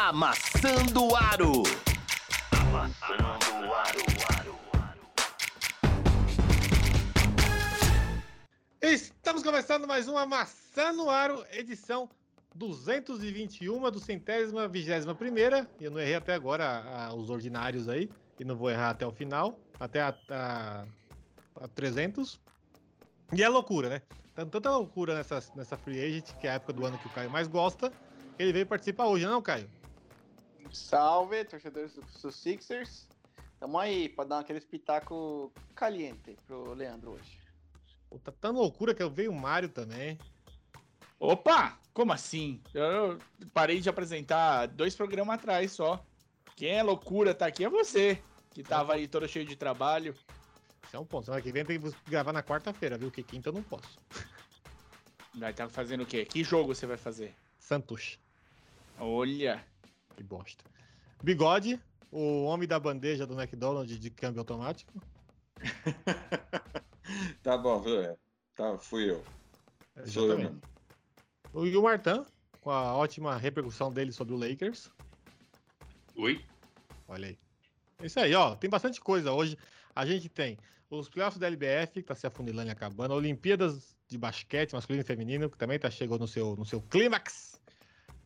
Amassando Aro. Amassando Aro. Estamos começando mais uma Maçã no Aro, edição 221 do centésima vigésima primeira. E eu não errei até agora a- a- os ordinários aí. E não vou errar até o final, até a, a, a 300. E é loucura, né? Tanta loucura nessa, nessa Free Agent, que é a época do ano que o Caio mais gosta. Ele veio participar hoje, não, Caio? Salve, torcedores do, do Sixers. Tamo aí pra dar aquele espetáculo caliente pro Leandro hoje. Pô, Tá tão loucura que eu veio o Mário também. Opa! Como assim? Eu parei de apresentar dois programas atrás só. Quem é loucura tá aqui é você, que tava aí todo cheio de trabalho. Isso é um ponto. Semana que vem tem que gravar na quarta-feira, viu? Que quinta eu não posso. Vai estar fazendo o quê? Que jogo você vai fazer? Santos. Olha, Que bosta. Bigode, o homem da bandeja do McDonald's de câmbio automático. Tá bom, viu? É. Tá, fui eu. Sou eu mesmo. O- E o Martin, com a ótima repercussão dele sobre o Lakers. Oi? Olha aí. É isso aí, ó. Tem bastante coisa hoje. A gente tem os playoffs da LBF, que tá se afunilando e acabando. Olimpíadas de basquete masculino e feminino, que também tá chegando no seu, no seu clímax.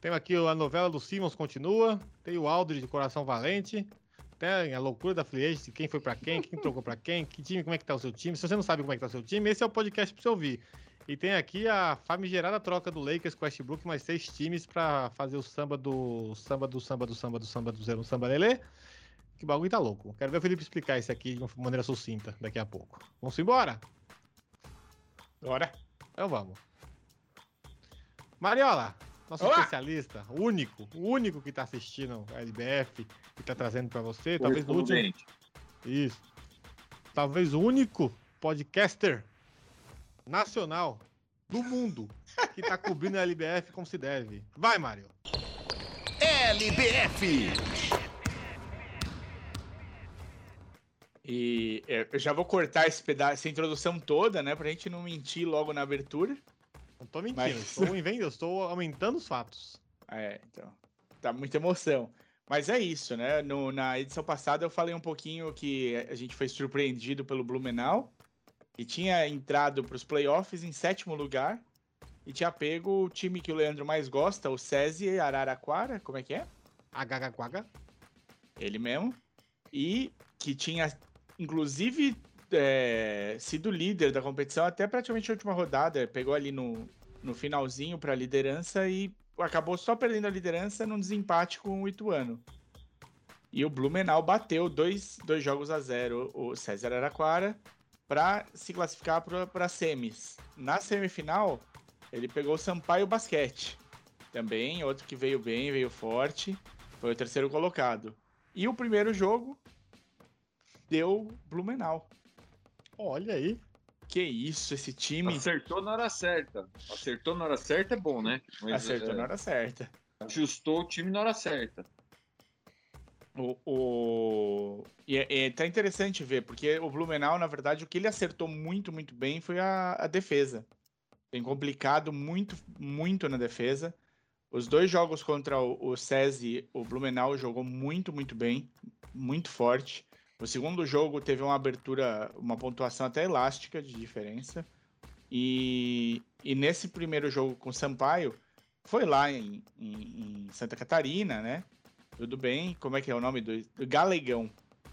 Temos aqui a novela do Simmons continua. Tem o Aldridge de Coração Valente. Tem a loucura da Free Agent, quem foi pra quem, quem trocou pra quem, que time, como é que tá o seu time. Se você não sabe como é que tá o seu time, esse é o podcast pra você ouvir. E tem aqui a famigerada troca do Lakers com Westbrook, mais seis times pra fazer o samba do samba do samba do samba do samba do zero samba lelê. Que bagulho tá louco. Quero ver o Felipe explicar isso aqui de uma maneira sucinta daqui a pouco. Vamos embora? bora. Então vamos. Mariola, nosso Olá! especialista, o único, o único que tá assistindo a LBF, que tá trazendo pra você, talvez no último. Isso. Talvez o único podcaster nacional do mundo que tá cobrindo a LBF como se deve. Vai, Mário. LBF. E é, eu já vou cortar esse pedaço, essa introdução toda, né? Pra gente não mentir logo na abertura. Não tô mentindo, Mas- estou, inven- eu estou aumentando os fatos. É, então. Tá muita emoção. Mas é isso, né? No- na edição passada eu falei um pouquinho que a gente foi surpreendido pelo Blumenau, que tinha entrado para os playoffs em sétimo lugar e tinha pego o time que o Leandro mais gosta, o SESI Araraquara, como é que é? A Gaga Quaga. Ele mesmo. E que tinha, inclusive, é, sido líder da competição até praticamente a última rodada. Pegou ali no, no finalzinho para a liderança e acabou só perdendo a liderança num desempate com o Ituano. E o Blumenau bateu dois, dois jogos a zero o César Araquara para se classificar para semis. Na semifinal, ele pegou o Sampaio Basquete. Também, outro que veio bem, veio forte. Foi o terceiro colocado. E o primeiro jogo deu Blumenau. Olha aí. Que isso, esse time Acertou na hora certa. Acertou na hora certa é bom, né? Mas, acertou é, na hora certa. Ajustou o time na hora certa. O, o... E é, é tá interessante ver, porque o Blumenau, na verdade, o que ele acertou muito, muito bem foi a, a defesa. Tem complicado muito, muito na defesa. Os dois jogos contra o, o SESI, o Blumenau jogou muito, muito bem, muito forte. O segundo jogo teve uma abertura, uma pontuação até elástica de diferença. E, e nesse primeiro jogo com o Sampaio, foi lá em, em- em Santa Catarina, né? Tudo bem. Como é que é o nome do, do Galegão,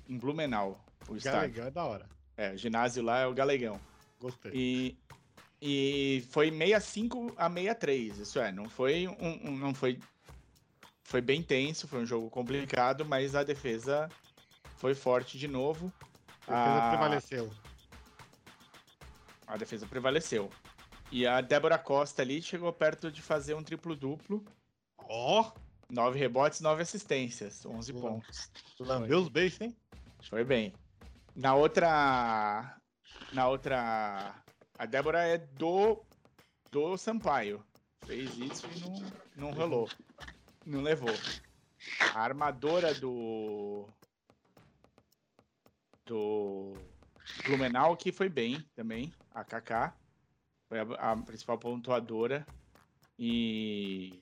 em Blumenau, o estádio. Galegão é da hora. É, o ginásio lá é o Galegão. Gostei. E, e foi 65 a 63, isso é, não foi um, um- não foi foi bem tenso, foi um jogo complicado, mas a defesa foi forte de novo. A defesa Ah. prevaleceu. A defesa prevaleceu. E a Débora Costa ali chegou perto de fazer um triplo-duplo. Ó, Nove rebotes, nove assistências, 11 Boa. pontos. lambeu os beijos, hein? Foi bem. Na outra. Na outra. A Débora é do. Do Sampaio. Fez isso e não, não rolou. Não levou. A armadora do. Do. Blumenau, que foi bem também. A Kaká. Foi a, a principal pontuadora. E.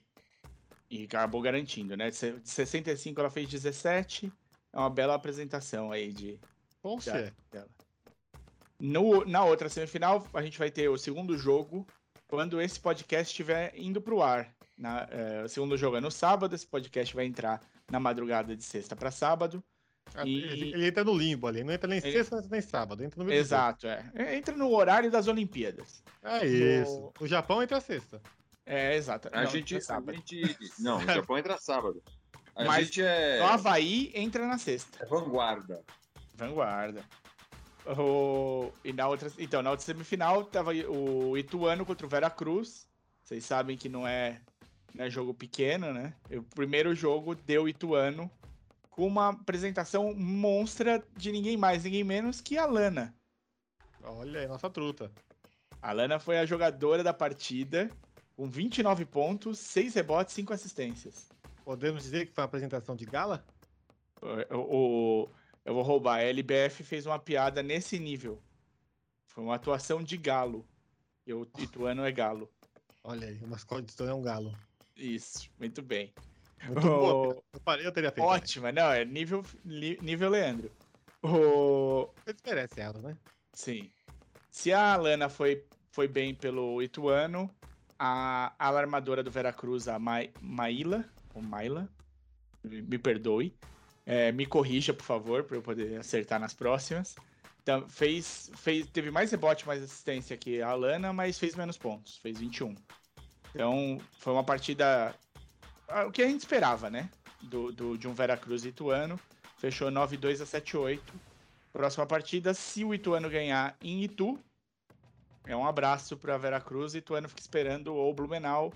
E acabou garantindo, né? De se- de 65 ela fez 17. É uma bela apresentação aí de, dela. No, na outra semifinal, a gente vai ter o segundo jogo quando esse podcast estiver indo pro ar. Na, é, o segundo jogo é no sábado, esse podcast vai entrar na madrugada de sexta para sábado. E- Ele, ele entra no limbo ali, não entra nem Ele- sexta, entra nem sábado, entra no mesmo Exato, é. É, Entra no horário das Olimpíadas. É isso. O Japão entra sexta. É, exato. A Não, gente, é a sábado. gente. Não, o Japão entra sábado. A Mas gente é, O Havaí entra na sexta. é vanguarda. Vanguarda. O... E na outra... Então, na outra semifinal, tava o Ituano contra o Veracruz. Vocês sabem que não é, não é jogo pequeno, né? O primeiro jogo deu Ituano com uma apresentação monstra de ninguém mais, ninguém menos que a Lana. Olha aí, nossa truta. A Lana foi a jogadora da partida, com 29 pontos, 6 rebotes, 5 assistências. Podemos dizer que foi uma apresentação de gala? O, o- eu vou roubar. A LBF fez uma piada nesse nível. Foi uma atuação de galo. E o Ituano é galo. Olha aí, o mascote do Stone é um galo. Isso, muito bem. Muito O- bom. Eu, parei, eu teria feito. Ótima, não, é nível, li- nível Leandro. O, Você desmerece ela, né? sim. Se a Alana foi, foi bem pelo Ituano, a, a alarmadora do Veracruz, a Mai, Maíla, ou Maila, me me perdoe, é, me corrija, por favor, para eu poder acertar nas próximas. Então, fez, fez, teve mais rebote, mais assistência que a Alana, mas fez menos pontos, fez 21. Então, foi uma partida. O que a gente esperava, né? Do, do- de um Veracruz e Ituano. Fechou 9-2 a 7-8. Próxima partida, se o Ituano ganhar em Itu, é um abraço para Veracruz. E Ituano fica esperando ou Blumenau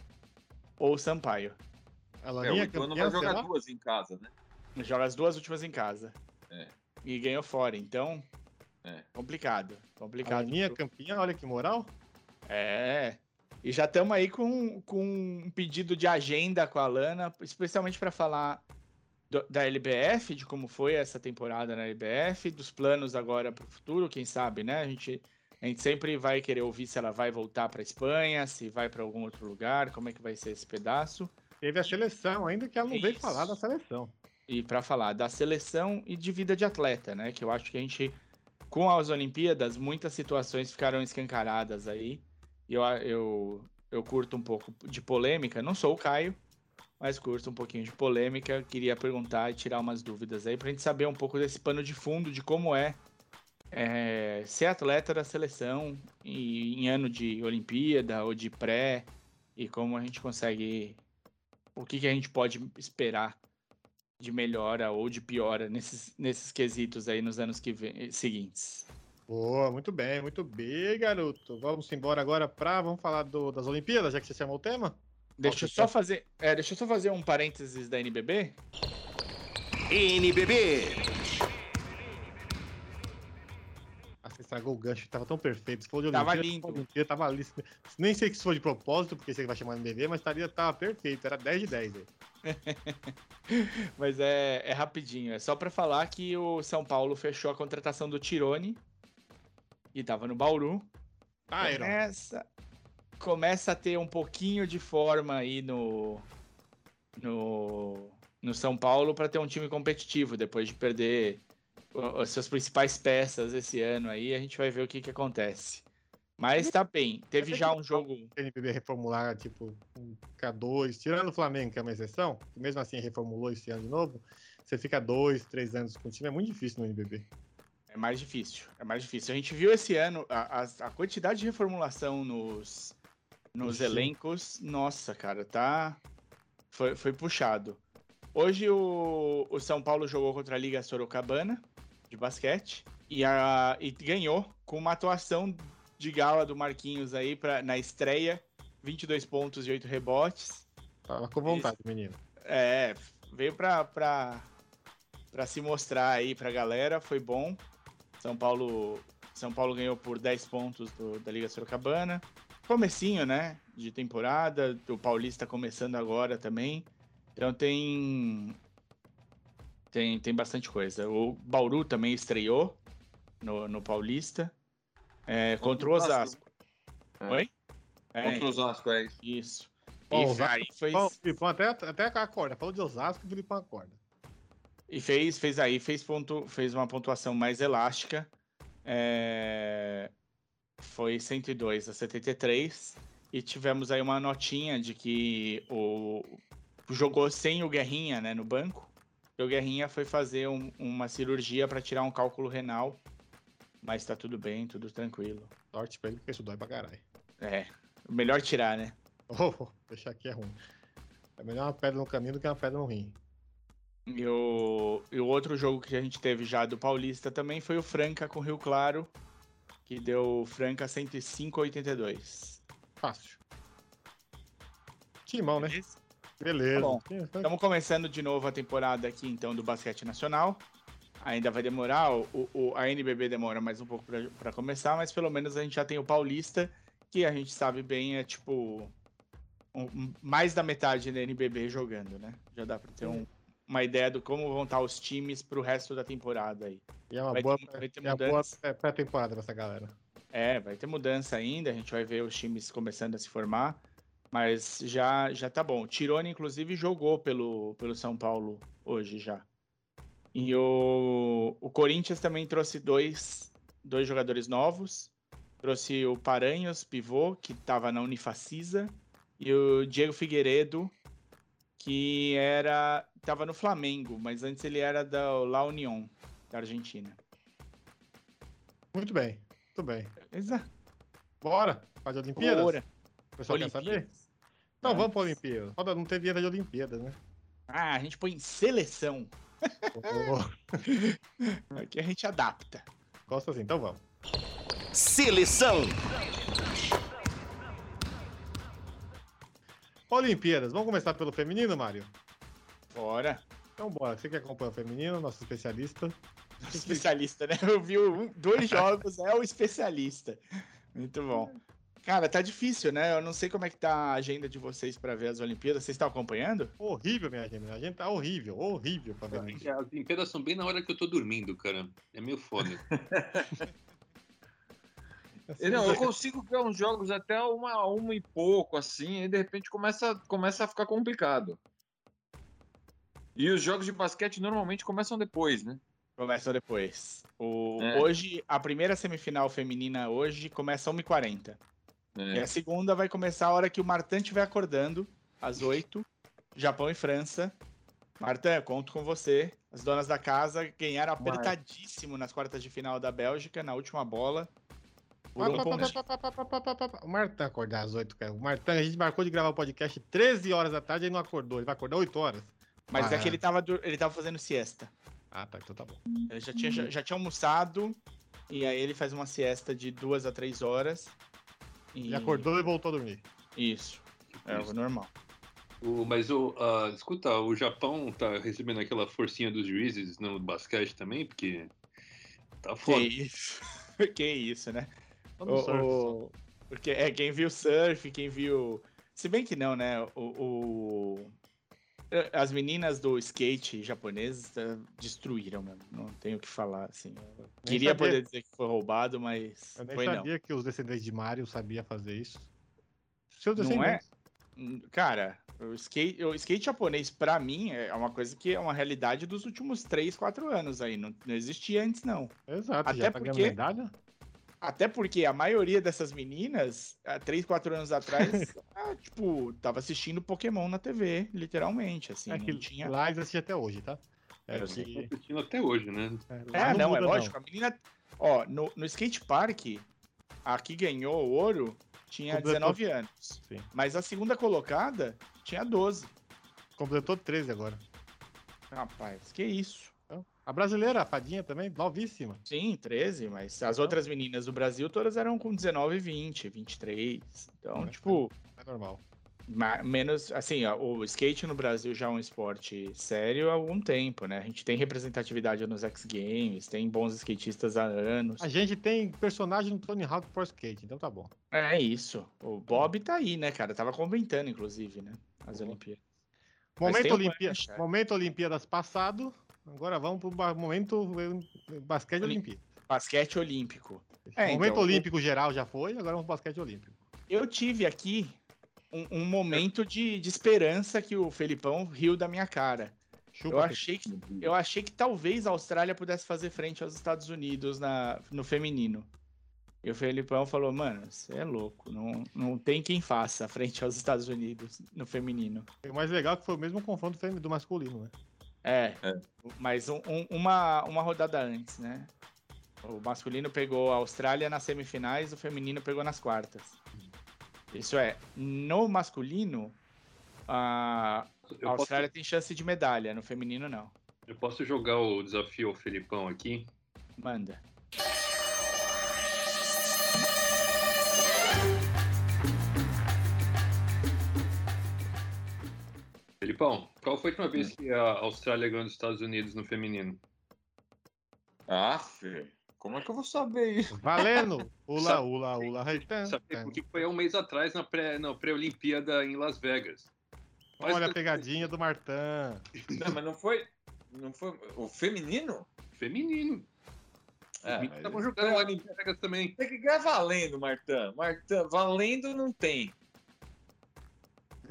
ou Sampaio. A É, o Laninha Ituano campeã, vai jogar duas em casa, né? Joga as duas últimas em casa. É. E ganhou fora. Então, É. complicado. A Complicado. Laninha campeã, olha que moral. É. E já estamos aí com, com um pedido de agenda com a Lana, especialmente para falar do- da LBF, de como foi essa temporada na LBF, dos planos agora para o futuro, quem sabe, né? A gente, a gente sempre vai querer ouvir se ela vai voltar para Espanha, se vai para algum outro lugar, como é que vai ser esse pedaço. Teve a seleção, ainda que ela não veio Isso. falar da seleção. E para falar da seleção e de vida de atleta, né? Que eu acho que a gente, com as Olimpíadas, muitas situações ficaram escancaradas aí. Eu, eu, eu curto um pouco de polêmica. Não sou o Caio, mas curto um pouquinho de polêmica. Queria perguntar e tirar umas dúvidas aí pra gente saber um pouco desse pano de fundo de como é, é, ser atleta da seleção em, ano de Olimpíada ou de pré e como a gente consegue. O que, que a gente pode esperar de melhora ou de piora nesses, nesses quesitos aí nos anos que vem, seguintes. Boa, muito bem, muito bem, garoto. Vamos embora agora pra. Vamos falar do- das Olimpíadas, já que você chamou o tema? Deixa eu só fazer, é, deixa eu só fazer um parênteses da NBB. NBB. Ah, você estragou o gancho, tava tão perfeito. Se for de Tava Olimpíada, lindo. Olimpíada, tava ali. Nem sei se foi de propósito, porque você vai chamar NBB, mas estaria, tava perfeito. Era 10 de 10. velho. Mas é, é rapidinho, é só pra falar que o São Paulo fechou a contratação do Tirone e tava no Bauru. Ah, Iron. começa, começa a ter um pouquinho de forma aí no no, no São Paulo para ter um time competitivo depois de perder as suas principais peças esse ano aí, a gente vai ver o que que acontece. Mas tá bem, teve já um jogo NBB reformular, tipo, um K2, tirando o Flamengo, que é uma exceção, mesmo assim reformulou esse ano de novo, você fica dois, três anos com o time, é muito difícil no NBB. É mais difícil, é mais difícil. A gente viu esse ano a, a- a quantidade de reformulação nos, nos Sim. elencos. Nossa, cara, tá. Foi, foi puxado. Hoje o, o São Paulo jogou contra a Liga Sorocabana de basquete e, a, e ganhou com uma atuação de gala do Marquinhos aí pra, na estreia. 22 pontos e 8 rebotes. Tava com vontade, menino. É, veio pra, pra, pra se mostrar aí pra galera, foi bom. São Paulo, São Paulo ganhou por 10 pontos do- da Liga Sorocabana. Comecinho, né, de temporada, o Paulista começando agora também. Então tem tem, tem bastante coisa. O Bauru também estreou no, no Paulista. É, contra o Osasco. É. Oi? É, Contra o Osasco, é isso. isso. Bom, E Osasco- aí fez, Bom, o Filipão até, até acorda. Falou de Osasco, o Filipão acorda. E fez, fez aí, fez, ponto, fez uma pontuação mais elástica. É, Foi 102 a 73. E tivemos aí uma notinha de que o jogou sem o Guerrinha né, no banco. E o Guerrinha foi fazer um- uma cirurgia para tirar um cálculo renal. Mas tá tudo bem, tudo tranquilo. Sorte pra ele, porque isso dói pra caralho. É, melhor tirar, né? Oh, oh, deixar aqui é ruim. É melhor uma pedra no caminho do que uma pedra no rim. E o, e o outro jogo que a gente teve já do Paulista também foi o Franca com Rio Claro, que deu Franca 105 a 82. Fácil. Timão, né? Beleza? Tá bom. Estamos começando de novo a temporada aqui, então, do basquete nacional. Ainda vai demorar, o, o- a NBB demora mais um pouco para começar, mas pelo menos a gente já tem o Paulista, que a gente sabe bem é tipo um- um- mais da metade da NBB jogando, né? Já dá para ter um- uma ideia do como vão estar os times para o resto da temporada aí. E é uma Vai boa, ter- é boa pré-temporada essa galera. É, vai ter mudança ainda, a gente vai ver os times começando a se formar, mas já já tá bom. Tirone, inclusive, jogou pelo, pelo São Paulo hoje já. E o, o Corinthians também trouxe dois, dois jogadores novos. Trouxe o Paranhos, pivô, que estava na Unifacisa, e o Diego Figueiredo, que era tava no Flamengo, mas antes ele era da La Unión, da Argentina. Muito bem, muito bem. Exato. Bora? Fazer Olimpíadas? Bora. O pessoal quer saber? Olimpíadas. Então Ah. vamos pra Olimpíadas. Roda não teve vinheta de Olimpíadas, né? Ah, a gente põe em seleção. Oh, Aqui a gente adapta. Gosta assim, então vamos. Seleção. Olimpíadas, vamos começar pelo feminino, Mário? Bora. Então bora. Você que acompanha o feminino, nosso especialista. Especialista, né? Eu vi um- dois jogos, é o especialista. Muito bom. Cara, tá difícil, né? Eu não sei como é que tá a agenda de vocês pra ver as Olimpíadas. Vocês estão acompanhando? Horrível, minha gente. A gente tá horrível, horrível pra ver. As Olimpíadas são bem na hora que eu tô dormindo, cara. É meio foda. Eu, não, eu consigo ver uns jogos até uma, uma e pouco, assim, e de repente começa, começa a ficar complicado. E os jogos de basquete normalmente começam depois, né? Começa depois. O, É. Hoje, a primeira semifinal feminina hoje começa às 1h40. E É. a segunda vai começar a hora que o Martin estiver acordando, às 8 Japão e França. Martin, conto com você. As donas da casa ganharam apertadíssimo nas quartas de final da Bélgica, na última bola. O Martã acordar às 8, cara. O Martã, a gente marcou de gravar o podcast 13 horas da tarde e ele não acordou. Ele vai acordar 8 horas. Mas é Ah. que ele tava, ele tava fazendo siesta. Ah, tá, então tá bom. Ele já tinha, já, já tinha almoçado, e aí ele faz uma siesta de duas a três horas. E Ele acordou e voltou a dormir. Isso. É o normal. O- mas o, ah, escuta, o Japão tá recebendo aquela forcinha dos juízes no basquete também, porque tá Que foda. isso. que isso, né? Só no O- surf, só. o- porque é quem viu surf, quem viu. Se bem que não, né? O, o- As meninas do skate japonês eh, destruíram mesmo. Não tenho o que falar, assim. Eu queria sabia. poder dizer que foi roubado, mas Eu nem foi não. sabia que os descendentes de Mario sabiam fazer isso. Seus Não é? Hum, Cara, o skate, o skate japonês, pra mim, é uma coisa que é uma realidade dos últimos 3, 4 anos aí. Não, não existia antes, não. Exato, Até já tá ganhando porque- medalha. Até porque a maioria dessas meninas, há 3, 4 anos atrás, ah, tipo, tava assistindo Pokémon na TV, literalmente, assim. É não que tinha... lá eles assistem até hoje, tá? É Eu que-. Assistindo até hoje, né? lá É, não, é muda, lógico. A menina. Ó, no, no skate park, a que ganhou o ouro tinha Completou. 19 anos. Sim. Mas a segunda colocada tinha 12. Completou 13 agora. Rapaz, que isso. A brasileira, a Fadinha também, novíssima. Sim, 13, mas as outras meninas do Brasil todas eram com 19, 20, 23. Então, É. tipo, É normal. ma- menos. Assim, ó, o skate no Brasil já é um esporte sério há algum tempo, né? A gente tem representatividade nos X Games, tem bons skatistas há anos. A gente tem personagem no Tony Hawk Pro Skate, então tá bom. É isso. O Bob tá aí, né, cara? Tava comentando, inclusive, né? As. Olimpíadas. Momento, tem o Olimpí... Mancha. Momento Olimpíadas passado. Agora vamos pro ba- momento eh, basquete Olim- olímpico. Basquete olímpico. É, momento então, o- olímpico geral já foi, agora vamos pro basquete olímpico. Eu tive aqui um, um momento de, de esperança que o Felipão riu da minha cara. Chupa, Eu achei que, eu achei que talvez a Austrália pudesse fazer frente aos Estados Unidos na, no feminino. E o Felipão falou, mano, você é louco, não, não tem quem faça frente aos Estados Unidos no feminino. O mais legal é que foi o mesmo confronto do masculino, né? É, É. mas um- um- uma, uma rodada antes, né? O masculino pegou a Austrália nas semifinais, o feminino pegou nas quartas. Isso é, no masculino, a, a Eu posso, Austrália tem chance de medalha, no feminino não. eu posso jogar o desafio ao Felipão aqui? Manda. Felipão, qual foi a última vez que a Austrália ganhou dos Estados Unidos no feminino? Ah, Fê, como é que eu vou saber isso? Valendo! Ula, ula, ula, rei, tan, Sabe tan. porque foi há um mês atrás na pré- pré-Olimpíada em Las Vegas. Mas- Olha a pegadinha do Martã. Não, mas não foi. Não foi. O feminino? Feminino. É, mas- estavam jogando lá em Vegas também. Tem que ganhar valendo, Martã. Martã, valendo não tem.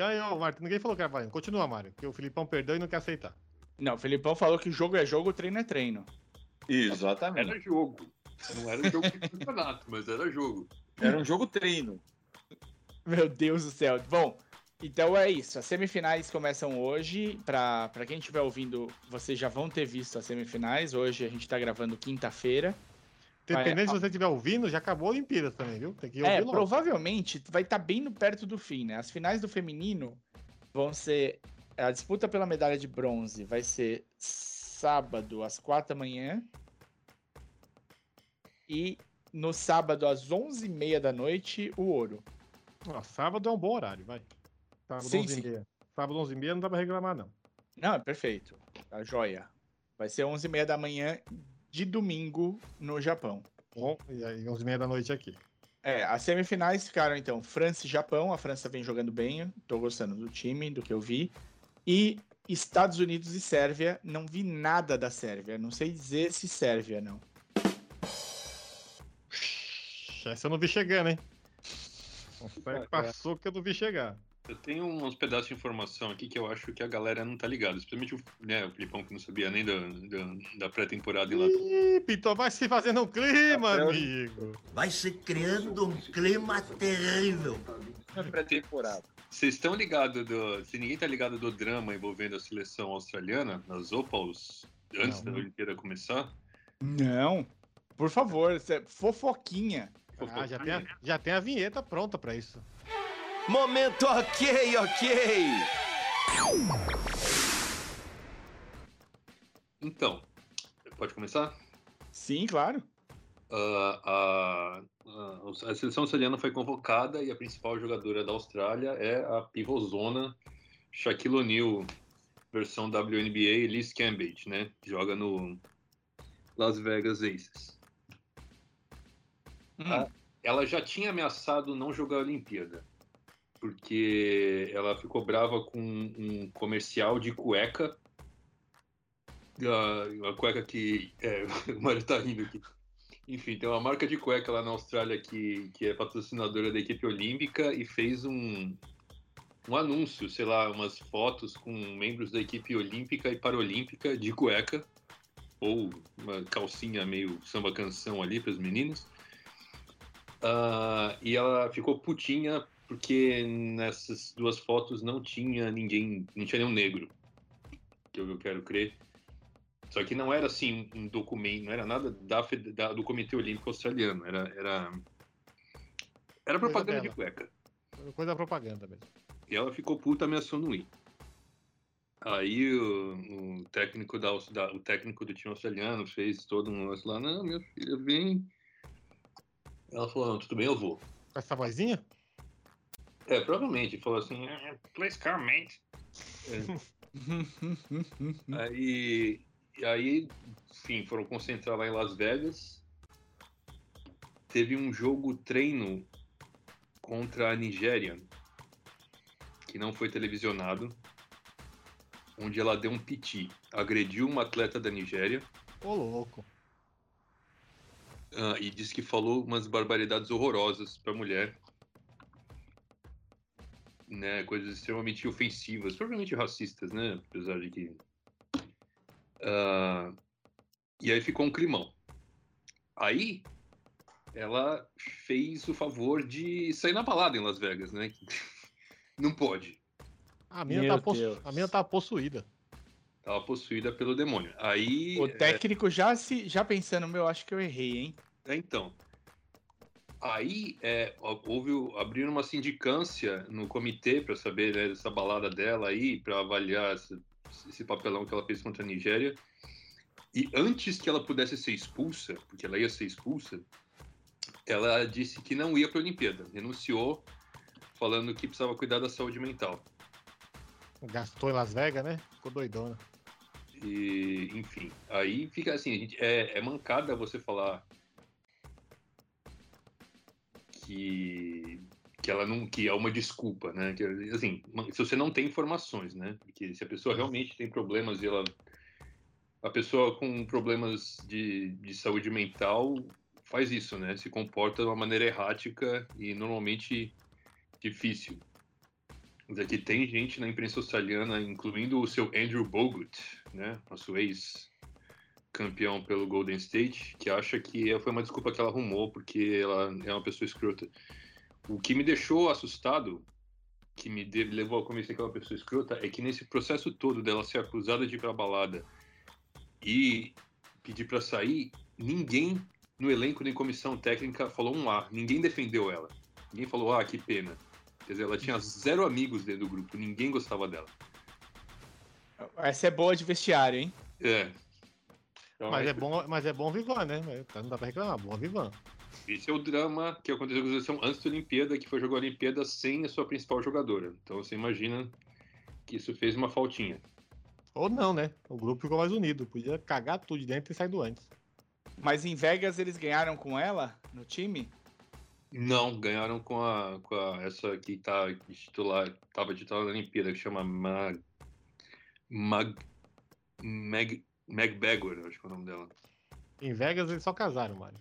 Ganhou, Martã. Ninguém falou que era valendo. Continua, Mário, que o Filipão perdeu e não quer aceitar. Não, o Felipão falou que jogo é jogo, treino é treino. Exatamente. Era jogo. Não era jogo de campeonato, mas era jogo. Era um jogo treino. Meu Deus do céu. Bom, então é isso. As semifinais começam hoje. Pra, pra quem estiver ouvindo, vocês já vão ter visto as semifinais. Hoje a gente tá gravando quinta-feira. Dependendo se você estiver ouvindo, já acabou a Olimpíada também, viu? Tem que ouvir É, logo. provavelmente vai estar bem no perto do fim, né? As finais do feminino vão ser. A disputa pela medalha de bronze vai ser sábado às quatro da manhã. E no sábado às onze e meia da noite, o ouro. Ó, sábado é um bom horário, vai. Sábado Sim, 11 sim. e meia. Sábado 11 e meia não dá pra reclamar, não. Não, é perfeito. Tá joia. Vai ser onze e meia da manhã de domingo no Japão. Bom, e aí 11 e meia da noite aqui. É, as semifinais ficaram então França e Japão. A França vem jogando bem, tô gostando do time, do que eu vi. E Estados Unidos e Sérvia. Não vi nada da Sérvia. Não sei dizer se Sérvia, não. Essa eu não vi chegando, hein? Essa passou que eu não vi chegar. Eu tenho uns pedaços de informação aqui que eu acho que a galera não tá ligada. Especialmente o, né, o Filipão que não sabia nem da, da, da pré-temporada em lá. Ih, vai se fazendo um clima, o- amigo. Vai se criando um clima terrível. Na pré-temporada. Vocês estão ligados do. Se ninguém tá ligado do drama envolvendo a seleção australiana nas Opals antes Não. da Olimpíada começar? Não. Por favor, é fofoquinha. Ah, já tem, a, já tem a vinheta pronta pra isso. Momento ok, ok. Então, pode começar? Sim, claro. Ah, a, a, a seleção australiana foi convocada e a principal jogadora da Austrália é a pivôzona Shaquille O'Neal, versão WNBA Liz Cambage, né? Joga no Las Vegas Aces. Hum, Ah. Ela já tinha ameaçado não jogar a Olimpíada, porque ela ficou brava com um comercial de cueca. Ah, Uma cueca que. É, o Mário tá rindo aqui. Enfim, tem uma marca de cueca lá na Austrália que, que é patrocinadora da equipe olímpica e fez um, um anúncio, sei lá, umas fotos com membros da equipe olímpica e paralímpica de cueca, ou uma calcinha meio samba canção ali para os meninos. Ah, e ela ficou putinha porque nessas duas fotos não tinha ninguém, não tinha nenhum negro, que eu, quero crer. Só que não era assim um documento, não era nada da, da- do Comitê Olímpico Australiano, era era, era propaganda de cueca. Coisa da propaganda mesmo. E ela ficou puta, ameaçou não ir. Aí o, o técnico da, da- o técnico do time australiano fez todo um lance lá, não, minha filha, vem. Ela falou, não, tudo bem, eu vou. Com essa vozinha? É, provavelmente, falou assim, "Ah, please come, mate. É, aí, aí, enfim, foram concentrar lá em Las Vegas. Teve um jogo treino contra a Nigéria, que não foi televisionado, onde ela deu um piti, agrediu uma atleta da Nigéria Ô, louco. ah, e disse que falou umas barbaridades horrorosas pra mulher. Né? Coisas extremamente ofensivas, provavelmente racistas, né? Apesar de que. Ah, e aí ficou um climão. Aí ela fez o favor de sair na balada em Las Vegas, né? Não pode. A mina, Meu tá possu... A mina tá possuída. Tava possuída pelo demônio. Aí. O técnico já se já pensando, meu, acho que eu errei, hein? É, então. Aí é, houve abriram uma sindicância no comitê para saber né, dessa balada dela aí, para avaliar esse, esse papelão que ela fez contra a Nigéria. E antes que ela pudesse ser expulsa, porque ela ia ser expulsa, ela disse que não ia para a Olimpíada, renunciou, falando que precisava cuidar da saúde mental. Gastou em Las Vegas, né? Ficou doidona. E, enfim, aí fica assim, a gente- é, é mancada você falar que, que ela não que é uma desculpa, né? Que, assim, se você não tem informações, né? Porque se a pessoa realmente tem problemas e ela a pessoa com problemas de, de saúde mental faz isso, né? Se comporta de uma maneira errática e normalmente difícil. Mas aqui tem gente na imprensa australiana, incluindo o seu Andrew Bogut, né? Nosso ex-campeão pelo Golden State, que acha que foi uma desculpa que ela arrumou porque ela é uma pessoa escrota. O que me deixou assustado, que me levou a convencer que ela é uma pessoa escrota, é que nesse processo todo dela ser acusada de ir pra balada e pedir pra sair, ninguém no elenco nem comissão técnica falou um A. Ninguém defendeu ela. Ninguém falou, ah, que pena. Quer dizer, ela tinha zero amigos dentro do grupo, ninguém gostava dela. Essa é boa de vestiário, hein? É. Então, Mas é bom, mas é bom Vivan, né? Não dá pra reclamar, bom Vivan. Esse é o drama que aconteceu com a seleção antes da Olimpíada, que foi jogar a Olimpíada sem a sua principal jogadora. Então você imagina que isso fez uma faltinha. Ou não, né? O grupo ficou mais unido. Podia cagar tudo de dentro e saído antes. Mas em Vegas eles ganharam com ela no time? Não, ganharam com a, com a essa que tá titular, tava titular na Olimpíada, que chama Mag, Mag, Meg, Meg Bagor, acho que é o nome dela. Em Vegas eles só casaram, Mário.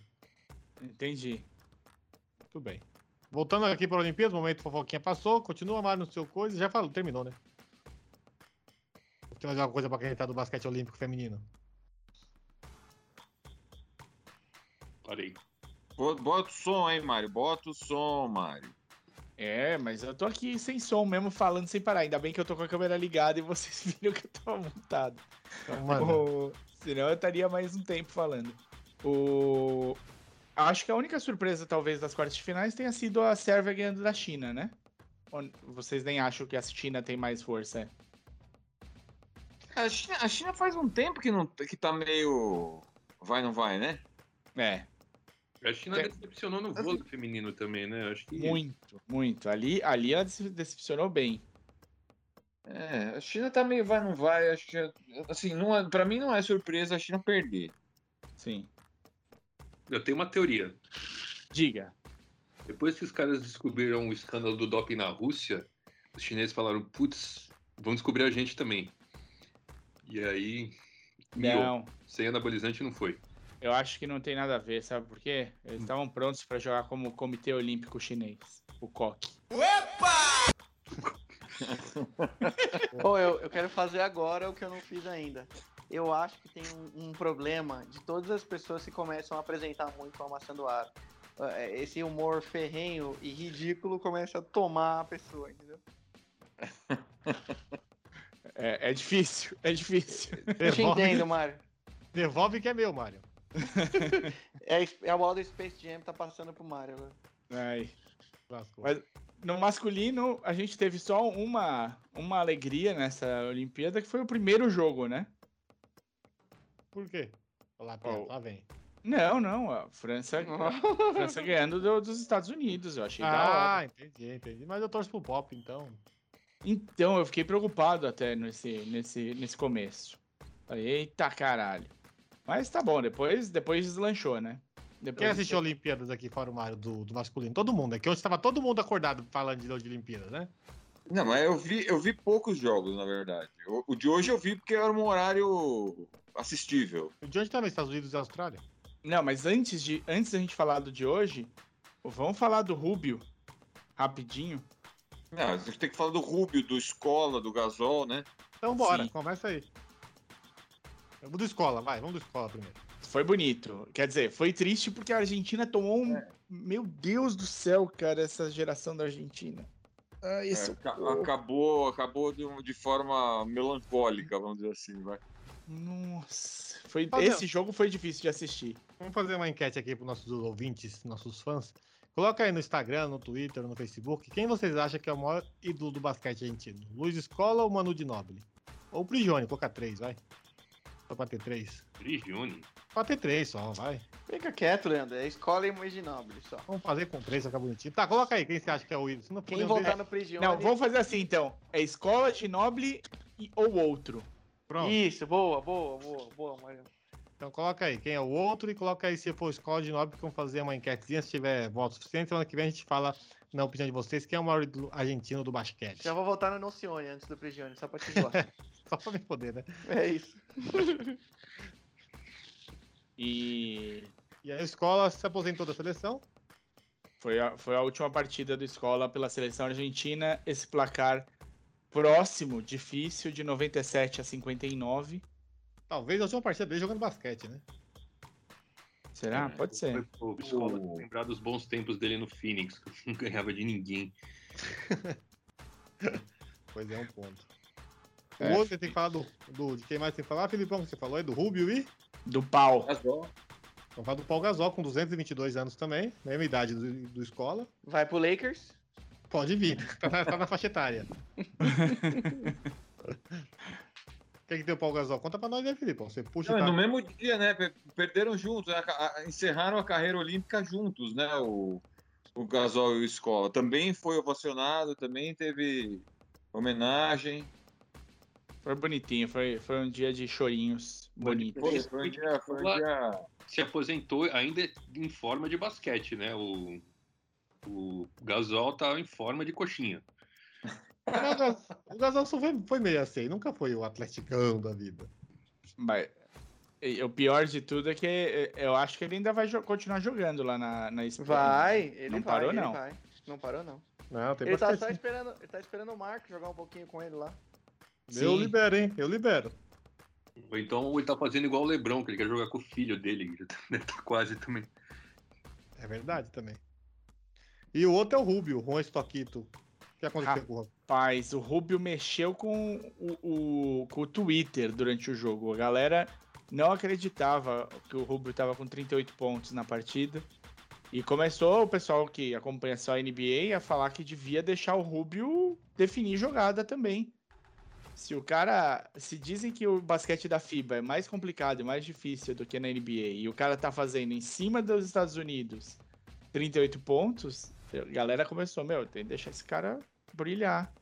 Entendi. Tudo bem. Voltando aqui para a Olimpíada, o momento fofoquinha passou. Continua, Mário, no seu coisa. Já falou, terminou, né? Tem mais alguma coisa para acrescentar do basquete olímpico feminino? Parei. Bo- Bota o som aí, Mário. Bota o som, Mário. É, mas eu tô aqui sem som mesmo, falando sem parar. Ainda bem que eu tô com a câmera ligada e vocês viram que eu tava montado. Então, mano, O- Senão eu estaria mais um tempo falando. O... Acho que a única surpresa, talvez, das quartas de finais tenha sido a Sérvia ganhando da China, né? Vocês nem acham que a China tem mais força? A China, a China faz um tempo que, não, que tá meio. Vai, não vai, né? É, A China Tem- decepcionou no vôlei feminino também, né? Acho que muito, muito. Ali, ali ela se decepcionou bem. É, a China tá meio vai, não vai. Acho que, assim, não é, pra mim não é surpresa a China perder. Sim. eu tenho uma teoria. Diga. Depois que os caras descobriram o escândalo do doping na Rússia, os chineses falaram, putz, vão descobrir a gente também. E aí, miou. Não, sem anabolizante não foi. Eu acho que não tem nada a ver, sabe por quê? Eles estavam prontos pra jogar como Comitê Olímpico Chinês, o COC. Ô, eu, eu quero fazer agora o que eu não fiz ainda. Eu acho que tem um, um problema de todas as pessoas que começam a apresentar muito amassando ar. É, Esse humor ferrenho e ridículo começa a tomar a pessoa, entendeu? É, é difícil, é difícil. Eu te entendo, Mário. devolve que é meu, Mário. É, é a bola do Space Jam tá passando pro Mário agora. Ai. Mas- No masculino, a gente teve só uma, uma alegria nessa Olimpíada, que foi o primeiro jogo, né? Por quê? Lá, Oh. lá vem. Não, não, a França, a França ganhando do- dos Estados Unidos, eu achei da hora. Ah, entendi, entendi. Mas eu torço pro pop, então. Então, eu fiquei preocupado até nesse, nesse, nesse começo. Falei, eita caralho. Mas tá bom, depois, depois deslanchou, né? Depois Quem assistiu Olimpíadas aqui fora o Mário do, do masculino? Todo mundo. É que hoje estava todo mundo acordado falando de, de Olimpíadas, né? Não, mas eu vi, eu vi poucos jogos, na verdade. O, o de hoje eu vi porque era um horário assistível. O de onde também? Estados Unidos e Austrália? Não, mas antes, de, antes da gente falar do de hoje, vamos falar do Rubio, rapidinho. Não, a gente tem que falar do Rubio, do Escola, do Gasol, né? Então bora, Sim. começa aí. Vamos do escola, vai, vamos do escola primeiro. Foi bonito. Quer dizer, foi triste porque a Argentina tomou um. Meu Deus do céu, cara, essa geração da Argentina. Ah, É, isso. aca- acabou acabou de, de forma melancólica, vamos dizer assim, vai. Nossa. Foi, Fazer- esse jogo foi difícil de assistir. Vamos fazer uma enquete aqui para nossos ouvintes, nossos fãs. Coloca aí no Instagram, no Twitter, no Facebook, quem vocês acham que é o maior ídolo do basquete argentino? Luiz Escola ou Manu de Noble? Ou Prigione, coloca três, vai. Só pra ter três. Prigione. Pra ter três só, vai. Fica quieto, Leandro. É escola e Nobre só. Vamos fazer com três, fica bonitinho. Tá, coloca aí, quem você acha que é o ídolo? Se não for Quem deles- no Prigione... Não, vamos fazer assim então. É escola de noble e, ou outro. Pronto. Isso, boa, boa, boa, boa, Mário. Então coloca aí, quem é o outro e coloca aí se for escola de nobre, que vamos fazer uma enquetezinha, se tiver voto suficiente, semana que vem a gente fala na opinião de vocês, quem é o maior argentino do basquete. Já vou votar no Nocione antes do Prigione, só pra te zoar. Só pra me poder, né? é isso. E E a escola se aposentou da seleção. foi a, foi a última partida do escola pela seleção argentina. Esse placar próximo, difícil, de 97 a 59. Talvez a última partida dele jogando basquete, né? Será? É, Pode ser. O escola O- lembrar dos bons tempos dele no Phoenix, que não ganhava de ninguém. Pois é, um ponto. É. O outro tem que falar do, do. De quem mais tem que falar? Filipão, que você falou aí, do Rubio e. Do pau. Gasol. Vamos falar do Paul Gasol, com 222 anos também, mesma idade do, do escola. Vai pro Lakers. Pode vir, tá na, tá na faixa etária. Quem que tem o Paul Gasol? Conta pra nós aí, Filipão. Você puxa Não, é tá... no mesmo dia, né? per- Perderam juntos, né, a- a- encerraram a carreira olímpica juntos, né? O, o Gasol e o Escola. Também foi ovacionado, também teve homenagem. Foi bonitinho, foi, foi um dia de chorinhos bonito. Foi, foi um dia, foi um dia Se aposentou ainda em forma de basquete, né? O, o Gasol tá em forma de coxinha. O Gas- O Gasol só foi, foi meio assim, nunca foi o atleticão da vida. Mas e o pior de tudo é que eu acho que ele ainda vai jo- continuar jogando lá na, na Espanha. Vai, ele Não vai, parou, ele não. vai. Não parou, não. Não, tem Ele tá só esperando, ele tá esperando o Marco jogar um pouquinho com ele lá. Eu libero, hein? Eu libero. Ou então ele tá fazendo igual o Lebron, que ele quer jogar com o filho dele, que já tá- tá quase também. É verdade também. E o outro é o Rubio, o Juan Stoquito. O que aconteceu com o Rubio? Rapaz, o Rubio mexeu com o, o- com o Twitter durante o jogo. A galera não acreditava que o Rubio tava com 38 pontos na partida. E começou o pessoal que acompanha só a NBA a falar que devia deixar o Rubio definir jogada também. Se o cara. Se dizem que o basquete da FIBA é mais complicado e mais difícil do que na NBA, e o cara tá fazendo em cima dos Estados Unidos 38 pontos, a galera começou, meu, tem que deixar esse cara brilhar.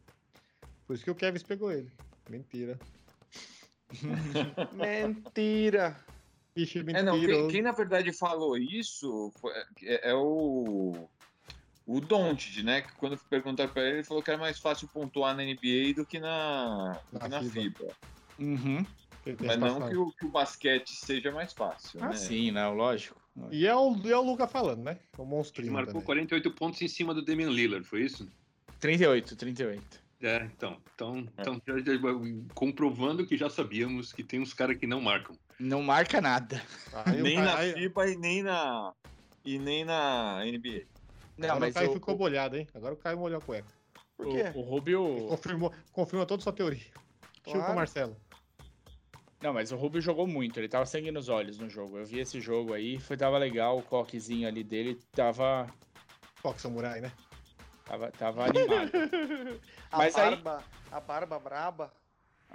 Por isso que o Kevin pegou ele. Mentira. Mentira! Ixi, É, mentira. não, quem, quem, na verdade falou isso foi- é, é o o Doncic, né? Que quando perguntaram pra ele, ele falou que era mais fácil pontuar na NBA do que na, do que na FIBA. Uhum. Mas não que o, que o basquete seja mais fácil, Ah, né? sim, não, lógico. E é o, e é o Luca falando, né? O Ele monstrinho marcou também. 48 pontos em cima do Damian Lillard, foi isso? 38, 38. É, então. Então, É. então já- já- comprovando que já sabíamos que tem uns caras que não marcam. Não marca nada. Aí nem na aí- FIBA e nem na, e nem na NBA. Não, agora mas o Caio o, ficou bolhado, hein? Agora o Caio molhou a cueca. Por o, quê? o Rubio. Confirmou, confirma toda a sua teoria. Chupa, Claro. Marcelo. Não, mas o Rubio jogou muito, ele tava sangue nos olhos no jogo. Eu vi esse jogo aí, foi tava legal, o coquezinho ali dele tava Fox Samurai, né? tava, tava animado. A Mas aí- barba, a barba braba.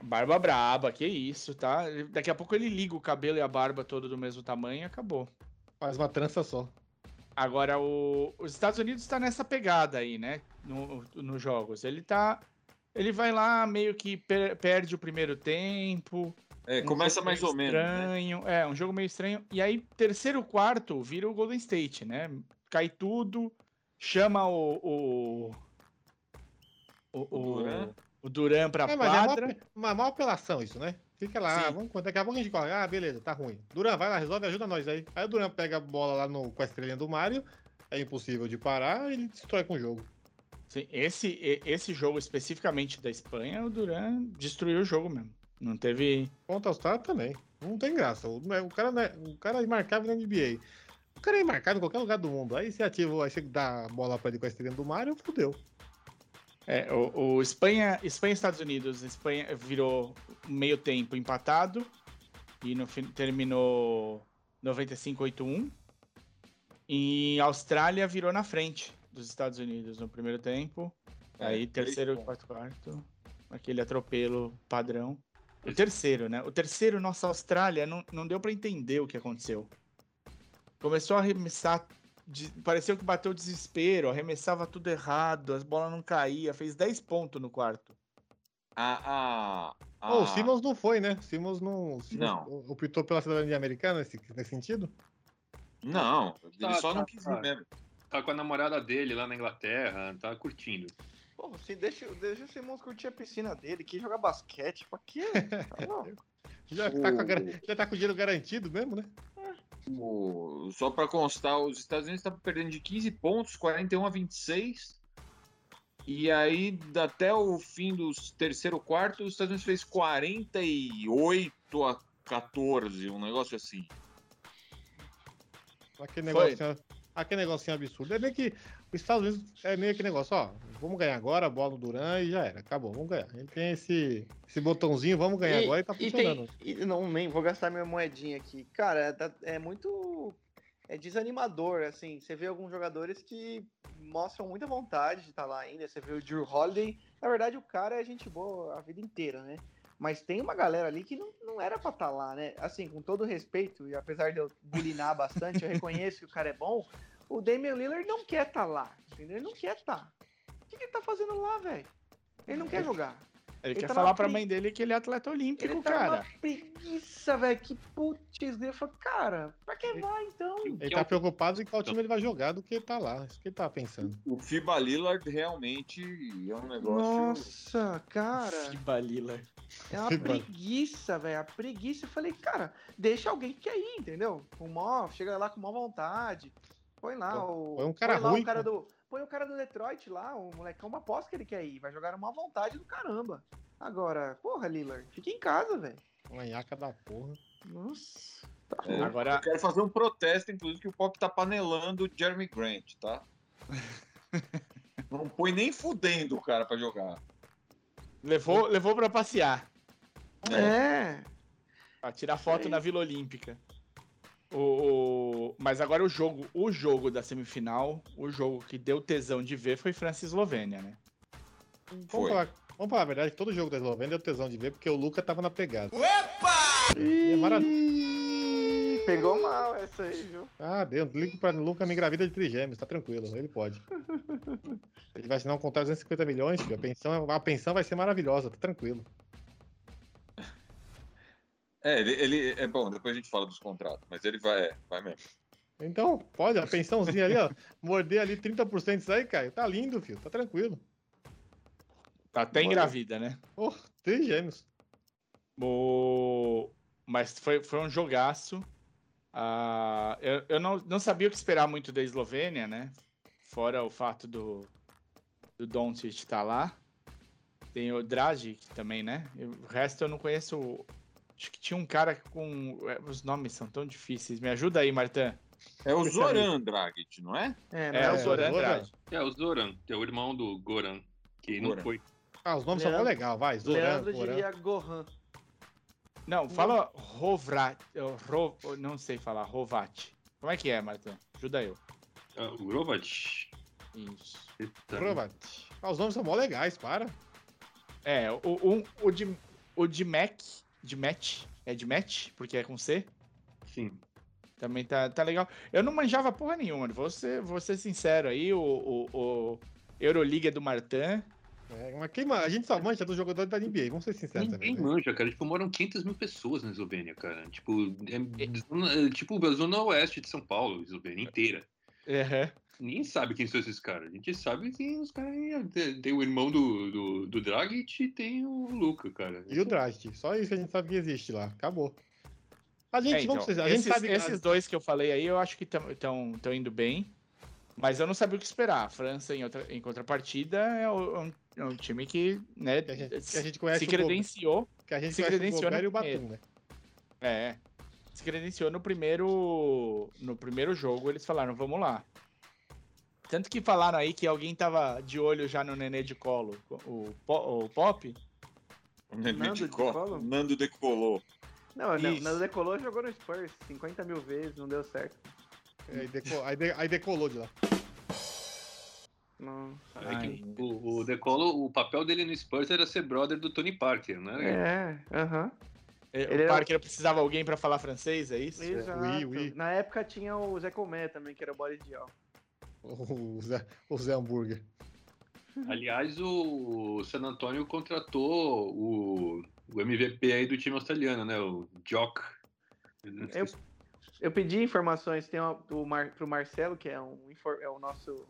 Barba braba, que isso, tá? Daqui a pouco ele liga o cabelo e a barba todo do mesmo tamanho e acabou. Faz uma trança só. Agora, o- os Estados Unidos tá nessa pegada aí, né? No, nos jogos. Ele tá. Ele vai lá, meio que per- perde o primeiro tempo. É, um começa mais ou menos. Né? Estranho. É, um jogo meio estranho. E aí, terceiro quarto, vira o Golden State, né? Cai tudo, chama o. O, o, O Duran. o Duran pra É, mas é quadra. uma, uma maior apelação isso, né? Fica lá, Sim. vamos, daqui a pouco a gente corre. Ah, beleza, tá ruim. Duran, vai lá, resolve, ajuda nós aí. Aí o Duran pega a bola lá no, com a estrelinha do Mario, é impossível de parar, ele destrói com o jogo. Sim, esse, esse jogo especificamente da Espanha, o Duran destruiu o jogo mesmo. Não teve. Contra Austrália também. Não tem graça. O, o cara, não é, o cara é marcável na NBA. O cara é marcado em qualquer lugar do mundo. Aí você ativa, aí você dá a bola pra ele com a estrela do Mário, fudeu. É, o, o Espanha, Espanha e Estados Unidos, Espanha virou meio tempo empatado e no fim terminou 95-81. E a Austrália virou na frente dos Estados Unidos no primeiro tempo. É, Aí terceiro e quarto quarto, aquele atropelo padrão. O terceiro, né? O terceiro, nossa, Austrália não, não deu pra entender o que aconteceu. Começou a arremessar, de- pareceu que bateu desespero, arremessava tudo errado, as bolas não caíam, fez 10 pontos no quarto. A, a, a... Ô, o Simmons não foi, né? O Simmons não. o Simmons Não. optou pela cidadania americana nesse, nesse sentido? Não, ele Tá, só tá, não quis tá. ir mesmo. Tá com a namorada dele lá na Inglaterra, tá curtindo. Pô, se deixa, deixa o Simons curtir a piscina dele, que jogar basquete, pra quê? Tá. Já tá, O- já tá com o dinheiro garantido mesmo, né? O- Só para constar, os Estados Unidos estavam perdendo de 15 pontos, 41 a 26. E aí, até o fim do terceiro quarto, os Estados Unidos fez 48 a 14, um negócio assim. Aquele Foi. Aquele negocinho absurdo. É meio que os Estados Unidos é meio que negócio, ó. Vamos ganhar agora, bola no Duran e já era. Acabou, vamos ganhar. Ele tem esse, esse botãozinho, vamos ganhar agora e tá e funcionando. tem, e não, nem vou gastar minha moedinha aqui. Cara, é, é muito é desanimador, assim. Você vê alguns jogadores que mostram muita vontade de estar lá ainda. Você vê o Drew Holiday. Na verdade, o cara é gente boa a vida inteira, né? Mas tem uma galera ali que não, não era pra estar lá, né? Assim, com todo respeito, e apesar de eu bulinar bastante, eu reconheço que o cara é bom. O Damian Lillard não quer estar lá, entendeu? Ele não quer estar. O que, que ele tá fazendo lá, velho? Ele não quer jogar. Ele, Ele quer tá falar pra frente. mãe dele que ele é atleta olímpico, Ele tá cara. preguiça, velho. Que putz, eu falo, cara, pra que vai então? Ele Que tá é preocupado em qual time ele vai jogar do que ele tá lá. Isso que ele tá pensando. O FIBA Lillard realmente é um negócio. Nossa, cara, Que balila. é uma Fiba. preguiça, velho. A preguiça. Eu falei, cara, deixa alguém que quer ir, entendeu? Com mó, chega lá com má vontade. Põe lá o. põe um cara põe lá ruim, o cara pô. do. Põe o cara do Detroit lá, o molecão, uma aposta que ele quer ir. Vai jogar uma vontade do caramba. Agora, porra, Lillard, fica em casa, velho. Uma iaca da porra. Nossa. É, Agora- Eu quero fazer um protesto, inclusive, que o Pop tá panelando o Jeremy Grant, tá? Não põe nem fudendo o cara pra jogar. Levou, levou pra passear. É. Pra tirar foto Sei. na Vila Olímpica. O, o- Mas agora o jogo, o jogo da semifinal, o jogo que deu tesão de ver foi França e Eslovênia, né? Vamos Foi. falar, vamos falar a verdade, todo jogo da Eslovênia deu tesão de ver, porque o Luca tava na pegada. E é Pegou mal essa aí, viu? Ah, Deus, ligo pra Luca me engravida de trigêmeos, tá tranquilo, ele pode. Ele vai assinar um contrato de 250 milhões, filho. A pensão, a pensão vai ser maravilhosa, tá tranquilo. É, ele, ele- é bom, depois a gente fala dos contratos, mas ele vai, é, vai mesmo. Então, pode, a pensãozinha ali, ó, morder ali 30% disso aí, Caio, tá lindo, filho, tá tranquilo. Tá até Olha. engravida, né? Pô, trigêmeos. O... Mas foi, foi um jogaço. Ah, eu eu não, não sabia o que esperar muito da Eslovênia, né? Fora o fato do, do Doncic estar lá. Tem o Dragic também, né? O resto eu não conheço. Acho que tinha um cara com. é, Os nomes são tão difíceis. Me ajuda aí, Martã. É o Zoran Dragic, não é? É, É, o é, Zoran o Zoran. Dragic. É, o Zoran, que é o irmão do Goran, que não Goran. foi. Ah, os nomes são Leandro- mó legal, vai, Zoran, Leandro Zoran. diria Gohan. Não, fala Rovrat. eu- Ro, eu não sei falar, Rovat. Como é que é, Martã? Ajuda eu. Ah, o Grovat. Isso. Prova. Ah, os nomes são mó legais, para. É, o, o, o, de, o de Mac, de Match, é de Match, porque é com C, Sim. também tá, tá legal. Eu não manjava porra nenhuma, vou ser, vou ser sincero aí, o, o, o Euroliga é do Martin, É, mas quem, a gente só mancha dos jogadores da NBA, vamos ser sinceros Ninguém também. Né? manja, cara. Tipo, moram 500 mil pessoas na Eslovênia, cara. Tipo, é, zona- é tipo a zona oeste de São Paulo, Eslovênia inteira. Uhum. Ninguém sabe quem são esses caras. A gente sabe que os caras. Tem, tem o irmão do, do, do Dragic e tem o Luca, cara. E o Draft, só isso que a gente sabe que existe lá, acabou. A gente, É, então, a gente esses, sabe esses dois que eu falei aí, eu acho que estão indo bem. Mas eu não sabia o que esperar. A França, em, outra, em contrapartida, é, é um, é um time que, né, Que a gente, que a gente conhece se credenciou. que a gente se o credenciou e o. Batum, né? É. Se credenciou no primeiro. No primeiro jogo, eles falaram, vamos lá. Tanto que falaram aí que alguém tava de olho já no nenê de colo. O, o Pop. O Nenê Nando de de colo. colo? Nando decolou. Não, não, Isso. Nando decolou jogou no Spurs 50 mil vezes, não deu certo. Aí, deco- aí de- aí decolou de lá. Não. É o, o Decolo, o papel dele no Spurs era ser brother do Tony Parker, né? É, aham. eh, Ele o é- Parker precisava de alguém pra falar francês, é isso? Exato. oui, oui. Na época tinha o Zé Comé também, que era o body ideal. O Zé, o Zé Hambúrguer. Aliás, o San Antonio contratou o, o MVP aí do time australiano, né? O Jock. Eu, eu pedi informações tem uma, do Mar, pro Marcelo, que é, um, é o nosso.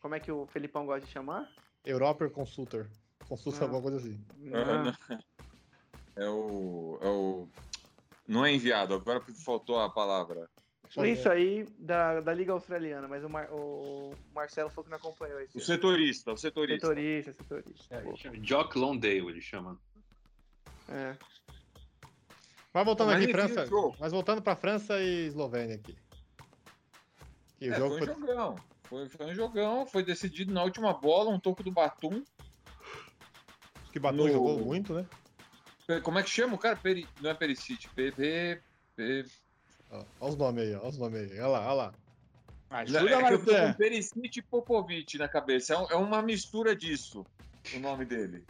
Como é que o Felipão gosta de chamar? European Consultor. Consulta Ah. alguma coisa assim. Ah, É o. É o. Não é enviado, agora faltou a palavra. Isso aí da, da Liga Australiana, mas o, Mar- o Marcelo falou que não acompanhou esse. O setorista, o setorista. Setorista, setorista. É, Jock Londale, ele chama. É. Mas voltando Mas aqui, França. jogo. Mas voltando pra França e Eslovênia aqui. Que É, jogo foi um foi. jogão. Foi, foi um jogão, foi decidido na última bola, um toco do Batum. Que Batum no- jogou muito, né? Pe- Como é que chama o cara? Peri... Não é Pericite, PP. Ó, Olha os nomes aí. Olha os nomes aí. Olha lá, olha lá. Ajuda, É tô Martan. com Pericite e Popovic na cabeça. É um- É uma mistura disso, o nome dele.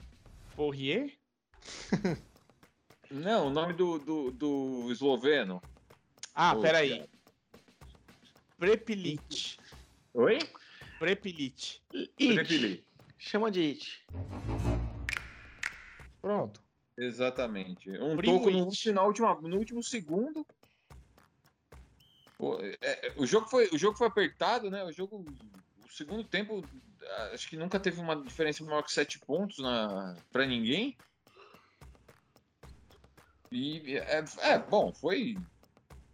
Poirier? Não, o nome do, do, do esloveno. Ah, Pô, peraí. Prepilic. Oi? Prepilic. It. Chama de It. Pronto. Exatamente. Um Primo toco no, último- na última, no último segundo. É- é, o, jogo foi, o jogo foi apertado, né? O jogo. O segundo tempo, acho que nunca teve uma diferença maior que sete pontos na, pra ninguém. E é, é, bom, foi.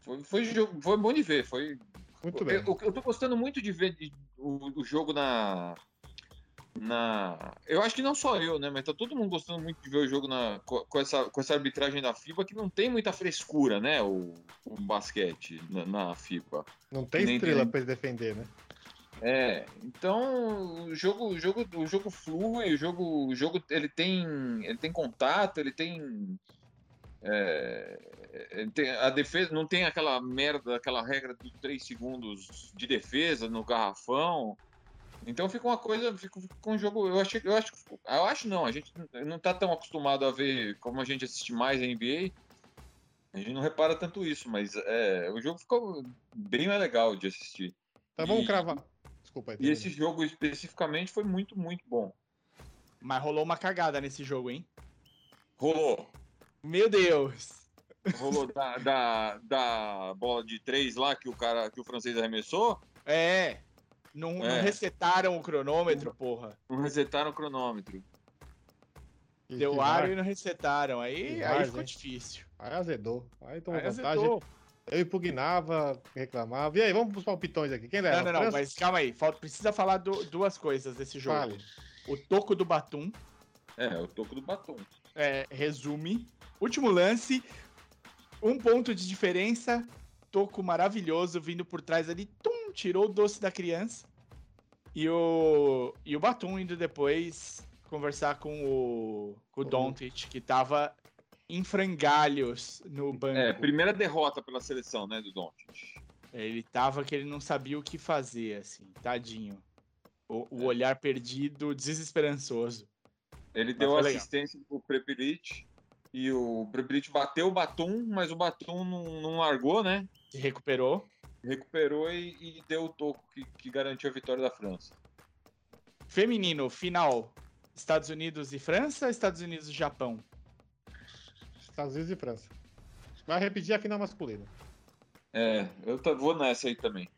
Foi, foi, foi bom de ver. Foi, Muito bem. eu, eu tô gostando muito de ver o, o jogo na. Na. Eu acho que não só eu, né? Mas tá todo mundo gostando muito de ver o jogo na, co- com, essa, com essa arbitragem da FIBA, que não tem muita frescura, né? O, o basquete na, na FIBA. Não tem nem estrela tem. pra ele defender, né? É, então o jogo, o jogo, o jogo flui, o jogo, o jogo ele tem, ele tem contato, ele tem, é, ele tem- a defesa não tem aquela merda, aquela regra dos três segundos de defesa no garrafão. Então fica uma coisa, fica, fica um jogo. Eu acho, eu acho, eu acho não. A gente não tá tão acostumado a ver como a gente assiste mais a NBA. A gente não repara tanto isso, mas é, o jogo ficou bem mais legal de assistir. Vamos E- cravar. Desculpa aí. E esse jogo especificamente foi muito, muito bom. Mas rolou uma cagada nesse jogo, hein? Rolou. Meu Deus! Rolou da, da, da bola de três lá que o cara, que o francês arremessou. É. Não, não É. resetaram o cronômetro, porra. Não resetaram o cronômetro. Que- Deu que ar e não resetaram. Aí, Que aí ficou hein? difícil. Aí azedou. Aí tomou Aí vantagem. azedou. Eu impugnava, reclamava. E aí, vamos pros palpitões aqui. Quem leva? Não, não, não, mas calma aí. Falta, precisa falar do- duas coisas desse jogo. Fale. O toco do Batum, É, o toco do batom. é, resume. Último lance, um ponto de diferença. Toco maravilhoso vindo por trás ali, tum, tirou o doce da criança. E o, e o Batum indo depois conversar com o, com o Doncic, que tava em frangalhos no banco. É, primeira derrota pela seleção, né, do Doncic. Ele tava que ele não sabia o que fazer, assim, tadinho. O, o É. olhar perdido, desesperançoso. Ele Mas deu foi legal. assistência pro Prepelic e o Prepelic bateu o batom, mas o batom não, não largou, né? Se recuperou. Recuperou e, e deu o toco que, que garantiu a vitória da França. Feminino, final. Estados Unidos e França, Estados Unidos e Japão. Estados Unidos e França. Vai repetir a final masculina. É, eu tô- vou nessa aí também.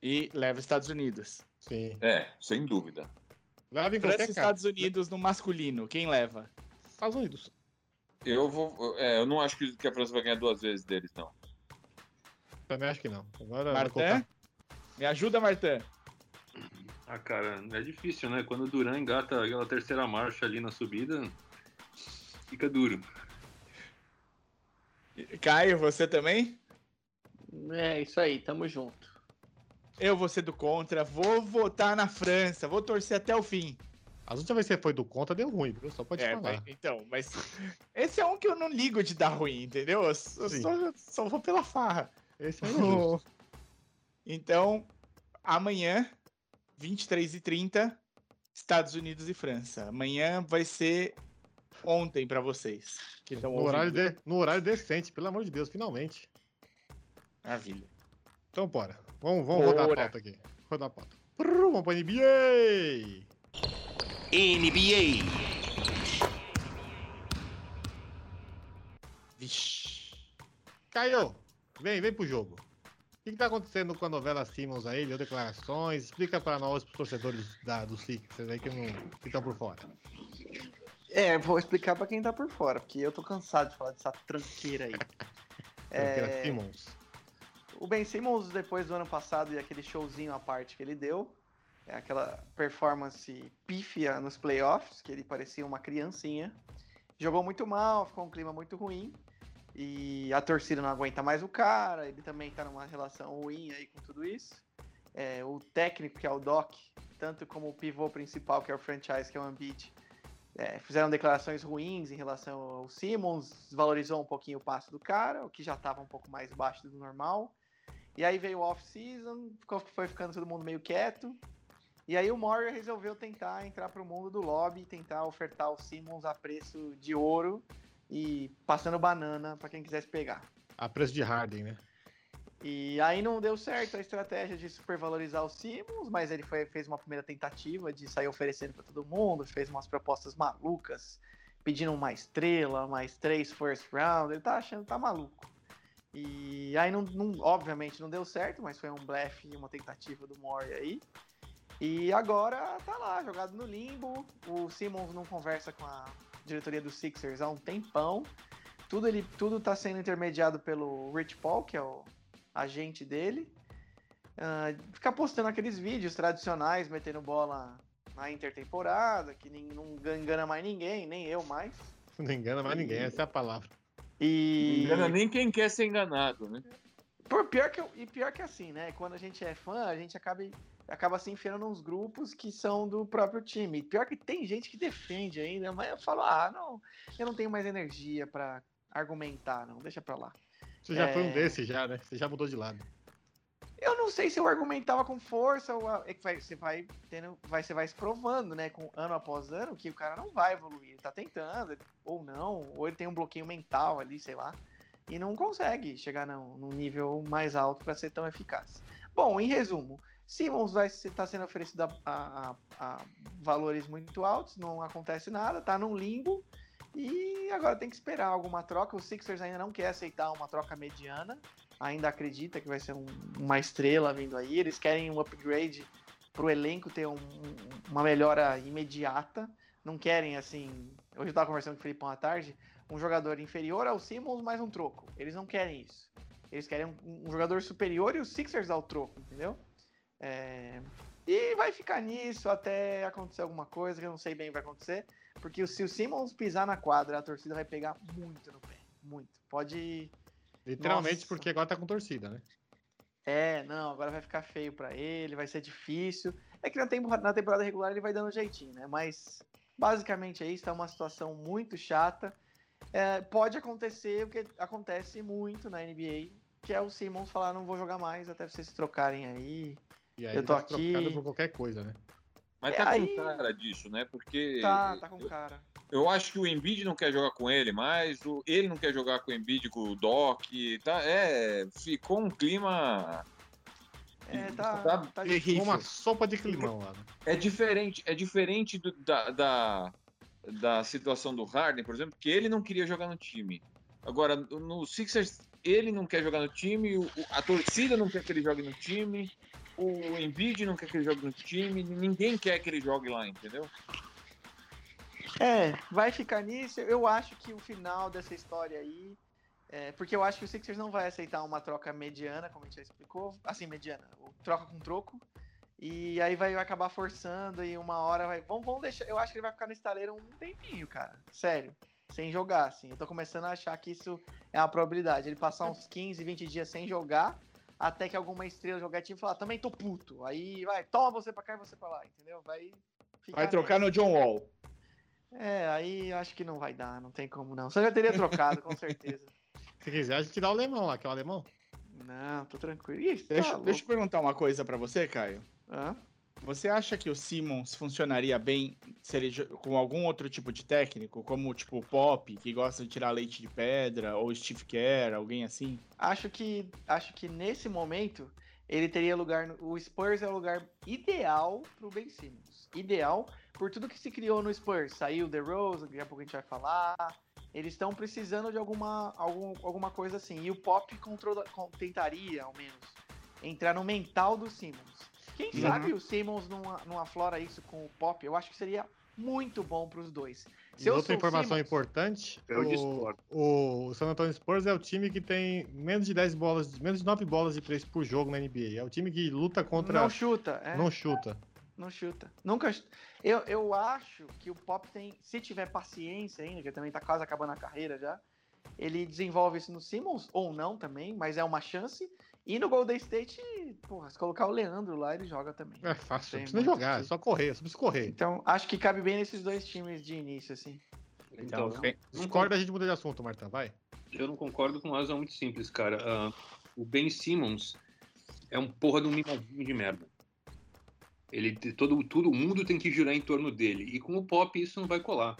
E leva Estados Unidos. Sim. É, sem dúvida. Leva em França e. Estados Unidos no masculino. Quem leva? Estados Unidos. Eu vou. É, eu não acho que a França vai ganhar duas vezes deles, não. Também acho que não. Agora Martin? Me ajuda, Martã. Ah, cara, é difícil, né? Quando o Duran engata aquela terceira marcha ali na subida, fica duro. Caio, você também? É isso aí, tamo junto. Eu vou ser do contra, vou votar na França, vou torcer até o fim. As últimas vezes que você foi do contra deu ruim, viu? Só pode É, falar. mas- então, mas esse é um que eu não ligo de dar ruim, entendeu? Eu só, só, vou pela farra. Esse é justo. Então, amanhã, 23h30, Estados Unidos e França. Amanhã vai ser ontem pra vocês. Que no, horário de- no horário decente, pelo amor de Deus, finalmente. Maravilha. Então, bora. Vamos, vamos rodar a pauta aqui. Rodar a pauta. Prrr, Vamos pra NBA! NBA. Vixe. Caio, vem, vem pro jogo. O que, que tá acontecendo com a novela Simmons aí? Deu declarações? Explica pra nós, pros torcedores da, do Sixers aí que não estão por fora. É, vou explicar pra quem tá por fora, porque eu tô cansado de falar dessa tranqueira aí. Tranqueira É, Simmons. O Ben Simmons, depois do ano passado e aquele showzinho à parte que ele deu, aquela performance pífia nos playoffs, que ele parecia uma criancinha, jogou muito mal, ficou um clima muito ruim, e a torcida não aguenta mais o cara, ele também tá numa relação ruim aí com tudo isso. É, o técnico, que é o Doc, tanto como o pivô principal, que é o franchise, que é o Embiid, é, fizeram declarações ruins em relação ao Simmons, desvalorizou um pouquinho o passe do cara, o que já estava um pouco mais baixo do normal. E aí veio o off-season, foi ficando todo mundo meio quieto. E aí o Moria resolveu tentar entrar pro mundo do lobby e tentar ofertar o Simmons a preço de ouro e passando banana para quem quisesse pegar. A preço de Harden, né? E aí não deu certo a estratégia de supervalorizar o Simmons, mas ele foi- fez uma primeira tentativa de sair oferecendo para todo mundo, fez umas propostas malucas, pedindo uma estrela, mais três first round, ele tá achando, tá maluco. E aí não, não- obviamente não deu certo, mas foi um blefe e uma tentativa do Mori aí. E agora tá lá, jogado no limbo. O Simmons não conversa com a diretoria dos Sixers há um tempão. Tudo, ele, tudo tá sendo intermediado pelo Rich Paul, que é o agente dele. Ah, ficar postando aqueles vídeos tradicionais, metendo bola na intertemporada, que nem, não engana mais ninguém, nem eu mais. Não engana mais ninguém, essa é a palavra. Não E engana nem quem quer ser enganado, né? por pior que eu- e pior que assim, né? Quando a gente é fã, a gente acaba acaba se enfiando nos grupos que são do próprio time. Pior que tem gente que defende ainda, mas eu falo, ah, não, eu não tenho mais energia pra argumentar, não, deixa pra lá. Você já foi um É. desses já, né? Você já mudou de lado. Eu não sei se eu argumentava com força ou a- é que vai, você vai tendo, vai, você vai se provando, né, com ano após ano, que o cara não vai evoluir, ele tá tentando, ou não, ou ele tem um bloqueio mental ali, sei lá, e não consegue chegar num, num nível mais alto para ser tão eficaz. Bom, em resumo, Simmons vai estar sendo oferecido a, a- a- valores muito altos, não acontece nada, tá num limbo. E agora tem que esperar alguma troca. O Sixers ainda não quer aceitar uma troca mediana ainda acredita que vai ser um- uma estrela vindo aí. Eles querem um upgrade pro elenco ter um- um- uma melhora imediata. Não querem, assim. Hoje eu tava conversando com o Felipão à tarde. Um jogador inferior ao Simmons mais um troco. Eles não querem isso. Eles querem um, um jogador superior e os Sixers ao troco, entendeu? É, E vai ficar nisso até acontecer alguma coisa que eu não sei bem o que vai acontecer. Porque se o Simmons pisar na quadra, a torcida vai pegar muito no pé. Muito. Pode. Literalmente Nossa. porque agora tá com torcida, né? É, não, agora vai ficar feio pra ele, vai ser difícil. É que na, tempo- na temporada regular ele vai dando jeitinho, né? Mas basicamente é isso, tá uma situação muito chata. É, pode acontecer o que acontece muito na NBA, que é o Simmons falar não vou jogar mais até vocês se trocarem aí. E aí Eu tô tá trocado aqui. por qualquer coisa, né? Mas É, tá aí- com cara disso, né? Porque Tá, tá com cara. eu acho que o Embiid não quer jogar com ele mais, o, ele não quer jogar com o Embiid, com o Doc, tá? É, ficou um clima É, tá, Tá tá uma sopa de climão lá, né? é diferente, é diferente do- da, da, da situação do Harden, por exemplo, que ele não queria jogar no time. Agora, no Sixers, ele não quer jogar no time, a torcida não quer que ele jogue no time, o Embiid não quer que ele jogue no time, ninguém quer que ele jogue lá, entendeu? É, vai ficar nisso. Eu acho que o final dessa história aí É, porque eu acho que o Sixers não vai aceitar uma troca mediana, como a gente já explicou. Assim, mediana. Troca com troco. E aí vai acabar forçando e uma hora vai. Vamos, deixar. Eu acho que ele vai ficar no estaleiro um tempinho, cara. Sério. Sem jogar, assim. Eu tô começando a achar que isso é uma probabilidade. Ele passar uns 15, 20 dias sem jogar, até que alguma estrela e falar, também tô puto. Aí vai, toma você pra cá e você pra lá, entendeu? Vai. Vai trocar no John Wall. É, aí eu acho que não vai dar, não tem como não. Você já teria trocado, com certeza. Se quiser, a gente dá o alemão lá, que é o alemão. Não, tô tranquilo. Ih, tá Deixa, louco. deixa eu perguntar uma coisa pra você, Caio. Hã? Você acha que o Simmons funcionaria bem se ele com algum outro tipo de técnico, como tipo o Pop, que gosta de tirar leite de pedra, ou Steve Kerr, alguém assim? Acho que acho que nesse momento ele teria lugar no, o Spurs é o lugar ideal pro Ben Simmons. Ideal por tudo que se criou no Spurs. Saiu The Rose, daqui a pouco a gente vai falar. Eles estão precisando de alguma, algum, alguma coisa assim. E o Pop controla, con- tentaria, ao menos, entrar no mental do Simmons. Quem Uhum. sabe o Simmons não, não aflora isso com o Pop? Eu acho que seria muito bom pros dois. E Se outra informação Simmons- importante: o, o San Antonio Spurs é o time que tem menos de 10 bolas, menos de 9 bolas de três por jogo na NBA. É o time que luta contra. Não chuta, é. não chuta. Não chuta. Nunca. Eu, eu acho que o Pop tem. Se tiver paciência ainda, que também tá quase acabando a carreira já, ele desenvolve isso no Simmons, ou não também, mas é uma chance. E no Golden State, porra, se colocar o Leandro lá, ele joga também. É fácil, Tem não precisa muito jogar, é só correr, só precisa correr. Então, acho que cabe bem nesses dois times de início, assim. Então, Então, não Discorda, a gente muda de assunto, Marta, vai. Eu não concordo com uma razão muito simples, cara. Ah, o Ben Simmons é um porra de um mimadinho de merda. Ele todo, todo mundo tem que girar em torno dele. E com o Pop isso não vai colar.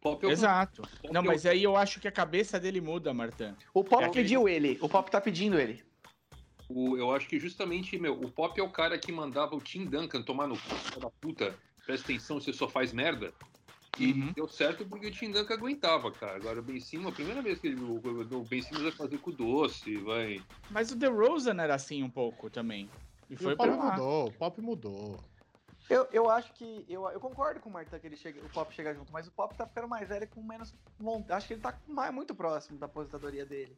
Pop é o Exato. Pop Não, é o- mas aí eu acho que a cabeça dele muda, Martin. O Pop É. pediu ele. O Pop tá pedindo ele. O- eu acho que justamente, meu, o Pop é o cara que mandava o Tim Duncan tomar no cu filho da puta. Presta atenção, você só faz merda. E Uhum. deu certo porque o Tim Duncan aguentava, cara. Agora o Ben Simmons, a primeira vez que ele, o, o Ben Simmons vai fazer com doce, vai. Mas o DeRozan era assim um pouco também. E E foi o Pop pra lá. mudou, o Pop mudou. Eu, eu acho que. Eu, eu concordo com o Marta que ele chega, o Pop chega junto, mas o Pop tá ficando mais velho e com menos vontade. Acho que ele tá mais, muito próximo da aposentadoria dele.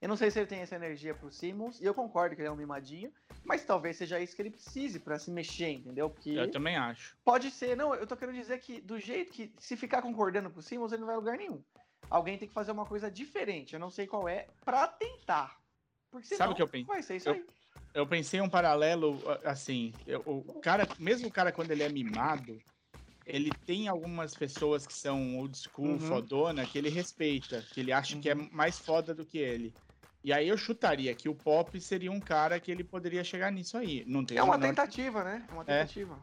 Eu não sei se ele tem essa energia pro Simmons, e eu concordo que ele é um mimadinho, mas talvez seja isso que ele precise pra se mexer, entendeu? Porque Eu também acho. pode ser. Não, eu tô querendo dizer que do jeito que. Se ficar concordando com o Simmons, ele não vai a lugar nenhum. Alguém tem que fazer uma coisa diferente, eu não sei qual é, pra tentar. Porque Sabe senão o que eu penso? vai ser isso Eu- aí. Eu pensei um paralelo, assim, eu- o cara, mesmo o cara quando ele é mimado, ele tem algumas pessoas que são old school, Uhum. fodona, que ele respeita, que ele acha que é Uhum. mais foda do que ele. E aí eu chutaria que o Pop seria um cara que ele poderia chegar nisso aí. Não tem É uma menor- tentativa, né? É uma É. tentativa.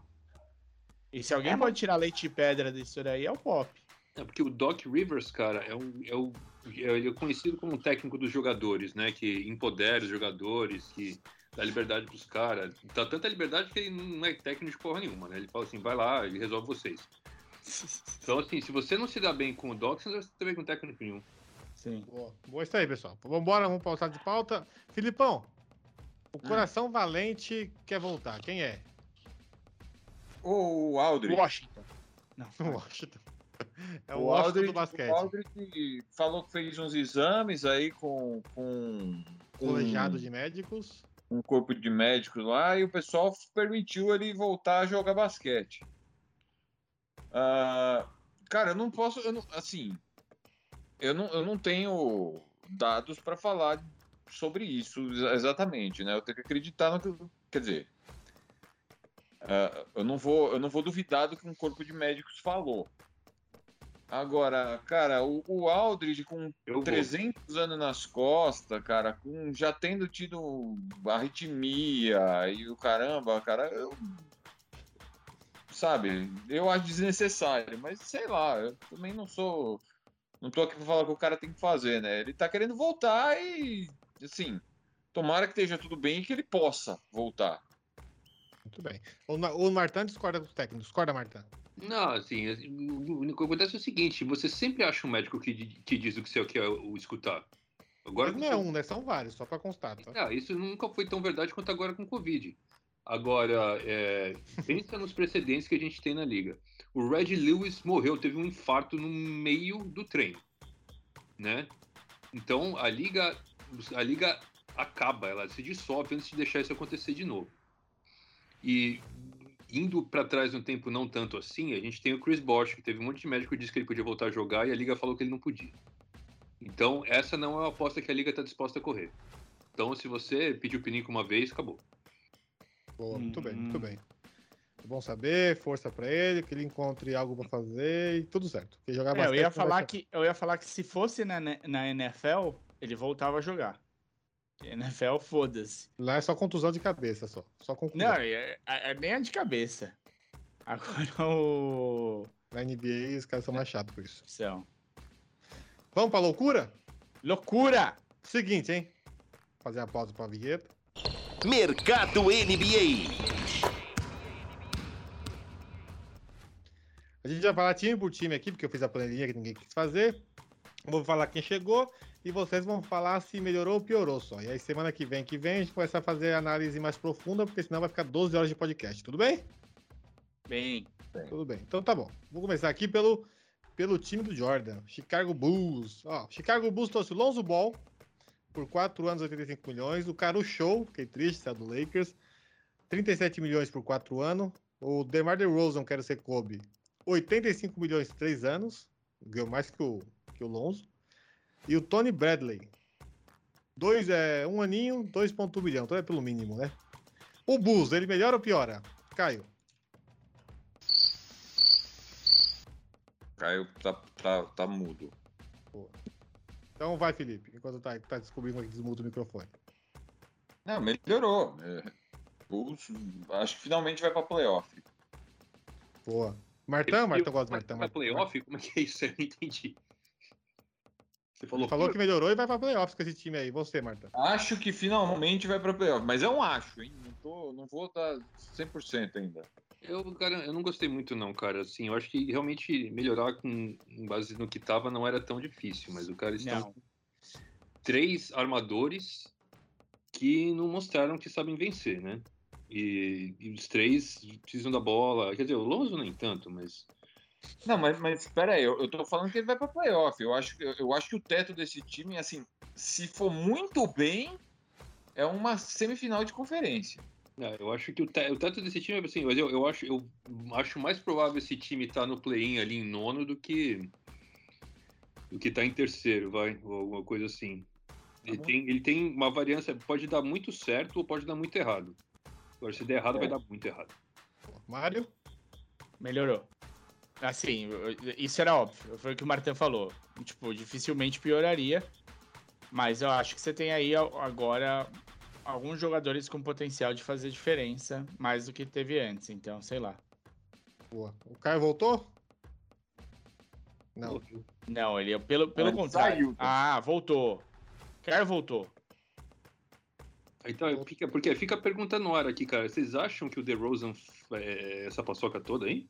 E se alguém É, pode mas- tirar leite de pedra disso daí, é o Pop. É porque o Doc Rivers, cara, é, um, é, o, é ele é conhecido como um técnico dos jogadores, né? Que empodera os jogadores, que dá liberdade pros caras. Dá tanta liberdade que ele não é técnico de porra nenhuma, né? Ele fala assim, vai lá, ele resolve vocês. Então, assim, se você não se dá bem com o Doc, você não vai se dar bem com técnico nenhum. Sim. Boa, boa isso aí, pessoal. Vambora, vamos pausar de pauta. Filipão, o Hum. coração valente quer voltar. Quem é? O Aldridge. Washington. Não. O Washington. É o, o Washington Aldridge, do basquete. o Aldridge falou que fez uns exames aí com, com, com Colegiado de médicos. um corpo de médicos lá e o pessoal permitiu ele voltar a jogar basquete. Ah, cara, eu não posso, eu não- assim, eu não, eu não tenho dados para falar sobre isso exa- exatamente, né? Eu tenho que acreditar no que, quer dizer, ah, eu não vou, eu não vou duvidar do que um corpo de médicos falou. Agora, cara, o, o Aldridge com Eu vou. 300 anos nas costas, cara, com já tendo tido arritmia e o caramba, cara, eu. Sabe, eu acho desnecessário, mas sei lá, eu também não sou. Não tô aqui pra falar o que o cara tem que fazer, né? Ele tá querendo voltar e, assim, tomara que esteja tudo bem e que ele possa voltar. Muito bem. O, o Martan discorda dos técnicos. Discorda, Martan. Não, assim, o único que acontece é o seguinte, você sempre acha um médico que diz o que você quer o escutar. Agora Mas não é um, né? São vários, só pra constar. Tá? Ah, isso nunca foi tão verdade quanto agora com o Covid. Agora, é, pensa nos precedentes que a gente tem na liga. O Red Lewis morreu, teve um infarto no meio do treino, né? Então a liga, a liga acaba, ela se dissolve antes de deixar isso acontecer de novo. E indo para trás um tempo não tanto assim, a gente tem o Chris Bosh, que teve um monte de médico que disse que ele podia voltar a jogar e a liga falou que ele não podia. Então essa não é uma aposta que a liga está disposta a correr. Então se você pediu o pinico uma vez, acabou. Boa, muito bem, muito Hum. bem. É bom saber, força pra ele, que ele encontre algo pra fazer e tudo certo. Porque jogar É, eu ia falar que eu ia falar que se fosse na, na NFL, ele voltava a jogar. NFL, foda-se. Lá é só contusão de cabeça, só. Só conclusão. Não, é, é- é nem a de cabeça. Agora o. Na NBA os caras são mais chatos por isso. São. Vamos pra loucura? Loucura! Seguinte, hein? Fazer a pausa pra vinheta. Mercado NBA. Gente vai falar time por time aqui, porque eu fiz a planilha que ninguém quis fazer. Vou falar quem chegou e vocês vão falar se melhorou ou piorou só. E aí, semana que vem, que vem, a gente começa a fazer a análise mais profunda, porque senão vai ficar 12 horas de podcast. Tudo bem? Bem. Tudo bem. Então tá bom. Vou começar aqui pelo, pelo time do Jordan. Chicago Bulls. Ó, Chicago Bulls trouxe o Lonzo Ball por 4 anos, 85 milhões. O Caru Show, fiquei triste, saiu do Lakers. 37 milhões por 4 anos. O DeMar DeRozan, quero ser Kobe. 85 milhões, 3 anos. Ganhou mais que o, que o Lonzo. E o Tony Bradley. Dois, é, um aninho, 2,1 milhão. Então é pelo mínimo, né? O Bulls, ele melhora ou piora? Caio. Caio tá, tá, tá mudo. Então vai, Felipe, enquanto tá, tá descobrindo que desmuta o microfone. Não, melhorou. É, Bulls, acho que finalmente vai pra playoff. Boa. Martão, Martão gosta de Vai Martão. pra Martão. playoff? Como é que é isso? Eu não entendi. Você falou, falou que melhorou e vai pra playoffs com esse time aí. Você, Martão. Acho que finalmente vai pra playoff, mas é um acho, hein? Não, tô, não vou dar 100% ainda. Eu, cara, eu não gostei muito, não, cara. Assim, eu acho que realmente melhorar com com base no que tava não era tão difícil, mas o cara está Não. três armadores que não mostraram que sabem vencer, né? E, e os três precisam da bola. Quer dizer, o Lonzo nem tanto, mas. Não, mas, mas espera aí, eu, eu tô falando que ele vai pra playoff. Eu acho, eu, eu acho que o teto desse time, assim, se for muito bem, é uma semifinal de conferência. é, eu acho que o, te- o teto desse time é assim, mas eu, eu acho, eu acho mais provável esse time estar no play-in ali em nono do que do que tá em terceiro, vai, ou alguma coisa assim. Ele, bom. tem, ele tem uma variância, pode dar muito certo ou pode dar muito errado. Agora, se der errado, É. vai dar muito errado. Mário? Melhorou. Assim, isso era óbvio. Foi o que o Martin falou. Tipo, dificilmente pioraria. Mas eu acho que você tem aí a- agora alguns jogadores com potencial de fazer diferença mais do que teve antes. Então, sei lá. Boa. O Caio voltou? Não. Não, ele pelo, pelo Ele contrário. saiu, tá? Ah, voltou. Caio voltou. Então, fica, porque fica a pergunta no ar aqui, cara. Vocês acham que o DeRozan é essa paçoca toda aí?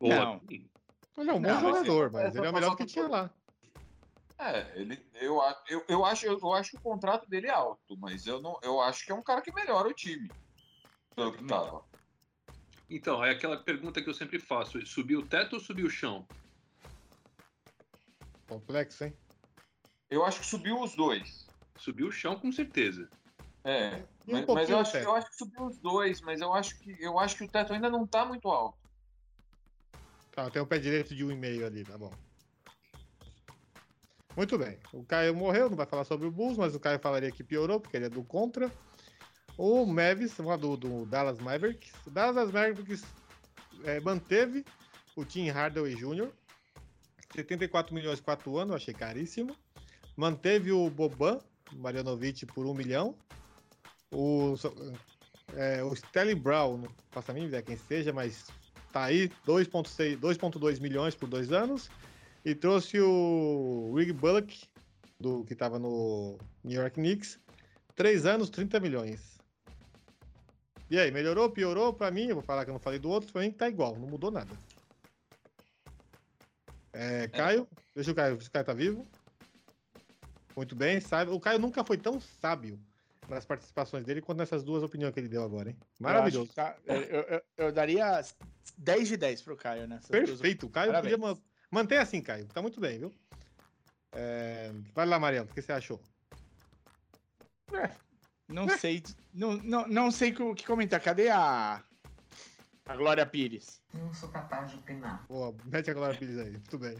Ou Não. aqui? Ele é um bom Não, mas jogador, ele- mas ele é o melhor do que tinha lá. É, ele, eu, eu, eu, acho, eu, acho que o contrato dele é alto, mas eu, não, eu acho que é um cara que melhora o time. Pelo que tava. Então, é aquela pergunta que eu sempre faço: subiu o teto ou subiu o chão? Complexo, hein? Eu acho que subiu os dois. Subiu o chão com certeza. É, um mas, mas eu, acho, eu acho que subiu os dois, mas eu acho que eu acho que o teto ainda não tá muito alto. Tá, tem o pé direito de um e meio ali, tá bom. Muito bem. O Caio morreu, não vai falar sobre o Bulls, mas o Caio falaria que piorou, porque ele é do contra. O Mavis, uma do, do Dallas Mavericks. O Dallas Mavericks é, manteve o Tim Hardaway Jr. 74 milhões 4 anos, achei caríssimo. Manteve o Boban Marianovic por 1 milhão. O, é, o Stelly Brown, não faço a mínima ideia quem seja, mas tá aí, 2,6 2,2 milhões por dois anos. E trouxe o Rig Bullock, do, que estava no New York Knicks, três anos, 30 milhões. E aí, melhorou, piorou? Pra mim, eu vou falar que eu não falei do outro, pra mim tá igual, não mudou nada. É, Caio, deixa o Caio, se o Caio tá vivo. Muito bem, sabe. O Caio nunca foi tão sábio nas participações dele quanto nessas duas opiniões que ele deu agora, hein? Maravilhoso. Eu, tá- eu, eu- eu daria 10 de 10 pro Caio nessa. Perfeito, o Caio Parabéns. podia man- manter assim, Caio. Tá muito bem, viu? É, Vai lá, Mariano, o que você achou? Não sei. Não, não, não sei o que comentar. Cadê a. A Glória Pires? Não sou capaz de opinar. Boa, mete a Glória Pires aí, muito bem.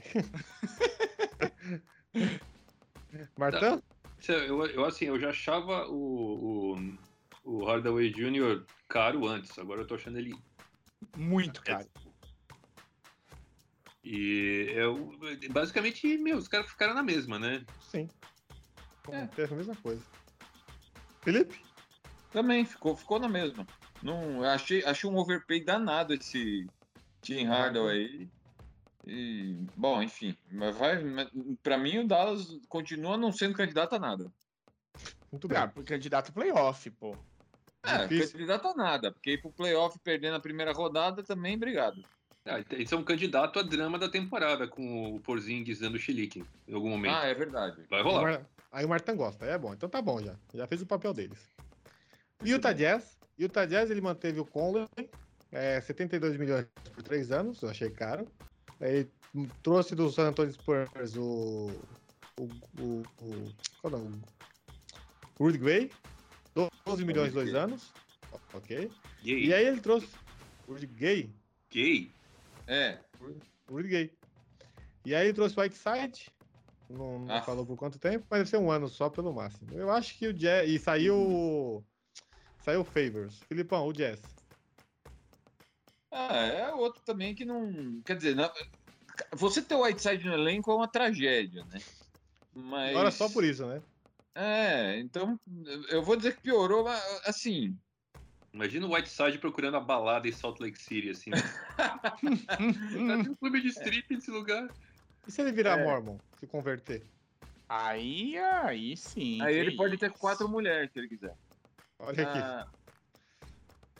Martão? É- Eu, eu, assim, eu já achava o, o, o Hardaway Jr. caro antes, agora eu tô achando ele. Muito caro. E é, o- basicamente, meu, os caras ficaram na mesma, né? Sim. É. Teve a mesma coisa. Felipe? Também, ficou, ficou na mesma. Não, eu achei, achei um overpay danado esse Tim Hardaway. E, bom, enfim, mas vai, mas pra mim o Dallas continua não sendo candidato a nada. Muito bem. Ah, candidato playoff, pô. É, Difícil. candidato a nada, porque ir pro playoff perdendo a primeira rodada também, obrigado. Ah, eles são um candidato a drama da temporada com o Porzingis dando chilique em algum momento. Ah, é verdade. Vai Aí o rolar. Mar- Aí o Martão gosta, é bom. Então tá bom já. Já fez o papel deles. Utah Jazz. Utah Jazz ele manteve o Conley, é, 72 milhões por três anos, eu achei caro. Aí trouxe do San Antonio Spurs o. O. o, o qual é o nome? O Rudy Gay, 12 milhões dois anos. Ok. Gay. E aí ele trouxe. Rudy Gay. Gay. É, Rudy Gay. E aí ele trouxe o Whiteside. Não, não Ah. falou por quanto tempo, mas deve ser um ano só pelo máximo. Eu acho que o Jazz. E saiu. Saiu o Favors. Filipão, o Jazz. Ah, é outro também que não. Quer dizer, na- você ter o Whiteside no elenco é uma tragédia, né? Mas. Agora só por isso, né? É, então eu vou dizer que piorou, mas assim. Imagina o Whiteside procurando a balada em Salt Lake City, assim. tá tendo um clube de strip nesse lugar. E se ele virar É. Mormon? Se converter? Aí, aí sim. Aí ele pode ter isso. quatro mulheres se ele quiser. Olha aqui.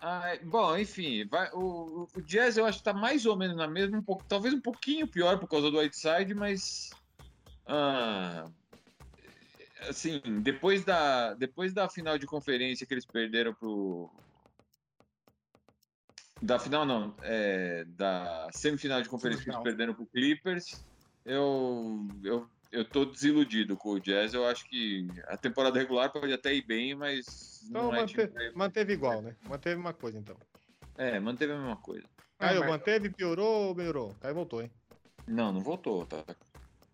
Ah, ah, bom, enfim, vai, o, o Jazz eu acho que tá mais ou menos na mesma, um pouco, talvez um pouquinho pior por causa do Whiteside, mas ah, assim, depois da, depois da final de conferência que eles perderam pro da final não, é, da semifinal de conferência que eles perderam pro Clippers, eu, eu eu tô desiludido com o Jazz. Eu acho que a temporada regular pode até ir bem, mas Então não é time mante- pra- manteve igual, né? Manteve uma coisa, então. É, manteve a mesma coisa. Caio, mas- manteve, piorou ou melhorou? Caio voltou, hein? Não, não voltou, tá?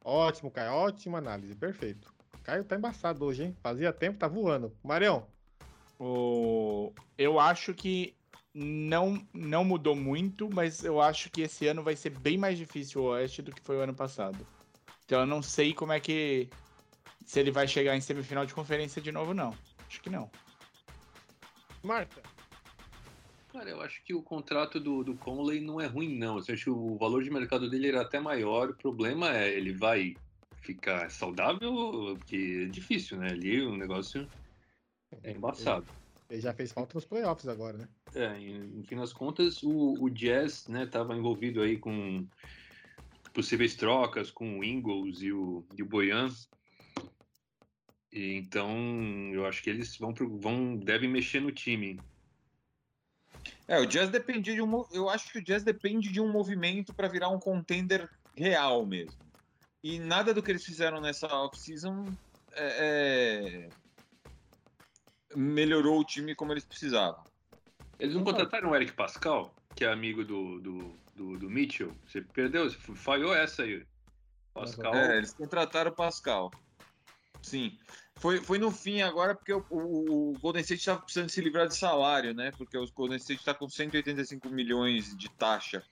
Ótimo, Caio. Ótima análise. Perfeito. Caio tá embaçado hoje, hein? Fazia tempo, tá voando. Marião, O... Eu acho que não, não mudou muito, mas eu acho que esse ano vai ser bem mais difícil o Oeste do que foi o ano passado. Então eu não sei como é que. Se ele vai chegar em semifinal de conferência de novo, não. Acho que não. Marta. Cara, eu acho que o contrato do, do Conley não é ruim, não. Eu acho que o valor de mercado dele era até maior. O problema é, ele vai ficar saudável? Porque é difícil, né? Ali o negócio é embaçado. Ele já fez falta nos playoffs agora, né? É, no fim das contas, o, o Jazz, né, tava envolvido aí com possíveis trocas com o Ingles e o, e o Boyan. E, então, eu acho que eles vão, pro- vão devem mexer no time. É, o Jazz dependia de um. Eu acho que o Jazz depende de um movimento para virar um contender real mesmo. E nada do que eles fizeram nessa off-season é, é, melhorou o time como eles precisavam. Eles não contrataram o Eric Pascal, que é amigo do, do, do, do Mitchell? Você perdeu, você falhou essa aí. Pascal. É, eles contrataram o Pascal. Sim. Foi, foi no fim agora, porque o, o- o Golden State estava precisando se livrar de salário, né? Porque o Golden State está com 185 milhões de taxa.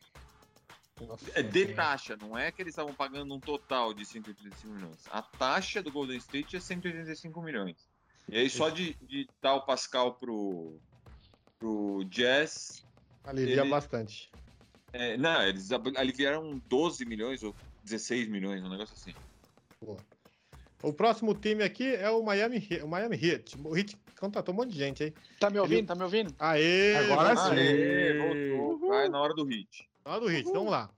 É de taxa, não é que eles estavam pagando um total de 185 milhões. A taxa do Golden State é 185 milhões. E aí, só de, de dar o Pascal pro, pro Jazz. Alivia Ele- bastante. É, não, eles aliviaram 12 milhões ou 16 milhões, um negócio assim. Boa. O próximo time aqui é o Miami, Heat- o Miami Heat. O Heat contratou um monte de gente, hein? Tá me ouvindo? Tá me ouvindo? Aê! Agora sim. Aê, voltou. Vai na hora do hit. Na hora do Hit, vamos lá.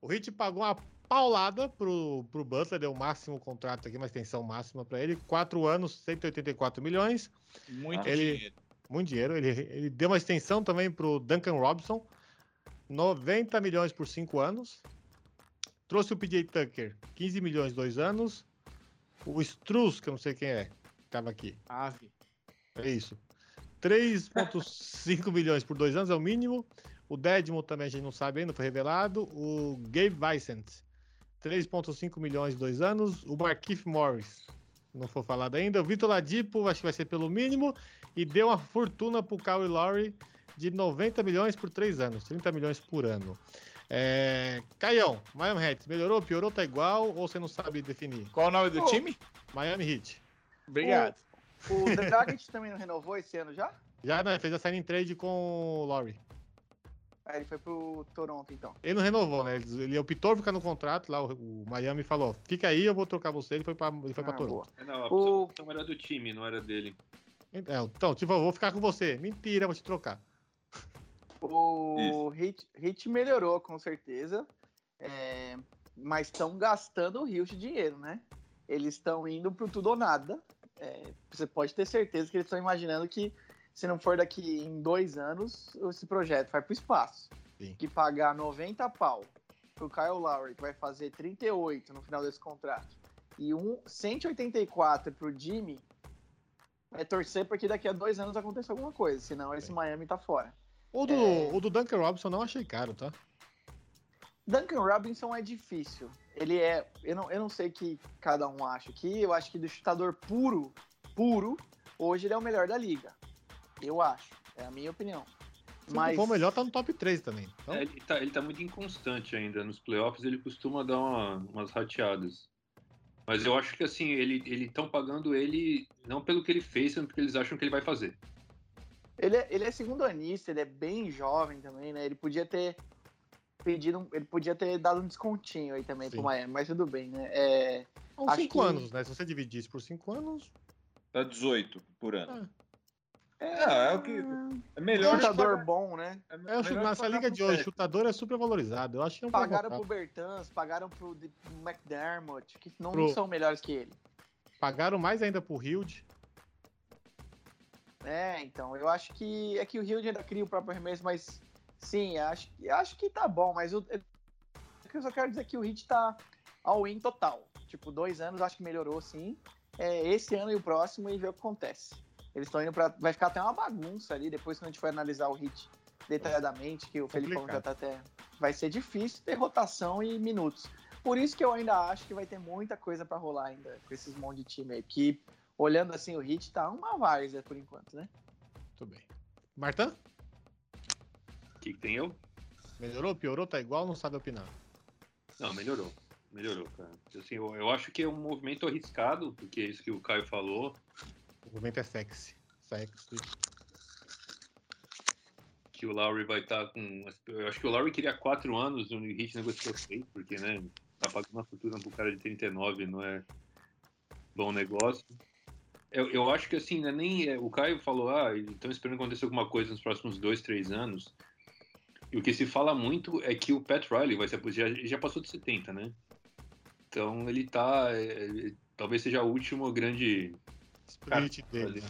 O Hit pagou uma paulada pro, pro Butler, deu o máximo contrato aqui, uma extensão máxima para ele. Quatro anos, 184 milhões. Muito Ele- dinheiro. Muito dinheiro. Ele, ele deu uma extensão também pro Duncan Robinson. 90 milhões por cinco anos. Trouxe o PJ Tucker, 15 milhões, dois anos. O Struz, que eu não sei quem é, tava aqui. Ave. É isso. 3,5 milhões por dois anos é o mínimo. O Dedmon também a gente não sabe ainda, foi revelado. O Gabe Vicent, 3,5 milhões de dois anos. O Marquise Morris, não foi falado ainda. O Vitor Ladipo, acho que vai ser pelo mínimo. E deu uma fortuna pro Kyle Lowry de 90 milhões por três anos, 30 milhões por ano. É... Caião, Miami Heat, melhorou, piorou, tá igual ou você não sabe definir? Qual o nome do Ô. time? Miami Heat. Obrigado. O The Dragic também não renovou esse ano já? Já né, fez a signing trade com o Lowry. Aí ele foi pro Toronto, então. Ele não renovou, né? Ele, ele optou por ficar no contrato lá. O, o Miami falou: fica aí, eu vou trocar você. Ele foi pra, ele foi pra Ah, Toronto. boa. É, Não, a O- era do time, não era dele. É, Então, tipo, eu vou ficar com você. Mentira, vou te trocar. O Hit, Hit melhorou, com certeza. É, mas estão gastando rios de dinheiro, né? Eles estão indo pro tudo ou nada. É, você pode ter certeza que eles estão imaginando que, se não for daqui em dois anos, esse projeto vai pro espaço. Sim. Que pagar 90 pau pro Kyle Lowry, que vai fazer 38 no final desse contrato, e um 184 pro Jimmy, é torcer para que daqui a dois anos aconteça alguma coisa. Senão esse Miami tá fora. O do, É. o do Duncan Robinson não achei caro, tá? Duncan Robinson é difícil. Ele é. Eu não, eu não sei o que cada um acha aqui. Eu acho que do chutador puro, puro, hoje ele é o melhor da liga. Eu acho. É a minha opinião. Se Mas. for melhor, tá no top 3 também. Então, É, ele, tá, ele tá muito inconstante ainda. Nos playoffs ele costuma dar uma- umas rateadas. Mas eu acho que assim, ele estão pagando ele não pelo que ele fez, mas porque eles acham que ele vai fazer. Ele é, ele é segundo anista, ele é bem jovem também, né? Ele podia ter pedido. um- ele podia ter dado um descontinho aí também Sim. pro Miami, mas tudo bem, né? É, uns acho 5 que- anos, né? Se você dividir isso por 5 anos, Tá 18 por ano. é, Não, é o que. É um melhor. chutador pagar- bom, né? é é, nessa liga de hoje, chutador é super valorizado. Eu acho que é um Pagaram pro Bertans, pagaram pro McDermott, que não Pro- são melhores que ele. Pagaram mais ainda pro Hild. É, então, eu acho que é que o Rio ainda cria o próprio arremesso, mas sim, acho, eu acho que tá bom, mas que eu só quero dizer é que o Hit tá all-in total. Tipo, dois anos acho que melhorou sim. É, esse ano e o próximo e ver o que acontece. Eles estão indo pra. Vai ficar até uma bagunça ali, depois que a gente for analisar o Hit detalhadamente, que o Felipão já tá até. Vai ser difícil ter rotação e minutos. Por isso que eu ainda acho que vai ter muita coisa pra rolar ainda com esses monte de time aí. Que olhando assim, o Hit tá uma várzea por enquanto, né? Muito bem. Martã? O que, que tem eu? Melhorou, piorou, tá igual, não sabe opinar. Não, melhorou. Melhorou, cara. Assim, eu, eu acho que é um movimento arriscado, porque é isso que o Caio falou. O movimento é sexy. Sexy. que o Lowry vai estar com. Eu acho que o Lowry queria quatro anos no Heat negociou seis, porque, né? Tá pagando uma fortuna pro cara de 39, não é bom negócio. Eu, eu acho que assim, né, nem. é, O Caio falou, ah, estão esperando acontecer alguma coisa nos próximos dois, três anos. E o que se fala muito é que o Pat Riley vai se aposentar. Já, já passou de 70, né? Então ele tá. é, é, talvez seja a última grande Spirit dele.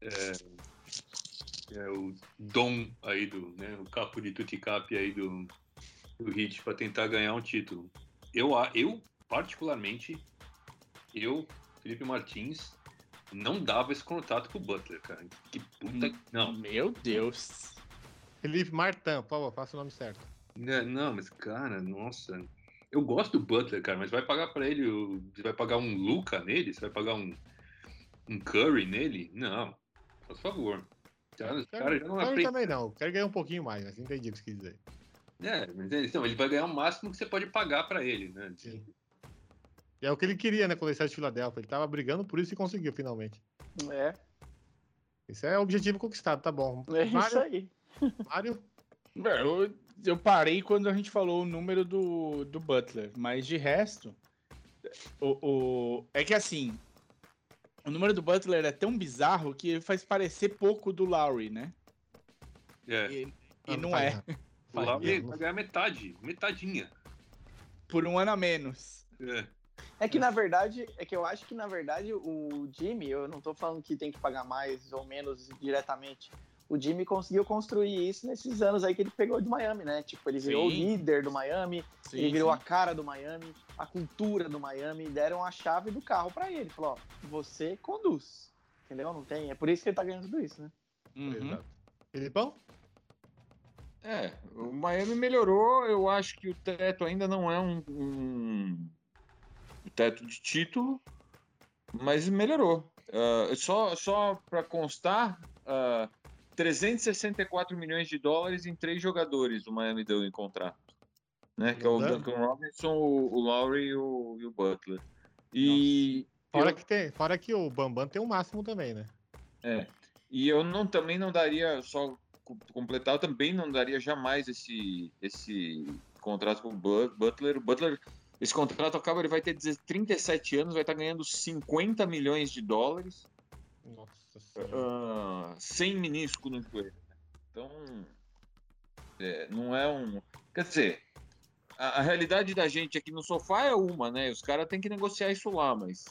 é, é o dom aí do, né, o capo de Tuticap aí do, do Hit para tentar ganhar um título. Eu, eu particularmente, eu, Felipe Martins, não dava esse contato pro Butler, cara. Que puta, não, Meu Deus. Felipe Martã, por favor, faça o nome certo. né, não, mas cara, nossa. Eu gosto do Butler, cara, mas vai pagar para ele, o- você vai pagar um Luca nele, você vai pagar um um Curry nele? Não. Por favor. Os caras já não Quero aprendem. também não, quero ganhar um pouquinho mais, mas entendi o que você quis dizer. É, mas ele- então, ele vai ganhar o máximo que você pode pagar pra ele, né? Sim. E é o que ele queria, né, quando ele saiu de Filadélfia. Ele tava brigando por isso e conseguiu, finalmente. É, Esse é o objetivo conquistado, tá bom. é isso Mário, aí. Mário, Eu, eu parei quando a gente falou o número do, do Butler, mas de resto, o, o, é que assim, o número do Butler é tão bizarro que ele faz parecer pouco do Lowry, né? É. E, e não não faz é. O Lowry mesmo. vai ganhar metade, metadinha. por um ano a menos. É. É que na verdade, é que eu acho que na verdade o Jimmy, eu não tô falando que tem que pagar mais ou menos diretamente. o Jimmy conseguiu construir isso nesses anos aí que ele pegou de Miami, né? Tipo, ele virou o líder do Miami, Sim, ele virou sim. a cara do Miami, a cultura do Miami, deram a chave do carro pra ele. Falou, ó, você conduz. Entendeu? Não tem. É por isso que ele tá ganhando tudo isso, né? Uhum. Filipão? É, o Miami melhorou. Eu acho que o teto ainda não é um, um- um teto de título, mas melhorou. Ah, só só para constar, ah, 364 milhões de dólares em três jogadores o Miami deu em contrato. Né, que é o Mudando. Duncan Robinson, o, o Lowry e o, e o Butler. E Fora eu- que, tem, fora que o Bambam tem o máximo também, né? É. E eu não, também não daria, só co- completar, eu também não daria jamais esse, esse contrato com o Bu- Butler. O Butler, esse contrato acaba, ele vai ter 10 37 anos, vai estar ganhando 50 milhões de dólares, Nossa senhora. ah, sem menisco no joelho. né? Então, é, não é um. Quer dizer, a, a realidade da gente aqui no sofá é uma, né? Os caras têm que negociar isso lá, mas.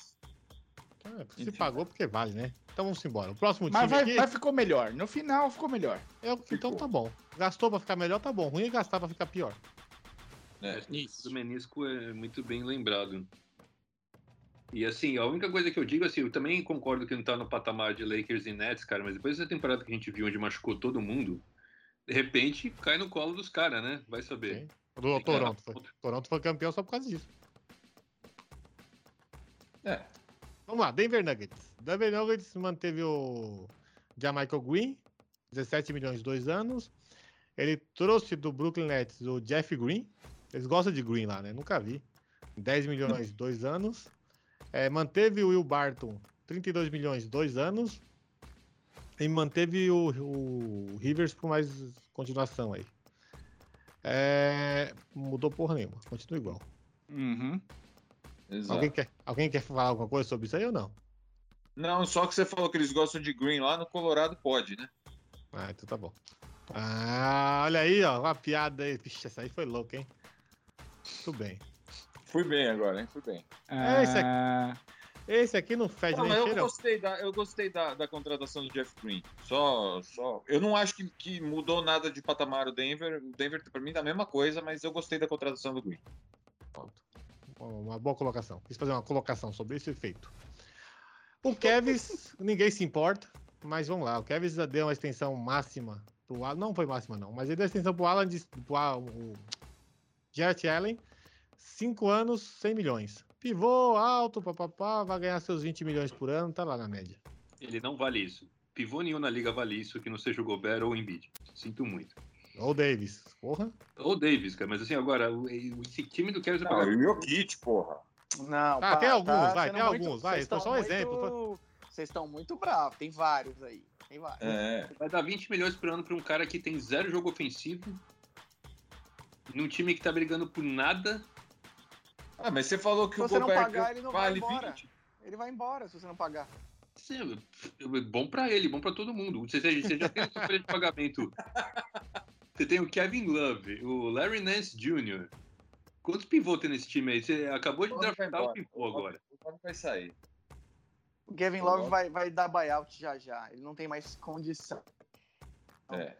Ah, se enfim. pagou porque vale, né? Então vamos embora. O próximo Mas time vai, aqui. vai ficou melhor. No final ficou melhor. é o- então tá bom. Gastou pra ficar melhor, tá bom. Ruim é gastar pra ficar pior. É. Isso do menisco é muito bem lembrado. E assim, a única coisa que eu digo, assim, eu também concordo que não tá no patamar de Lakers e Nets, cara, mas depois dessa temporada que a gente viu onde machucou todo mundo, de repente cai no colo dos caras, né? Vai saber. Sim. Do Toronto. Foi. Toronto foi campeão só por causa disso. É. Vamos lá, Denver Nuggets. Denver Nuggets manteve o Jamichael Green, 17 milhões, dois anos. Ele trouxe do Brooklyn Nets o Jeff Green. Eles gostam de Green lá, né? Nunca vi. 10 milhões, dois anos. É, manteve o Will Barton, 32 milhões, dois anos. E manteve o, o Rivers por mais continuação aí. É, mudou porra nenhuma, continua igual. Uhum. Exato. Alguém quer, alguém quer falar alguma coisa sobre isso aí ou não? Não, só que você falou que eles gostam de green lá no Colorado, pode, né? Ah, então tá bom. Ah, olha aí, ó, uma piada aí. Vixe, essa aí foi louca, hein? Muito bem. Fui bem agora, hein? Fui bem. É, esse aqui- Ah, Esse aqui não fede Não, nem eu gostei, da, eu gostei da, da contratação do Jeff Green. Só, só. Eu não acho que, que mudou nada de patamar o Denver. O Denver, pra mim, tá a mesma coisa, mas eu gostei da contratação do Green. Pronto. Uma boa colocação. Quis fazer uma colocação sobre isso e feito. O Kevs, ninguém se importa, mas vamos lá. O Kevs deu uma extensão máxima pro Alan. Não foi máxima, não, mas ele deu extensão pro Alan de pro Al- o Jarrett Allen. 5 anos, 100 milhões. Pivô alto, papapá, vai ganhar seus 20 milhões por ano, tá lá na média. Ele não vale isso. Pivô nenhum na liga vale isso, que não seja o Gobert ou o Embiid. Sinto muito. Ou Davis, porra. Ou o Davis, cara, mas assim, agora, o- esse time do Cavs vai Ah, e o Jokic, porra. Não, Ah, tem alguns, vai, sendo tem alguns, vai, foi só um exemplo, muito- Vocês estão muito bravos, tem vários aí. Tem vários. É. Vai dar 20 milhões por ano pra um cara que tem zero jogo ofensivo, num time que tá brigando por nada. Ah, mas você falou que Se o você não pagar, ele não vai vale embora. 20. Ele vai embora se você não pagar. Sim, é bom pra ele, bom pra todo mundo. Você, você já tem o super de pagamento. Você tem o Kevin Love, o Larry Nance Jr. Quantos pivô tem nesse time aí? Você acabou de vai draftar o pivô agora. O Love vai sair. O Kevin Love vai, vai dar buyout já já. Ele não tem mais condição. É.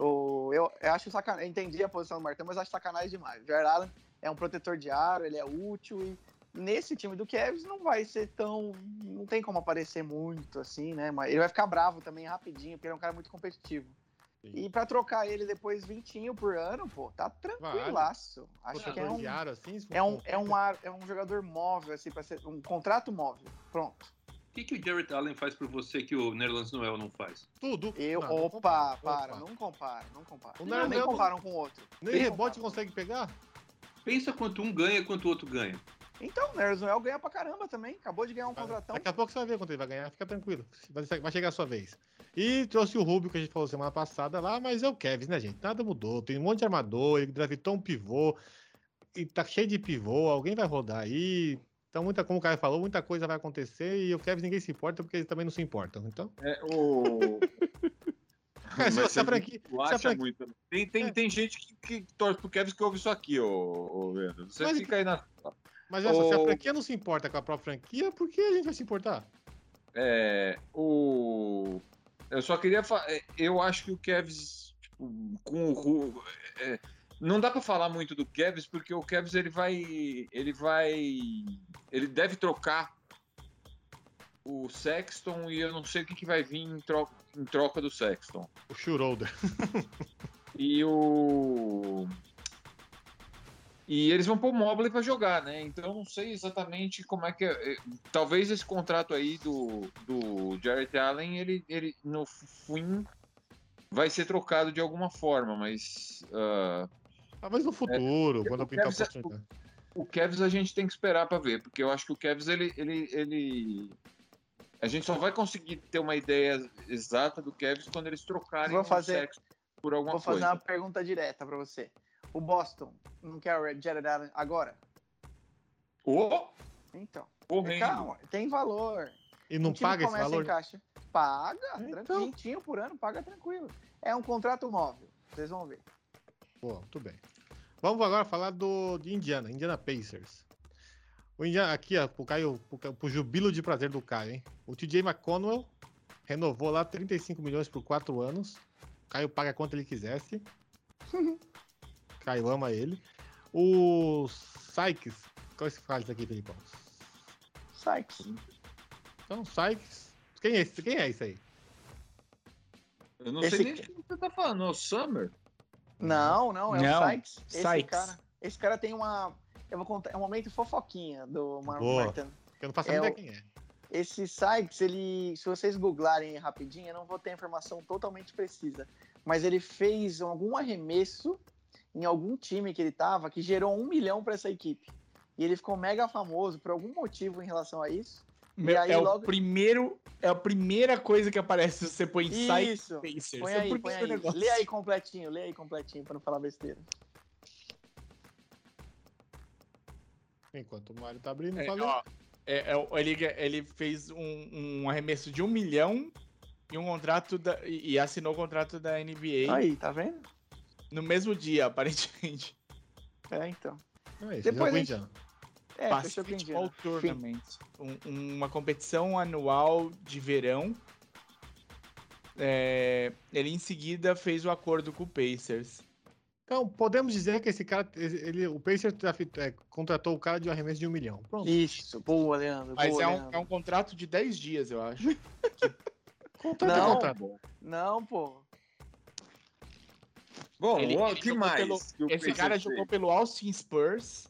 O, eu, eu acho sacanagem. Entendi a posição do Martão, mas acho sacanagem demais. O Allen é um protetor de aro, ele é útil e nesse time do Cavs não vai ser tão. Não tem como aparecer muito assim, né? Mas ele vai ficar bravo também rapidinho, porque ele é um cara muito competitivo. Sim. E pra trocar ele depois 20 por ano, pô, tá tranquilaço. Acho que é um, assim, é um, é um, ar, é um jogador móvel, assim, para ser um contrato móvel. Pronto. O que, que o Jarrett Allen faz por você que o Nerlens Noel não faz? Tudo. Eu, Não, não opa, compara, para, opa. não compara, não compara. O Não, Nerlens nem não- compara um com o outro. Nem Nem rebote compara. consegue pegar? Pensa quanto um ganha, quanto o outro ganha. Então, o Nerlens Noel ganha pra caramba também. Acabou de ganhar um contratão. Daqui a pouco você vai ver quanto ele vai ganhar, fica tranquilo. Vai, vai chegar a sua vez. E trouxe o Rubio, que a gente falou semana passada lá, mas é o Kevin, né, gente? Nada mudou. Tem um monte de armador, ele draftou um pivô. E tá cheio de pivô, alguém vai rodar aí. Então, muita, como o Caio falou, muita coisa vai acontecer e o Kevin ninguém se importa porque eles também não se importam. Então, É, o... Se Mas é você franquia- se muito. né? Tem, tem, É. tem gente que, que torce pro Kevin que ouve isso aqui, ô, ô Leandro. Você Mas- fica aí na. mas olha só, se a franquia não se importa com a própria franquia, por que a gente vai se importar? É, o. Eu só queria falar. Eu acho que o Kevs, tipo, com o. Ru- é, não dá pra falar muito do Kevs, porque o Kevs ele vai. Ele vai. Ele deve trocar o Sexton e eu não sei o que, que vai vir em troca, em troca do Sexton. O Schroeder. E o. E eles vão pôr o Mobley pra jogar, né? Então eu não sei exatamente como é que é. é, Talvez esse contrato aí do, do Jarrett Allen, ele, ele no fim vai ser trocado de alguma forma, mas ah, Talvez no futuro, quando eu pintar a Kevs é- oportunidade. o Kevs a gente tem que esperar pra ver, porque eu acho que o Kevs ele, ele, ele... a gente só vai conseguir ter uma ideia exata do Kevs quando eles trocarem Vou o fazer- Sexton por alguma Vou fazer coisa. uma pergunta direta pra você. O Boston não quer o Jared Allen agora? Ô, Então. correndo. Calma, tem valor. E não Um paga esse valor? Em caixa. Paga, Então. tranquilo. 20 por ano, paga tranquilo. É um contrato móvel. Vocês vão ver. Pô, muito bem. Vamos agora falar do, de Indiana, Indiana Pacers. O Indiana, aqui, ó, pro, Caio, pro, pro jubilo de prazer do Caio, hein? O TJ McConnell renovou lá 35 milhões por 4 anos. O Caio paga quanto ele quisesse. Caio ama ele. O Sykes, qual é esse faz aqui, Felipão? Sykes. Então, Sykes. Quem é esse? Quem é esse aí? Eu não Esse sei nem o que você tá falando, o Summer. Não, não, é Não, o Sykes. Esse Sykes. cara, esse cara tem uma. Eu vou contar. É um momento fofoquinha do Mar Boa. Martin. Eu não faço É ideia o- quem é. Esse Sykes, ele. Se vocês googlarem rapidinho, eu não vou ter a informação totalmente precisa. Mas ele fez algum arremesso em algum time que ele tava que gerou um milhão para essa equipe. E ele ficou mega famoso por algum motivo em relação a isso. Meu, aí é o logo- primeiro, é a primeira coisa que aparece se você põe site Isso. Pacers. Põe É o aí, põe primeiro aí. negócio. Lê aí completinho, lê aí completinho pra não falar besteira. Enquanto o Mário tá abrindo, É, ó, é, é, o- ele, ele fez um, um arremesso de um milhão e um contrato da, e, assinou o contrato da NBA Aí, tá vendo? no mesmo dia, aparentemente. É, então. É isso, Depois a gente-. É, Basketball. Fim. Tournament. Um- uma competição anual de verão. É, ele em seguida fez o acordo com o Pacers. Então, podemos dizer que esse cara, ele, o Pacers é, contratou o cara de um arremesso de um milhão. Pronto. Isso, boa, Leandro. Mas boa, é um, Leandro. é um contrato de 10 dias, eu acho. Contrato é Não. contrato. Não, pô. Bom, Ele- o que mais? pelo- que Esse cara fez? jogou pelo Austin Spurs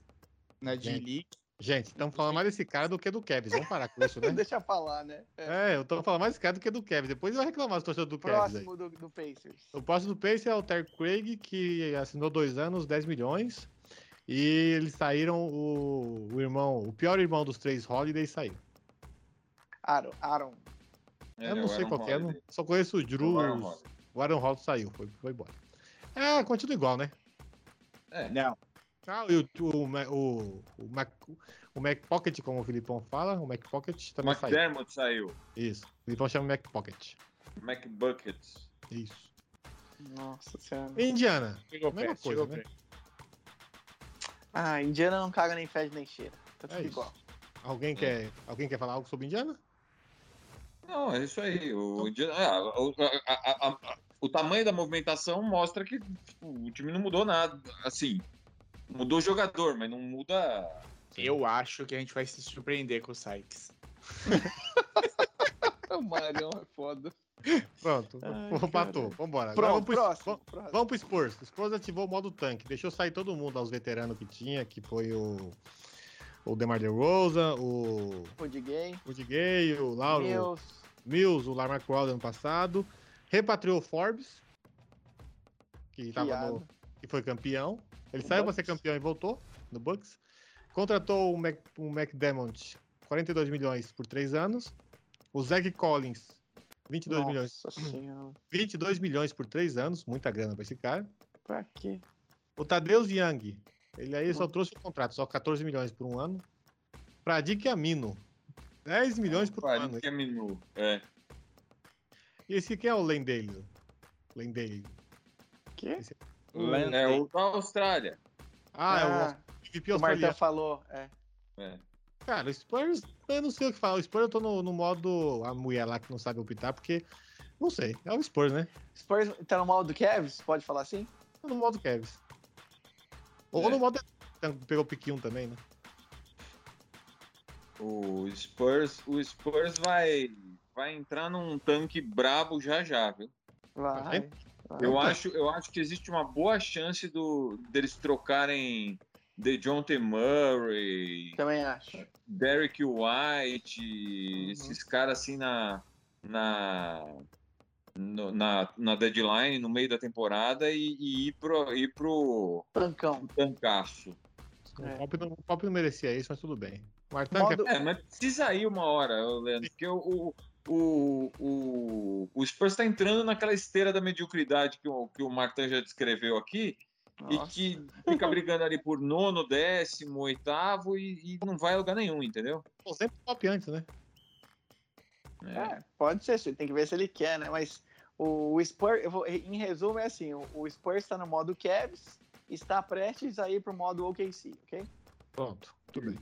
na Gente. Gente, estamos falando mais desse cara do que do Kevin. Vamos parar com isso, né? Deixa eu falar, né? É. É, eu tô falando mais desse cara do que do Kevin. Depois eu reclamar os torcedores do Kevin. Próximo do, do Pacers. O próximo do Pacers é o Terry Craig, que assinou dois anos, 10 milhões. E eles saíram, o, o irmão, o pior irmão dos três Holiday saiu. Aaron. Aaron. É, eu não sei Aaron qual é, não- Holiday. só conheço o Drew. O Aaron Holiday. O Aaron Hall saiu, foi, foi embora. É, continua igual, né? É. Não, Ah, e o, o, o, o, Mac, o Mac Pocket, como o Filipão fala, o Mac Pocket também saiu. McDermott saiu. Isso. O Filipão chama Mac Pocket. McBuckets. Isso. Nossa senhora. Indiana. chegou Mesma perto, coisa, chegou né? Ah, Indiana não caga nem fede nem cheira. Tá tudo É igual. Alguém quer, alguém quer falar algo sobre Indiana? Não, é isso aí. O, Indiana- ah, a- a- a- o tamanho da movimentação mostra que tipo, o time não mudou nada. Assim, mudou o jogador, mas não muda. Eu acho que a gente vai se surpreender com o Sykes. O Marião é foda. Pronto. Ai, Vou Matou. Vambora. Pronto, vamos pro, próximo. vamos- próximo. vamos pro Spurs. O Spurs ativou o modo tanque. Deixou sair todo mundo aos veteranos que tinha, que foi o. O DeMar DeRozan, o Rudy Gay. Rudy Gay, o Lauro Mills. Mills, o Lamar Crowder ano passado. Repatriou o Forbes, que, tava no, que foi campeão. Ele O saiu para ser campeão e voltou no Bucks. Contratou o, Mac, o McDermott, 42 milhões por 3 anos. O Zach Collins, 22 milhões. Nossa senhora. 22 milhões por 3 anos, muita grana para esse cara. Pra quê? O Tadeusz Young, ele aí só trouxe o contrato, só 14 milhões por um ano. Pra Dick Amino, 10 milhões por um ano. que é minu. É. E esse aqui é o Lendale. Lendale. Quê? Lan- É o da Austrália. Ah, é o Ah, MVP o australiano. falou. É. É. Cara, o Spurs, eu não sei o que falar. O Spurs eu tô no, no modo a mulher lá que não sabe optar, porque Não sei. É o Spurs, né? Spurs tá no modo do Cavs, pode falar assim? Tá no modo Cavs. Ou É. no modo. Pegou o piquinho também, né? O Spurs, o Spurs vai, vai entrar num tanque brabo já já, viu? Vai. Eu Opa. acho, eu acho que existe uma boa chance do, deles trocarem de John T. Murray, Também acho. Derek White, esses caras assim na, na, no- na, na deadline, no meio da temporada e, e ir, pro, ir pro Tancão. tancaço. É. O, Pop não, o Pop não merecia isso, mas tudo bem. O Martão Modo- quer... É, mas precisa ir uma hora, Leandro, porque o, o, o, o, o Spurs está entrando naquela esteira da mediocridade que o, que o Martin já descreveu aqui, e Nossa. que fica brigando ali por nono, décimo, oitavo e, e não vai a lugar nenhum, entendeu? Pô, sempre top antes, né? É. É, pode ser, tem que ver se ele quer, né? Mas o, o Spurs, eu vou- em resumo, é assim: o, o Spurs está no modo Cavs, está prestes a ir pro modo OKC, ok? Pronto, tudo bem.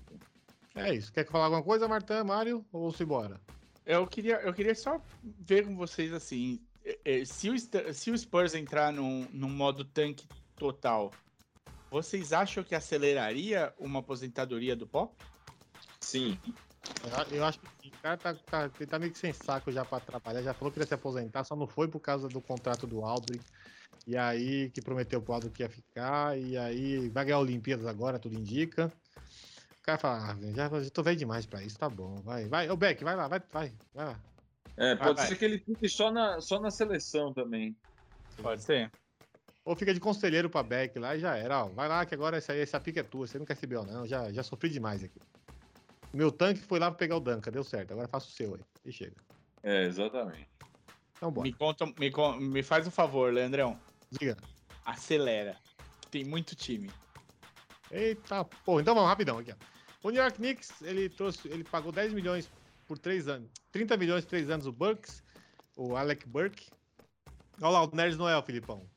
É isso. Quer falar alguma coisa, Martão, Mário? Ou se bora? Eu queria, eu queria só ver com vocês assim. eh, eh, Se o, se o Spurs entrar num, num modo tanque total, vocês acham que aceleraria uma aposentadoria do Pop? Sim. Eu- Eu acho que o cara tá, tá, ele tá meio que sem saco já pra atrapalhar. Já falou que ia se aposentar, só não foi por causa do contrato do Aldrin. E aí, que prometeu pro Aldrin que ia ficar. E aí, vai ganhar Olimpíadas agora, tudo indica. O cara fala, ah, velho, já, já tô velho demais pra isso, tá bom. Vai, vai. Ô, Beck, vai lá, vai, vai. vai lá. É, pode vai. ser que ele fique só na, só na seleção também. Pode ser. Ou fica de conselheiro pra Beck lá e já era. Ó, vai lá que agora essa, essa pica é tua. Você não quer CBO, não. Já, já sofri demais aqui. Meu tanque foi lá pra pegar o Danca, deu certo. Agora faça o seu aí. E chega. É, exatamente. Então bora. Me conta, me, me faz um favor, Leandrão. Diga. Acelera. Tem muito time. Eita, pô, então vamos rapidão aqui, ó. O New York Knicks, ele trouxe, ele pagou 10 milhões por 3 anos. 30 milhões por 3 anos o Burks, o Alec Burke. Olha lá, o Nerds Noel, Filipão.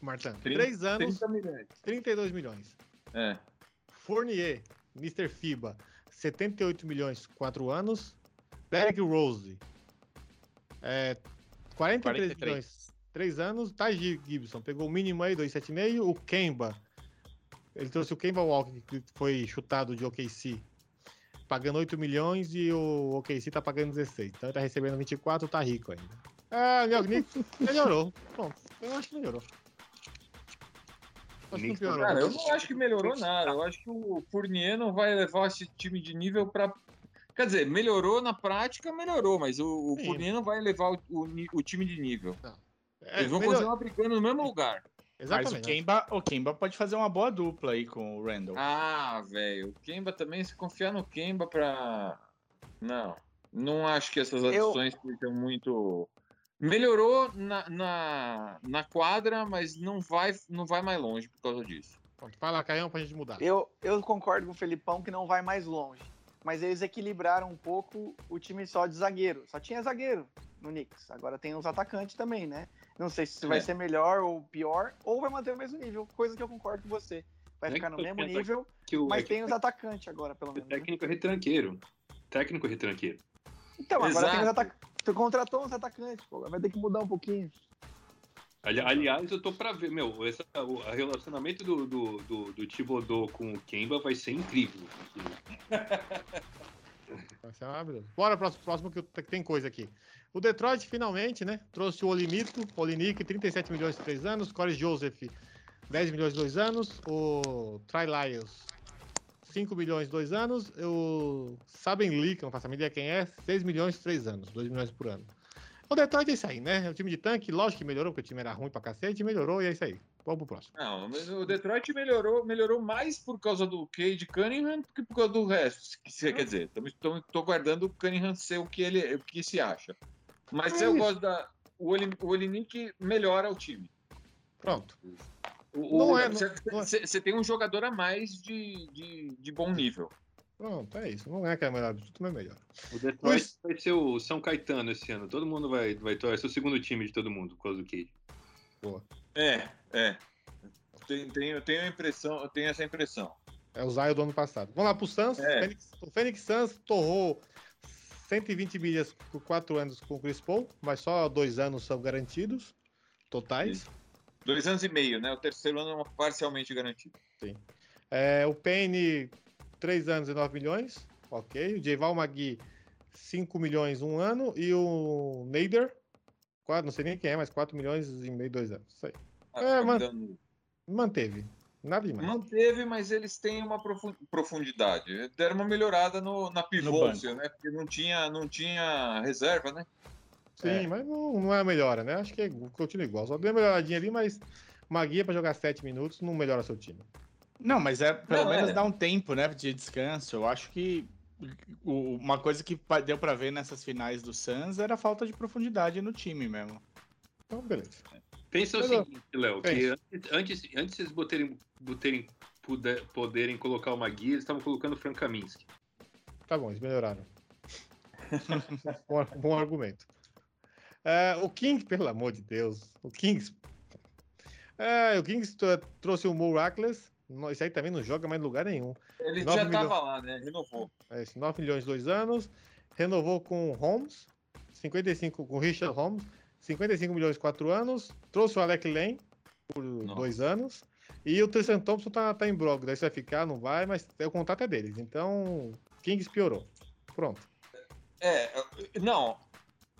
Martão. 3 anos, 30 milhões. 32 milhões. É. Fournier, Mr. FIBA, 78 milhões, 4 anos. Derrick Rose, é, 43, 43. milhões, 3 anos. Taj Gibson, pegou o mínimo aí, 2,75. O Kemba, ele trouxe o Kemba Walker, que foi chutado de OKC, pagando 8 milhões e o OKC tá pagando 16. Então ele tá recebendo 24, tá rico ainda. Ah, Knicks melhorou. Pronto, eu acho que melhorou. Acho que não Knicks piorou. Cara, eu não acho que melhorou nada. Eu acho que o Fournier não vai levar esse time de nível pra. Quer dizer, melhorou na prática, melhorou, mas o, o. Fournier não vai levar o, o o time de nível. É, Eles vão melhor- continuar brigando no mesmo lugar. Mas o Exatamente. Kemba, o Kemba pode fazer uma boa dupla aí com o Randall. Ah, velho, o Kemba também, se confiar no Kemba pra. Não, não acho que essas Eu- adições sejam muito. Melhorou na, na, na quadra, mas não vai, não vai mais longe por causa disso. Pronto, Vai lá, Caião, pra gente mudar. Eu, eu concordo com o Felipão que não vai mais longe. Mas eles equilibraram um pouco o time só de zagueiro. Só tinha zagueiro no Knicks. Agora tem os atacantes também, né? Não sei se vai É. ser melhor ou pior, ou vai manter o mesmo nível. Coisa que eu concordo com você. Vai É ficar no mesmo nível, Que o, mas é tem os atacantes agora, pelo menos. né? técnico é retranqueiro. Técnico é retranqueiro. Então, agora tem os Exato. atacantes. Tu contratou uns atacantes, pô. Vai ter que mudar um pouquinho. Ali- Aliás, eu tô pra ver, meu, esse, o a relacionamento do, do, do, do Thibodeau com o Kemba vai ser incrível. Vai ser maravilhoso. Bora pro próximo, que tem coisa aqui. O Detroit finalmente, né? Trouxe o Olimito, Olinick, 37 milhões por 3 anos. Corey Joseph, 10 milhões por 2 anos. O Try Lyles, 5 milhões por 2 anos. O Saben Lee, que não faço a ideia quem é, 6 milhões por 3 anos, 2 milhões por ano. O Detroit é isso aí, né? É o time de tanque, lógico que melhorou, porque o time era ruim pra cacete, melhorou e é isso aí. Vamos pro próximo. Não, mas o Detroit melhorou, melhorou mais por causa do Cade Cunningham do que por causa do resto. Que Quer dizer, estou guardando o Cunningham ser o que ele o que se acha. Mas É eu isso. gosto da. O Oli- o Olinick melhora o time. Pronto. O- Não o- é- Você não é. tem um jogador a mais de, de, de bom nível. Pronto, é isso. Não é que é melhor absoluto, mas é melhor. O Detroit Pois- vai ser o São Caetano esse ano. Todo mundo vai, vai, vai ser o segundo time de todo mundo, por causa do Cade. É, é. Tenho, tenho, tenho a impressão, eu tenho essa impressão. É o Zion do ano passado. Vamos lá pro Suns. É. Phoenix- o Phoenix Suns torrou 120 milhas por 4 anos com o Chris Paul, mas só dois anos são garantidos, totais. Dois anos e meio, né? O terceiro ano é parcialmente garantido. É, o Payne, 3 anos e 9 milhões, ok. O Jeval Magui, 5 milhões um ano. E o Nader, quatro, não sei nem quem é, mas 4 milhões e meio, dois anos. Isso aí. Ah, É, tá mas- dando- Manteve. Nada demais. Manteve, mas eles têm uma profun- profundidade. Deram uma melhorada no, na No pivô, banco. né? Porque não tinha, não tinha reserva, né? Sim, É. mas não, não é a melhora, né? Acho que é, continua igual. Só deu uma melhoradinha ali, mas Magui pra jogar 7 minutos não melhora seu time. Não, mas é pelo Não, menos é. dá um tempo, né, de descanso. Eu acho que uma coisa que deu pra ver nessas finais do Suns era a falta de profundidade no time mesmo. Então, beleza. Pensa o seguinte, Léo, que antes, antes, eles boterem, boterem, puder- poderem colocar uma guia, eles estavam colocando o Frank Kaminsky. Tá bom, eles melhoraram. bom, bom argumento. É, o Kings, pelo amor de Deus, o Kings. É, o Kings trouxe o Miraculous. Isso aí também não joga mais em lugar nenhum. Ele já milhões. tava lá, né? Renovou. É, esse 9 milhões, dois anos. Renovou com o Holmes, 55 com o Richard Holmes, 55 milhões, quatro anos. Trouxe o Alec Lane por Nossa. dois anos. E o Tristan Thompson tá, tá em bloco. Daí se vai ficar, não vai, mas é, o contrato é deles. Então, Kings piorou. Pronto. É, não.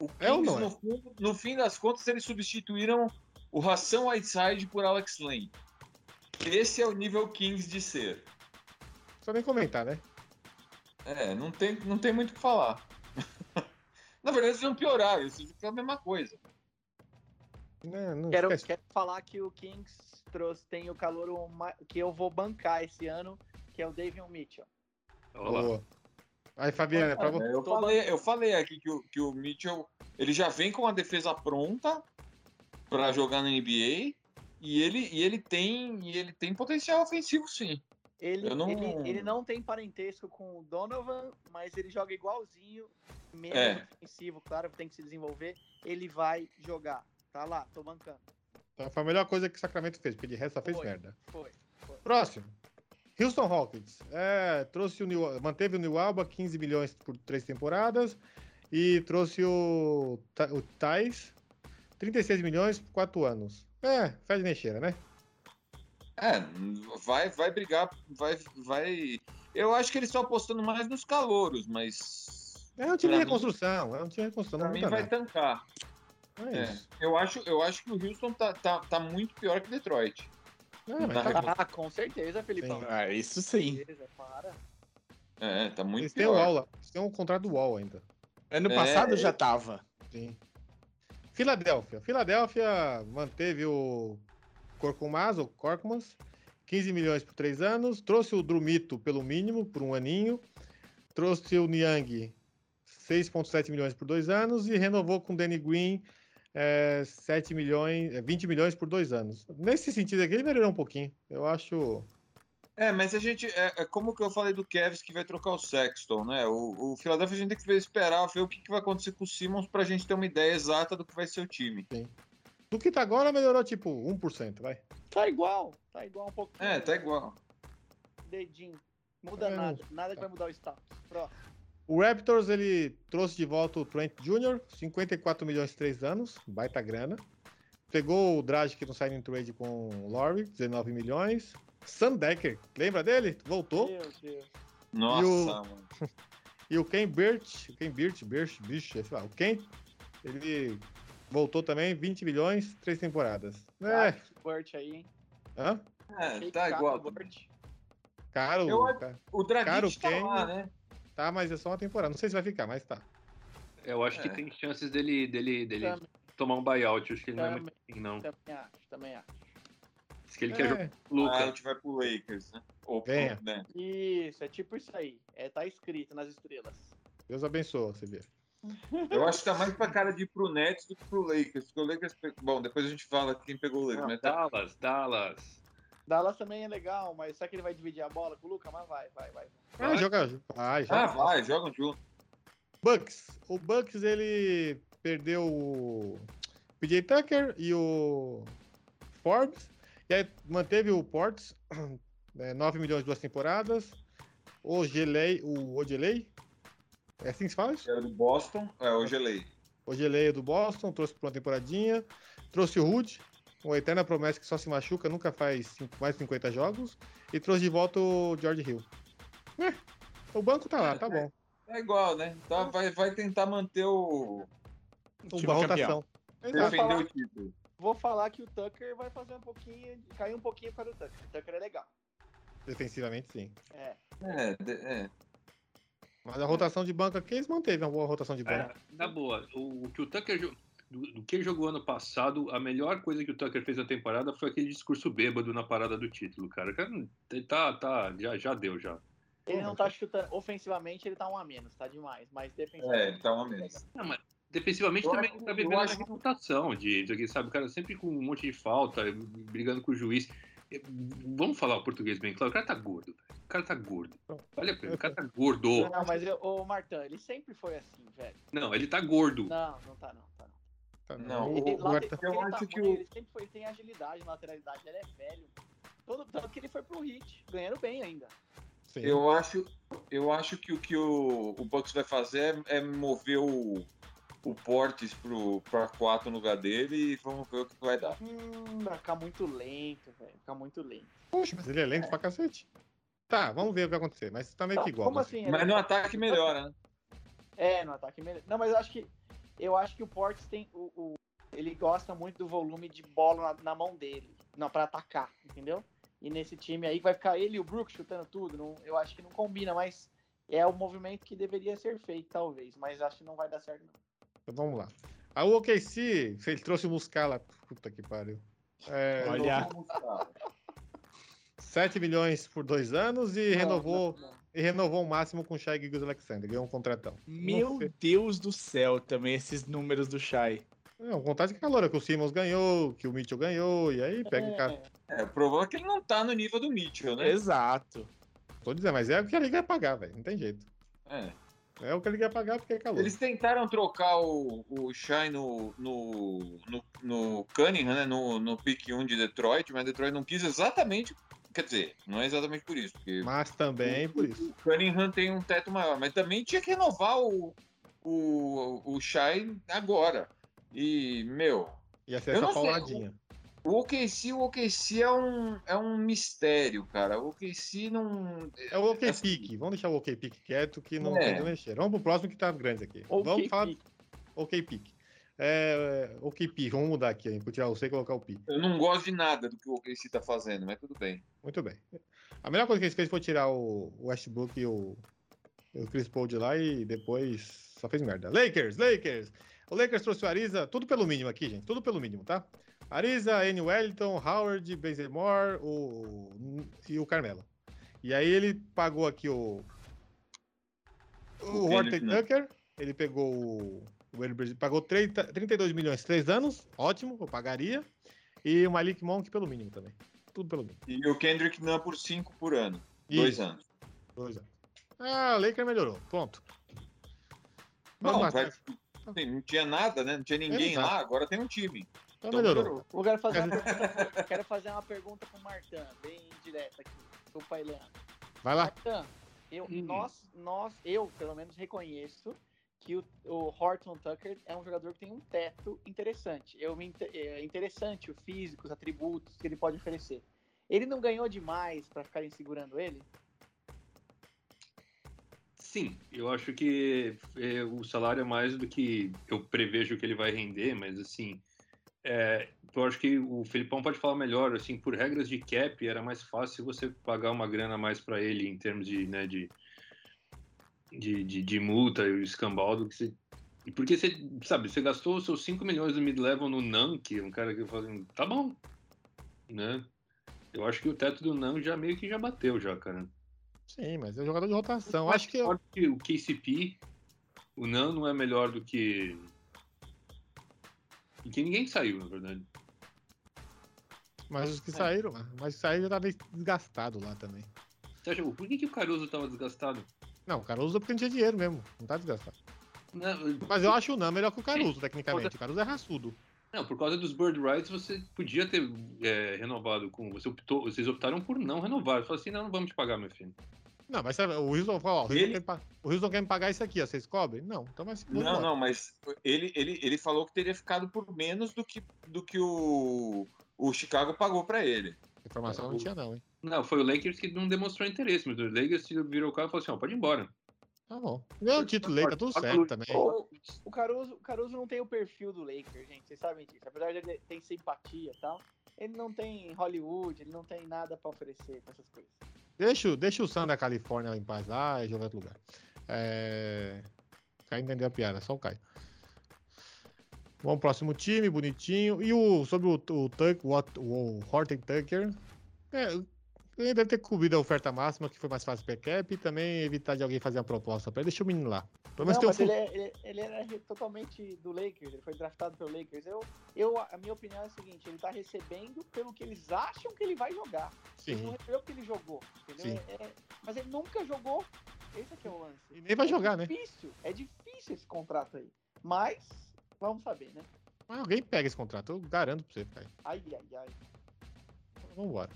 O É ou Kings, não é? no, fundo- no fim das contas, eles substituíram o Ração Whiteside por Alex Lane. Esse é o nível Kings de ser. Só nem comentar, né? É, não tem, não tem muito o que falar. Na verdade, eles não pioraram, eles ficam a mesma coisa. Não, não Quero, esquece. quero falar que o Kings trouxe, tem o calor que eu vou bancar esse ano, que é o Davion Mitchell. Olha lá. Boa. Aí, Fabiana, pra você. É, eu, falei, eu falei aqui que o, que o Mitchell ele já vem com a defesa pronta para jogar na NBA e ele, e ele tem e ele tem potencial ofensivo sim. Ele, Eu não- ele, ele não tem parentesco com o Donovan, mas ele joga igualzinho, menos É. ofensivo, claro, tem que se desenvolver. Ele vai jogar. Tá lá, tô bancando. Então, foi a melhor coisa que o Sacramento fez, porque de resto só fez Foi. merda. Foi. Próximo. Houston Rockets. É, trouxe o New, manteve o New Alba, 15 milhões por três temporadas. E trouxe o, o Thais, 36 milhões por quatro anos. É, faz mexeira, né? É, vai vai brigar, vai vai. Eu acho que eles estão apostando mais nos calouros, mas É um time de mim- reconstrução, é um time de reconstrução. pra Não mim vai nada. tancar. É É, eu acho eu acho que o Houston tá, tá, tá muito pior que Detroit. É, Tá tá- Ah, com certeza, Felipão. Sim. Ah, isso sim. Beleza, para. É, tá muito Eles têm o pior. Lá. Eles têm um contrato do UOL ainda. Ano É, passado é. já tava. Sim. Filadélfia. Filadélfia manteve o Corcumaz, o Corcmans, 15 milhões por três anos. Trouxe o Drumito pelo mínimo, por um aninho. Trouxe o Niang, 6,7 milhões por dois anos. E renovou com o Danny Green, é, 7 milhões, é, 20 milhões por dois anos. Nesse sentido aqui, ele melhorou um pouquinho. Eu acho. É, mas a gente. É, é como que eu falei do Kevs que vai trocar o Sexton, né? O, o Philadelphia a gente tem que esperar, ver o que, que vai acontecer com o Simmons pra gente ter uma ideia exata do que vai ser o time. Do que tá agora, melhorou tipo 1%, vai. Tá igual, tá igual um pouquinho. É, tá igual. Dedinho. Muda É, nada, nada que vai mudar o status. Próximo. O Raptors, ele trouxe de volta o Trent Jr., 54 milhões de 3 anos, baita grana. Pegou o Dragic no signing trade com o Laurie, 19 milhões. Sam Decker, lembra dele? Voltou. Meu Deus. Nossa, o- mano. E o Ken Birch, o Ken Birch, Birch, Birch, sei lá, o Ken, ele voltou também, 20 milhões, 3 temporadas. É, Burt aí, hein? hã? É, tá igual. Burt. Caro, Eu cara. O Dragic tá quem- lá, né? tá, mas é só uma temporada. Não sei se vai ficar, mas tá. Eu acho que É. tem chances dele, dele, dele Também, tomar um buyout. Acho que ele não é Também. muito assim, não. também acho, também acho. Diz que ele quer jogar É, com o Ah, a gente vai pro Lakers, né? Ou pro, Venha. né? Isso, é tipo isso aí. É, tá escrito nas estrelas. Deus abençoe, você vê. Eu acho que tá mais pra cara de ir pro Nets do que pro Lakers. Porque o Lakers. pe- Bom, depois a gente fala quem pegou o Lakers. Não, mas tá- Dallas, Dallas. Dallas também é legal, mas será que ele vai dividir a bola com o Luca? Mas vai, vai, vai. Ah, joga, vai, joga. Ah, vai, jogam junto. Bucks. O Bucks ele perdeu o PJ Tucker e o Forbes. E aí manteve o Ports, né, 9 milhões duas temporadas. O Gelei, o Odelei, É assim que se fala era do Boston. É, o Gelei. O Geleia do Boston, trouxe pra uma temporadinha. Trouxe o Rude, uma eterna promessa que só se machuca, nunca faz cinco- mais de 50 jogos. E trouxe de volta o George Hill. É, o banco tá lá, tá bom. É igual, né? Tá, vai, vai tentar manter o. Uma Time rotação. Exato. defender o título. Vou falar que o Tucker vai fazer um pouquinho, cair um pouquinho para o Tucker. O Tucker é legal. Defensivamente, sim. É. É, é. Mas a rotação de banco aqui, eles manteve uma boa rotação de banco. É, na boa, o, o que o Tucker do, do que jogou ano passado, a melhor coisa que o Tucker fez na temporada foi aquele discurso bêbado na parada do título, cara. Ele tá, tá, já, já deu já. Ele não tá chutando. Ofensivamente, ele tá um a menos, tá demais. Mas defensivamente. É, ele tá uma menos. Não, mas defensivamente Eu também acho- ele tá eu vivendo acho uma reputação de, de, sabe, o cara sempre com um monte de falta, brigando com o juiz. Vamos falar o português bem claro, o cara tá gordo, velho. O cara tá gordo. Olha pra ele, o cara tá gordo. Não, mas eu, o Martin, ele sempre foi assim, velho. Não, ele tá gordo. Não, não tá não, tá não. Tá, Não, Ele, o, o late- Arthur- aquele eu acho que o- ele sempre foi, ele tem agilidade, lateralidade, ele é velho. Todo, tanto que ele foi pro hit, ganhando bem ainda. sim. Eu acho, eu acho que o que o, o Bucks vai fazer é, é mover o, o Portes pro, pra 4 no lugar dele e vamos ver o que vai dar. Hum, vai ficar muito lento, velho. Ficar muito lento. Poxa, mas ele é lento pra cacete. Tá, vamos ver o que vai acontecer. Mas tá meio Tá, que igual. como né? assim? Mas no ataque melhora, né? É, no ataque melhor. Não, mas eu acho que eu acho que o Portes tem o, o- ele gosta muito do volume de bola na, na mão dele, não para atacar, entendeu? E nesse time aí vai ficar ele e o Brook chutando tudo, não, eu acho que não combina, mas é o movimento que deveria ser feito talvez, mas acho que não vai dar certo não. Então vamos lá. A OKC, ele trouxe o Muscala. Puta que pariu. É, Olha. Vamos buscar. 7 milhões por dois anos e Não, renovou não, não. e renovou o máximo com o Shai Gilgeous Alexander. Ganhou um contratão. Meu Deus do céu, também esses números do Shai. É, um contrato de calor, que o Simmons ganhou, que o Mitchell ganhou, e aí pega o cara. É, É, o problema é que ele não tá no nível do Mitchell, né? Exato. Tô dizendo, mas é o que a liga ia pagar, velho. Não tem jeito. É. É o que liga ia pagar porque é calor. Eles tentaram trocar o, o Shai no, no, no, no Cunningham, né? No, no pick 1 de Detroit, mas Detroit não quis exatamente. Quer dizer, não é exatamente por isso, Mas também por isso. o Cunningham tem um teto maior, mas também tinha que renovar o, o, o Shai agora. E, meu, Ia ser essa pauladinha. O OKC, o OKC é um, é um mistério, cara. O OKC não. É o OK assim, Pick. Vamos deixar o OK Pick quieto que não É. tem de mexer. Vamos pro próximo que tá grande aqui. Ok, vamos falar Pique. OK Pick. É, OK Pick. Vamos mudar aqui, hein? Vou tirar o C e colocar o Pi. Eu não gosto de nada do que o OKC tá fazendo, mas tudo bem. Muito bem. A melhor coisa que eles fez foi tirar o o Westbrook e o, o Chris Paul de lá e depois só fez merda. Lakers, Lakers. O Lakers trouxe o Ariza, tudo pelo mínimo aqui, gente. Tudo pelo mínimo, tá? Ariza, N. Wellington, Howard, Benzemore o, e o Carmelo. E aí ele pagou aqui o. O Horton Nunn. Tucker. Ele pegou o. o pagou 30, 32 milhões, 3 anos. Ótimo, eu pagaria. E o Malik Monk pelo mínimo também. Tudo pelo mínimo. E o Kendrick não por 5 por ano. Dois anos. Dois anos. Ah, o Lakers melhorou. Ponto. Vamos Não, vai- não tinha nada, né? Não tinha ninguém Exato. lá, agora tem um time. Então Então melhorou. Eu quero fazer uma pergunta, quero fazer uma pergunta pro Martin, bem direta aqui. Aí, Leandro. Vai lá. Martin, eu, Hum. nós, nós, eu pelo menos reconheço que o, o Horton Tucker é um jogador que tem um teto interessante. Eu me, inte- é interessante o físico, os atributos que ele pode oferecer. Ele não ganhou demais para ficarem segurando ele? Sim, eu acho que é, o salário é mais do que eu prevejo que ele vai render, mas assim, é, eu acho que o Felipão pode falar melhor, assim, por regras de cap era mais fácil você pagar uma grana mais para ele em termos de, né, de, de, de, de multa e o escambau do que você... Porque você, sabe, você gastou os seus 5 milhões do mid-level no Nank, um cara que fala assim, tá bom, né? Eu acho que o teto do Nan já meio que já bateu já, cara. Sim, mas é um jogador de rotação. Acho que que o KCP, o Nan não é melhor do que. Que ninguém saiu, na verdade. Mas os que saíram, mas os que saíram já tava desgastado lá também. Você acha, por que, que o Caruso tava desgastado? Não, o Caruso porque não tinha dinheiro mesmo. Não tá desgastado. Não, Mas eu acho o Nan melhor que o Caruso, tecnicamente. O Caruso é raçudo. não, por causa dos Bird Rights, você podia ter é, renovado com. Você optou, vocês optaram por não renovar. Falaram assim, não, não vamos te pagar, meu filho. Não, mas sabe, o Houston fala, ó, o Ele- o Houston quer me pagar isso aqui, ó. Vocês cobrem? Não, então vai se Não, não, mas ele, ele, ele falou que teria ficado por menos do que, do que o, o Chicago pagou pra ele. Informação não tinha, não, hein? Não, foi o Lakers que não demonstrou interesse, mas o Lakers virou o cara e falou assim, ó, pode ir embora. Tá bom. Ganhou o título aí, tá tudo certo também. O, o Caruso, o Caruso não tem o perfil do Lakers, gente. Vocês sabem disso. Apesar de ele ter simpatia e tal, ele não tem Hollywood, ele não tem nada pra oferecer com essas coisas. Deixa, deixa o Sam da Califórnia em paz lá e joga em outro lugar. É... Caio entendeu a piada, só o Caio. Vamos próximo time, bonitinho. E o, sobre o, o, o, o Horton Tucker, é, ele deve ter cobrido a oferta máxima, que foi mais fácil per cap, e também evitar de alguém fazer uma proposta pra ele. Deixa o menino lá. Pelo menos Não, tem um mas ele, é- ele, ele era totalmente do Lakers, ele foi draftado pelo Lakers. Eu, eu, a minha opinião é a seguinte, ele tá recebendo pelo que eles acham que ele vai jogar. Ele não Sim. recebeu porque ele jogou, entendeu? Sim. É- é- mas ele nunca jogou. Esse aqui é o lance. E nem vai jogar, é né? difícil, é difícil esse contrato aí. Mas, vamos saber, né? Mas alguém pega esse contrato, eu garanto pra você, Caio. Ai, ai, ai. Vambora.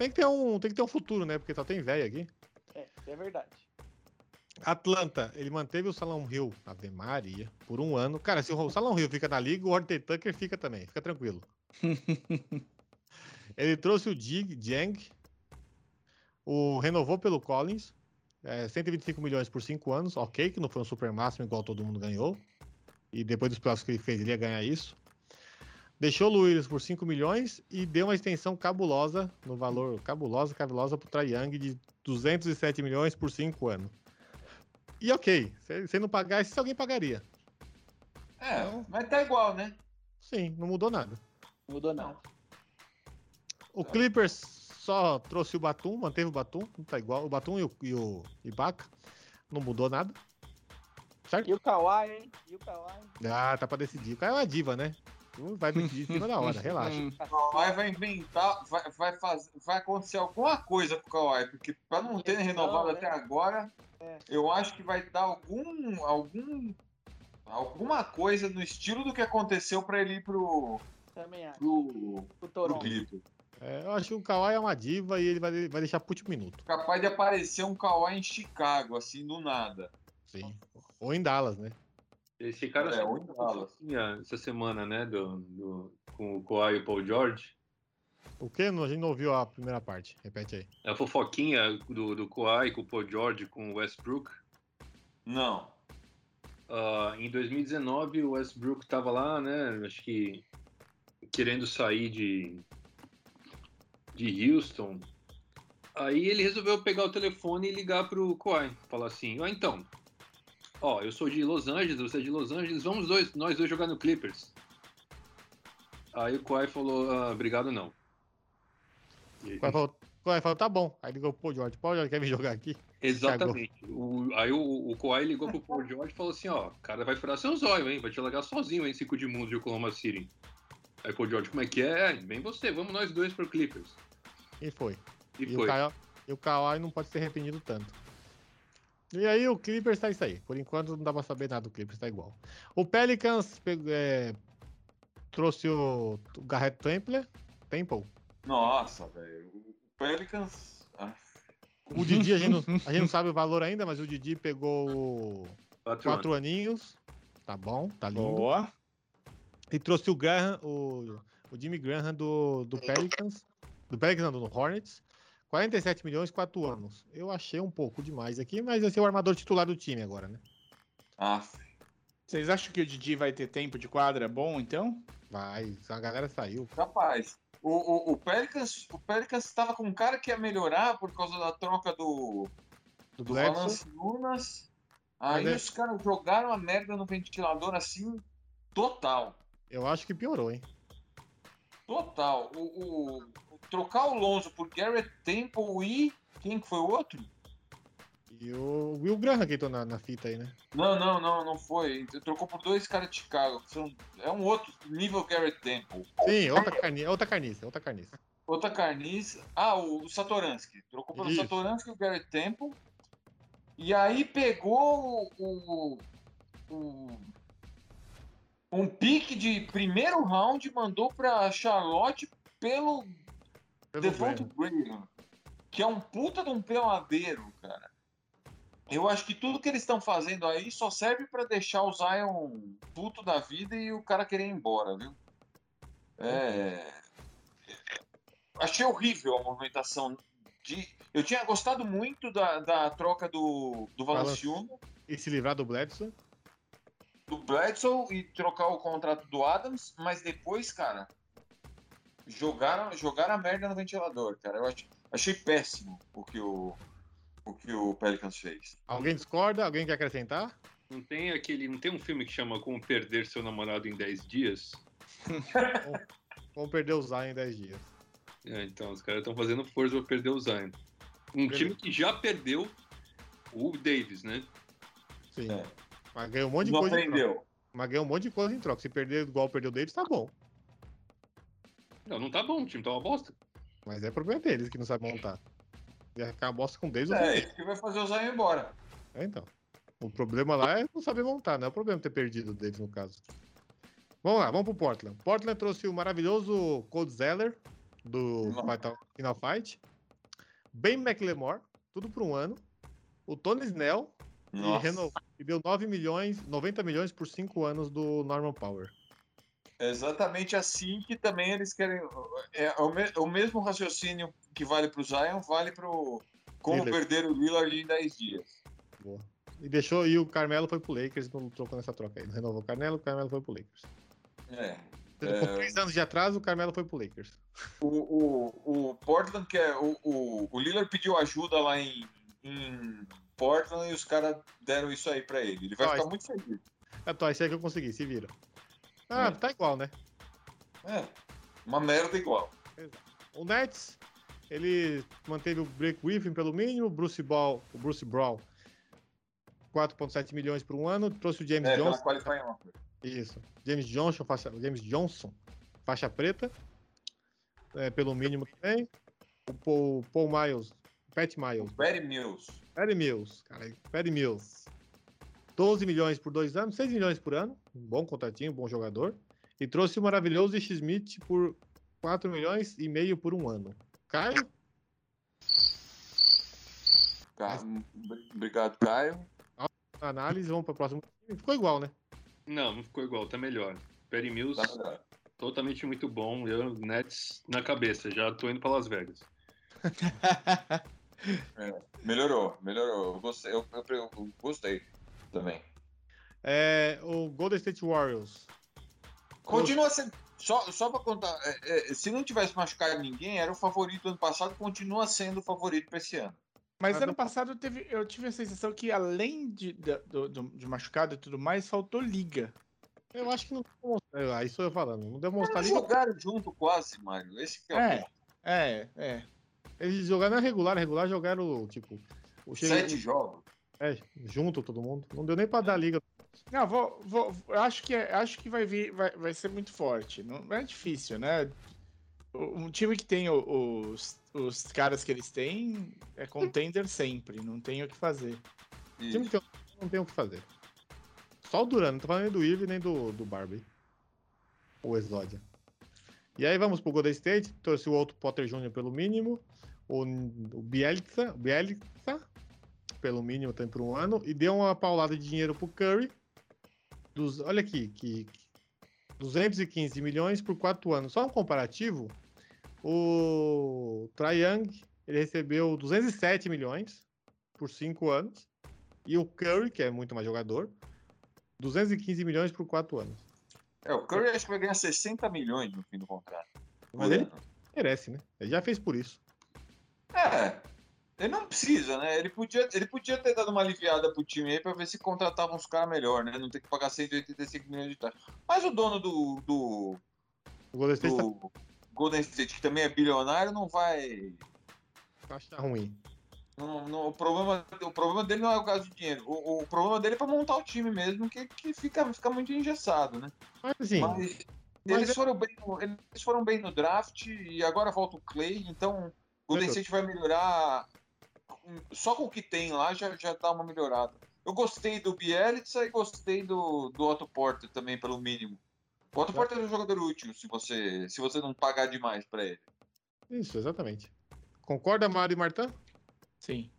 Tem que ter um, tem que ter um futuro, né? Porque só tem velho aqui. É, é verdade. Atlanta, ele manteve o Salão Hill, Ave Maria, por um ano. Cara, se o Salão Hill fica na liga, o Horton Tucker fica também, fica tranquilo. ele trouxe o Dig, Jang, o renovou pelo Collins, é, 125 milhões por 5 anos, ok, que não foi um super máximo igual todo mundo ganhou. E depois dos playoffs que ele fez, ele ia ganhar isso. Deixou o Luiz por 5 milhões e deu uma extensão cabulosa, no valor cabulosa, cabulosa pro Trae Young de 207 milhões por 5 anos. E ok, se, se não pagar, se alguém pagaria. É, Não. mas tá igual, né? Sim, não mudou nada. Não mudou nada. O Clippers só trouxe o Batum, manteve o Batum, não tá igual. O Batum e o, e o Ibaka, não mudou nada. Certo? E o Kawhi, hein? E o Kawhi? Ah, tá pra decidir. O cara é uma diva, né? Tu Vai decidir em cima da hora, relaxa. O Kawhi vai inventar, vai, vai, fazer, vai acontecer alguma coisa com o Kawhi, porque pra não ter renovado né? até agora, É. eu acho que vai dar algum, algum, alguma coisa no estilo do que aconteceu pra ele ir pro, Também acho. pro, pro Toronto. É, eu acho que o Kawhi é uma diva e ele vai, vai deixar pro último minuto. Capaz de aparecer um Kawhi em Chicago, assim, do nada. Sim. Ou em Dallas, né? Esse cara É, saiu o uma Dallas. fofoquinha essa semana, né, do, do, com o Kawhi e o Paul George. O que? A gente não ouviu a primeira parte. Repete aí. A fofoquinha do, do Kawhi com o Paul George com o Westbrook. Não. Ah, em 2019, o Westbrook tava lá, né, acho que querendo sair de, de Houston. Aí ele resolveu pegar o telefone e ligar pro Kawhi. Falar assim, ó, então, ó, eu sou de Los Angeles, você é de Los Angeles, vamos dois, nós dois jogar no Clippers. Aí o Kawhi falou, ah, obrigado não. O Kawhi falou, Kawhi falou, tá bom. Aí ligou pro George. Pô, George, quer vir jogar aqui? Exatamente. O- aí o, o Kawhi ligou pro Paul George e falou assim, ó, o cara vai furar seu zóio, hein? Vai te largar sozinho, hein, cinco de mundo de Oklahoma City. Aí o Paul George, como é que é? Bem você, vamos nós dois pro Clippers. E foi. E, E, foi. o Kawhi, e o Kawhi não pode ser arrependido tanto. E aí o Clippers tá isso aí. Por enquanto não dá pra saber nada do Clippers, tá igual. O Pelicans é, trouxe o, o Garrett Temple. Temple. Nossa, velho. O Pelicans. ah, O Didi, a gente, não, a gente não sabe o valor ainda, mas o Didi pegou o Quatro quatro aninhos. Tá bom, tá lindo. Boa. E trouxe o Graham, o, o Jimmy Graham do, do Pelicans. Do Pelicans, não, do Hornets. 47 milhões, 4 anos. Eu achei um pouco demais aqui, mas vai ser o armador titular do time agora, né? af. Vocês acham que o Didi vai ter tempo de quadra bom, então? Vai, a galera saiu. Rapaz, o, o, o Pelicans o Pelicans estava com um cara que ia melhorar por causa da troca do, Do do. Valance Lunas. Aí Mas é- os caras jogaram a merda no ventilador assim, total. Eu acho que piorou, hein? Total. O- o- trocar o Lonzo por Garrett Temple e. Quem que foi o outro? E o Will Graham que entrou na, na fita aí, né? Não, não, não, não foi. Trocou por dois caras de Chicago. são- é um outro nível Garrett Temple. Sim, outra, carni outra carniça, outra carniça. Outra carniça. Ah, o Satoransky. Trocou pelo Isso. Satoransky e o Garrett Temple. E aí pegou o, o- um pique de primeiro round mandou pra Charlotte Pelo Devonta Graham. Que é um puta de um peladeiro, cara. Eu acho que tudo que eles estão fazendo aí só serve para deixar o Zion puto da vida e o cara querer ir embora, viu? É... Achei horrível a movimentação de. Eu tinha gostado muito da, da troca do, do Valanciuno, E se livrar do Bledsoe. do Bledsoe e trocar o contrato do Adams, mas depois, cara, jogaram, jogaram a merda no ventilador, cara. Eu ach- achei péssimo o que o, o que o Pelicans fez. Alguém discorda? Alguém quer acrescentar? Não tem aquele. Não tem um filme que chama Como Perder Seu Namorado em 10 Dias? Vamos perder o Zion em 10 dias. É, então, os caras estão fazendo força pra perder o Zion. Um time que já perdeu o Davis, né? Sim. É. Mas ganhou um monte de Não coisa. em troca. aprendeu. Mas ganhou um monte de coisa em troca. Se perder igual perdeu o Davis, tá bom. Não, não tá bom, o time tá uma bosta. Mas é problema deles que não sabem montar. Vai ficar uma bosta com o É, Davis. isso que vai fazer o Zion ir embora. É, então. O problema lá é não saber montar, não é o problema ter perdido deles no caso. Vamos lá, vamos pro Portland. Portland trouxe o maravilhoso Cold Zeller do. Final- Final Fight. Ben McLemore, tudo por um ano. O Tony Snell e, Nossa. reno- e deu 9 milhões, 90 milhões por 5 anos do Norman Power. É exatamente assim que também eles querem. É o, me- o mesmo raciocínio que vale pro Zion, vale pro. Como Lillard. perder o Lillard em 10 dias. Boa. E deixou e o Carmelo foi pro Lakers, não trocou nessa troca aí. Não renovou o Carmelo, o Carmelo foi pro Lakers. É. Com É. 3 anos de atraso, o Carmelo foi pro Lakers. O, o, o Portland, que é. O, o, o Lillard pediu ajuda lá em, em Portland e os caras deram isso aí pra ele. Ele vai Ah, ficar isso- muito feliz. É, tô, isso aí que eu consegui, se vira. Ah, É. tá igual, né? É. Uma merda igual. O Nets, ele manteve o Break Griffin pelo mínimo, o Bruce Ball, o Bruce Brown, 4,7 milhões por um ano, trouxe o James É, Johnson, isso, James Johnson, faixa, James Johnson, faixa preta, é, pelo mínimo também, o Paul, Paul Miles, Pat Miles, Barry Mills. Perry Mills, cara, Perry Mills, 12 milhões por dois anos, 6 milhões por ano, um bom contratinho, um bom jogador, e trouxe o maravilhoso Smith por 4 milhões e meio por um ano. Caio? Ca- Obrigado, Caio. análise, vamos para o próximo. Ficou igual, né? Não, não ficou igual, tá melhor. Perry Mills, Tá melhor. totalmente muito bom. Eu, Nets na cabeça, já tô indo pra Las Vegas. Melhorou, melhorou. Eu gostei, eu, eu- eu gostei também. É, o Golden State Warriors. Continua sendo. Só, só pra contar, é, é, se não tivesse machucado ninguém, era o favorito ano passado, continua sendo o favorito pra esse ano. Mas Mas ano não- passado teve, eu tive a sensação que além de, de, do- do- de machucado e tudo mais, faltou liga. Eu acho que não demonstraram. Aí sou eu falando. Não demonstraram. Eles jogaram junto quase, Mário. Esse que é, o É, ponto. é, é. Eles jogaram na regular, na regular jogaram, tipo. O Sete jogos. É, junto todo mundo. Não deu nem pra dar liga. Não, vou, vou, eu acho que, é- acho que vai vir, vai, vai ser muito forte. Não, é difícil, né? O- Um time que tem os, os caras que eles têm é contender sempre, não tem o que fazer. O time que tem- não tem o que fazer. Só o Duran, não tô falando nem do Ivy nem do, do Barbie. O Exódia. E aí vamos pro Golden State, trouxe o outro Potter Jr. pelo mínimo, o, o Bielitsa, Bielitsa pelo mínimo também por um ano, e deu uma paulada de dinheiro pro Curry. Dos, olha aqui, que, 215 milhões por quatro anos. Só um comparativo, o Trae Young, ele recebeu 207 milhões por cinco anos, e o Curry, que é muito mais jogador, 215 milhões por quatro anos. É, o Curry acho que vai ganhar 60 milhões no fim do contrato. Mas ele merece, né? Ele já fez por isso. É. Ele não precisa, né? Ele podia, ele podia ter dado uma aliviada pro time aí pra ver se contratava uns caras melhor, né? Não ter que pagar 185 milhões de taxa. Mas o dono do, do, O Golden State tá do Golden State, que também é bilionário, não vai. tá achando ruim. não- não- o, problema, o problema dele não é o caso de dinheiro. O, o problema dele é pra montar o time mesmo, que, que fica, fica muito engessado, né? Mas assim, Mas Mas eles, é- foram bem no, eles foram bem no draft e agora volta o Clay, então o Golden. State vai melhorar. Só com o que tem lá já, já dá uma melhorada. Eu gostei do Bielitsa e gostei do, do Otto Porter também, pelo mínimo. O Otto. Porter é um jogador útil se você, se você não pagar demais pra ele. isso, exatamente. Concorda, Mário e Martã? Sim.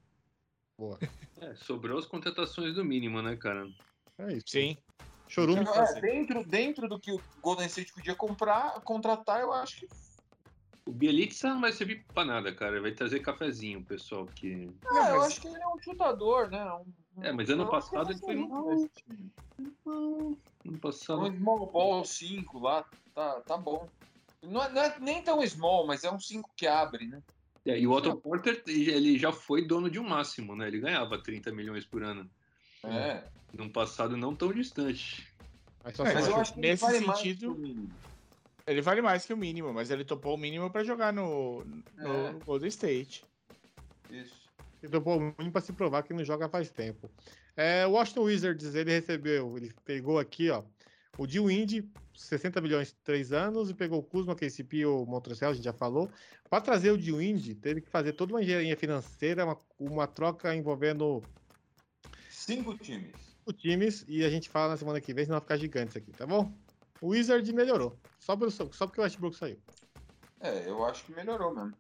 Boa. É, sobrou as contratações do mínimo, né, cara? É isso. Sim. Chorume. É, dentro, dentro do que o Golden State podia comprar, contratar, eu acho que. O Bielitsa não vai servir pra nada, cara. Vai trazer cafezinho, pessoal que. Ah, eu mas- acho que ele é um chutador, né? Um- É, mas ano eu passado ele foi muito. Ano Um passado. small ball 5 lá, tá, tá bom. Não é, não é nem tão small, mas é um 5 que abre, né? É, e o Otto Porter, ele já foi dono de um máximo, né? Ele ganhava 30 milhões por ano. É. Num passado não tão distante. Mas só Mas se eu acho que Nesse vale mais sentido- mínimo. Ele vale mais que o mínimo, mas ele topou o mínimo pra jogar no, no É. Golden State. Isso. Ele topou o mínimo pra se provar que não joga faz tempo. É, o Washington Wizards, ele recebeu, ele pegou aqui, ó, o Dil Indy, 60 milhões, 3 anos, e pegou o Kuzma, KCP e o Montrezl, a gente já falou. Para trazer o Dil Indy, teve que fazer toda uma engenharia financeira, uma, uma troca envolvendo Cinco times. os times, e a gente fala na semana que vem, senão vai ficar gigante isso aqui, tá bom? O Wizard melhorou, só, pelo, só porque o Westbrook saiu. É, eu acho que melhorou mesmo.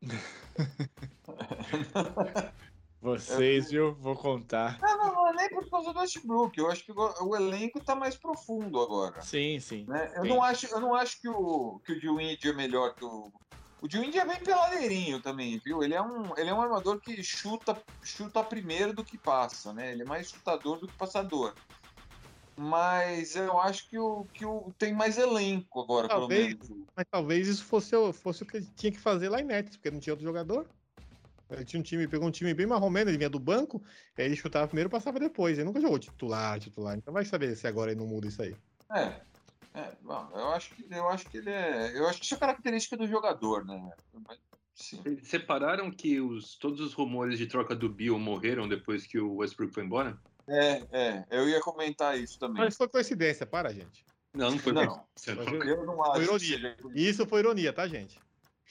Vocês, viu? Vou contar. Não, não, não é nem por causa do Westbrook. Eu acho que o, o elenco tá mais profundo agora. Sim, sim. né? Eu, Sim. não acho, eu não acho que o, que o Dewey é melhor que o. O Dewey é bem peladeirinho também, viu? Ele é um, ele é um armador que chuta, chuta primeiro do que passa, né? Ele é mais chutador do que passador. Mas eu acho que o, que o tem mais elenco agora, Talvez. pelo menos. Mas talvez isso fosse, o- fosse o que ele tinha que fazer lá em Nets, porque não tinha outro jogador. Ele tinha um time, pegou um time bem marromeno, ele vinha do banco, aí ele chutava primeiro e passava depois. Ele nunca jogou titular, titular. Então vai saber se agora ele não muda isso aí. É. É, bom, eu acho que eu acho que ele é. Eu acho que isso é característica do jogador, né? Mas, Sim. Separaram que os, todos os rumores de troca do Bill morreram depois que o Westbrook foi embora? É, é. Eu ia comentar isso também. Mas foi coincidência, para, gente. Não, não foi Não. coincidência, Eu não acho. Foi ironia. seja isso foi ironia, tá, gente?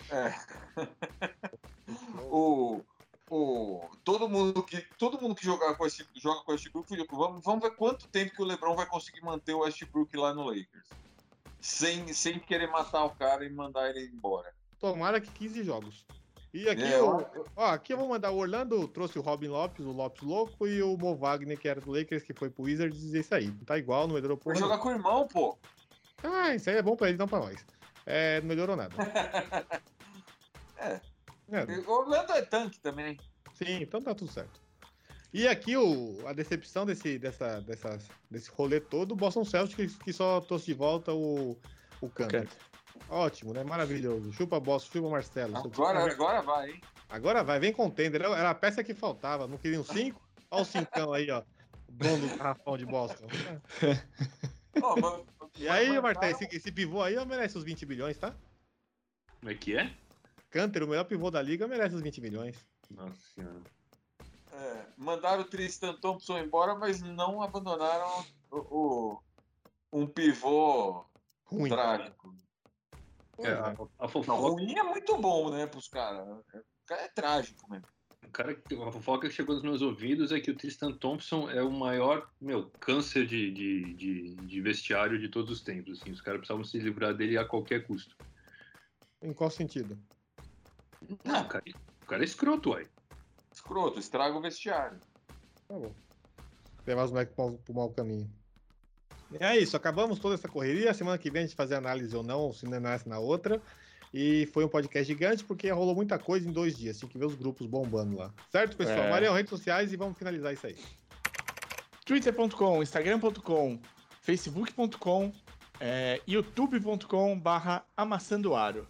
É. o, o, todo mundo que todo mundo que jogar com esse, joga com o Westbrook, vamos, vamos ver quanto tempo que o LeBron vai conseguir manter o Westbrook lá no Lakers. Sem, sem querer matar o cara e mandar ele embora. Tomara que 15 jogos. E aqui, É, eu- ó, aqui eu vou mandar o Orlando, trouxe o Robin Lopes, o Lopes louco, e o Mo Wagner, que era do Lakers, que foi pro Wizards, e isso aí. Tá igual, não melhorou Vai porra. jogar com o irmão, pô. Ah, isso aí é bom pra ele, não pra nós. É, não melhorou nada. É. É, O Orlando é tanque também. Sim, então tá tudo certo. E aqui o, a decepção desse, dessa, dessa, desse rolê todo, o Boston Celtics que só trouxe de volta o, o Canter. Ótimo, né? Maravilhoso. Chupa Boston, chupa Marcelo. Agora, agora vai, hein? Agora vai, vem contender. Era era a peça que faltava. Não queriam cinco? Olha o cincão aí, ó. O dono do garrafão de Boston. Ó, mas- E aí, Martão, esse, esse pivô aí merece os 20 bilhões, tá? Como é que é? Canter, o melhor pivô da liga, merece os 20 milhões. Nossa senhora. É, mandaram o Tristan Thompson embora, mas não abandonaram o, o- um pivô Ruim. trágico. É, a, a Não, fofoca, ruim é muito bom, né, pros caras. O cara é trágico mesmo. o cara, que- a fofoca que chegou nos meus ouvidos é que o Tristan Thompson é o maior, meu, câncer de, de, de, de vestiário de todos os tempos. Assim. Os caras precisavam se livrar dele a qualquer custo. Em qual sentido? Não, o cara, o cara é escroto, uai. Escroto, estraga o vestiário. Tá bom. Levar os moleques pro, pro mau caminho. É isso, acabamos toda essa correria. Semana que vem a gente fazer análise ou não, se não é nessa na outra. E foi um podcast gigante porque rolou muita coisa em dois dias. Tinha que ver os grupos bombando lá. Certo, pessoal? É. Marião, redes sociais e vamos finalizar isso aí. twitter.com, instagram.com, facebook.com, é, youtube.com barra amassandoaro.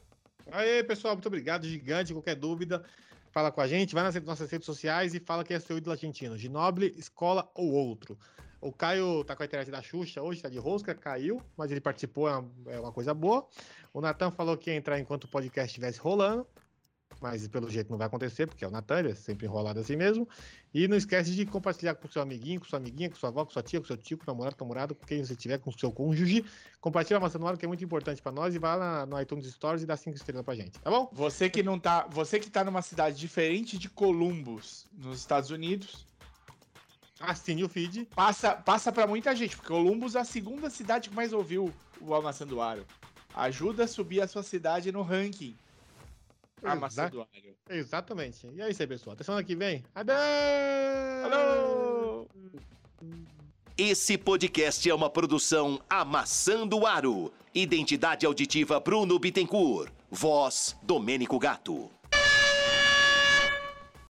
Aê, pessoal, muito obrigado. Gigante, qualquer dúvida, fala com a gente, vai nas nossas redes sociais e fala que é seu ídolo argentino. Ginoble, escola ou outro. O Caio tá com a internet da Xuxa hoje, tá de rosca, caiu, mas ele participou, é uma, é uma coisa boa. O Natan falou que ia entrar enquanto o podcast estivesse rolando, mas pelo jeito não vai acontecer, porque é o Natan, ele é sempre enrolado assim mesmo. E não esquece de compartilhar com seu amiguinho, com sua amiguinha, com sua avó, com sua tia, com seu tio, com seu namorado, com namorado, com quem você tiver, com o seu cônjuge. Compartilha a maçã no ar, que é muito importante pra nós, e vai lá no iTunes Stories e dá cinco estrelas pra gente, tá bom? Você que não tá, você que tá numa cidade diferente de Columbus, nos Estados Unidos, Assine o feed. passa passa para muita gente, porque Columbus é a segunda cidade que mais ouviu o Amassandoaro. Ajuda a subir a sua cidade no ranking. Amassadoário. Exatamente. E é isso aí, pessoal. Até semana que vem. Adeus! Alô! Esse podcast é uma produção Amassando Aro. Identidade auditiva Bruno Bittencourt. Voz Domênico Gato.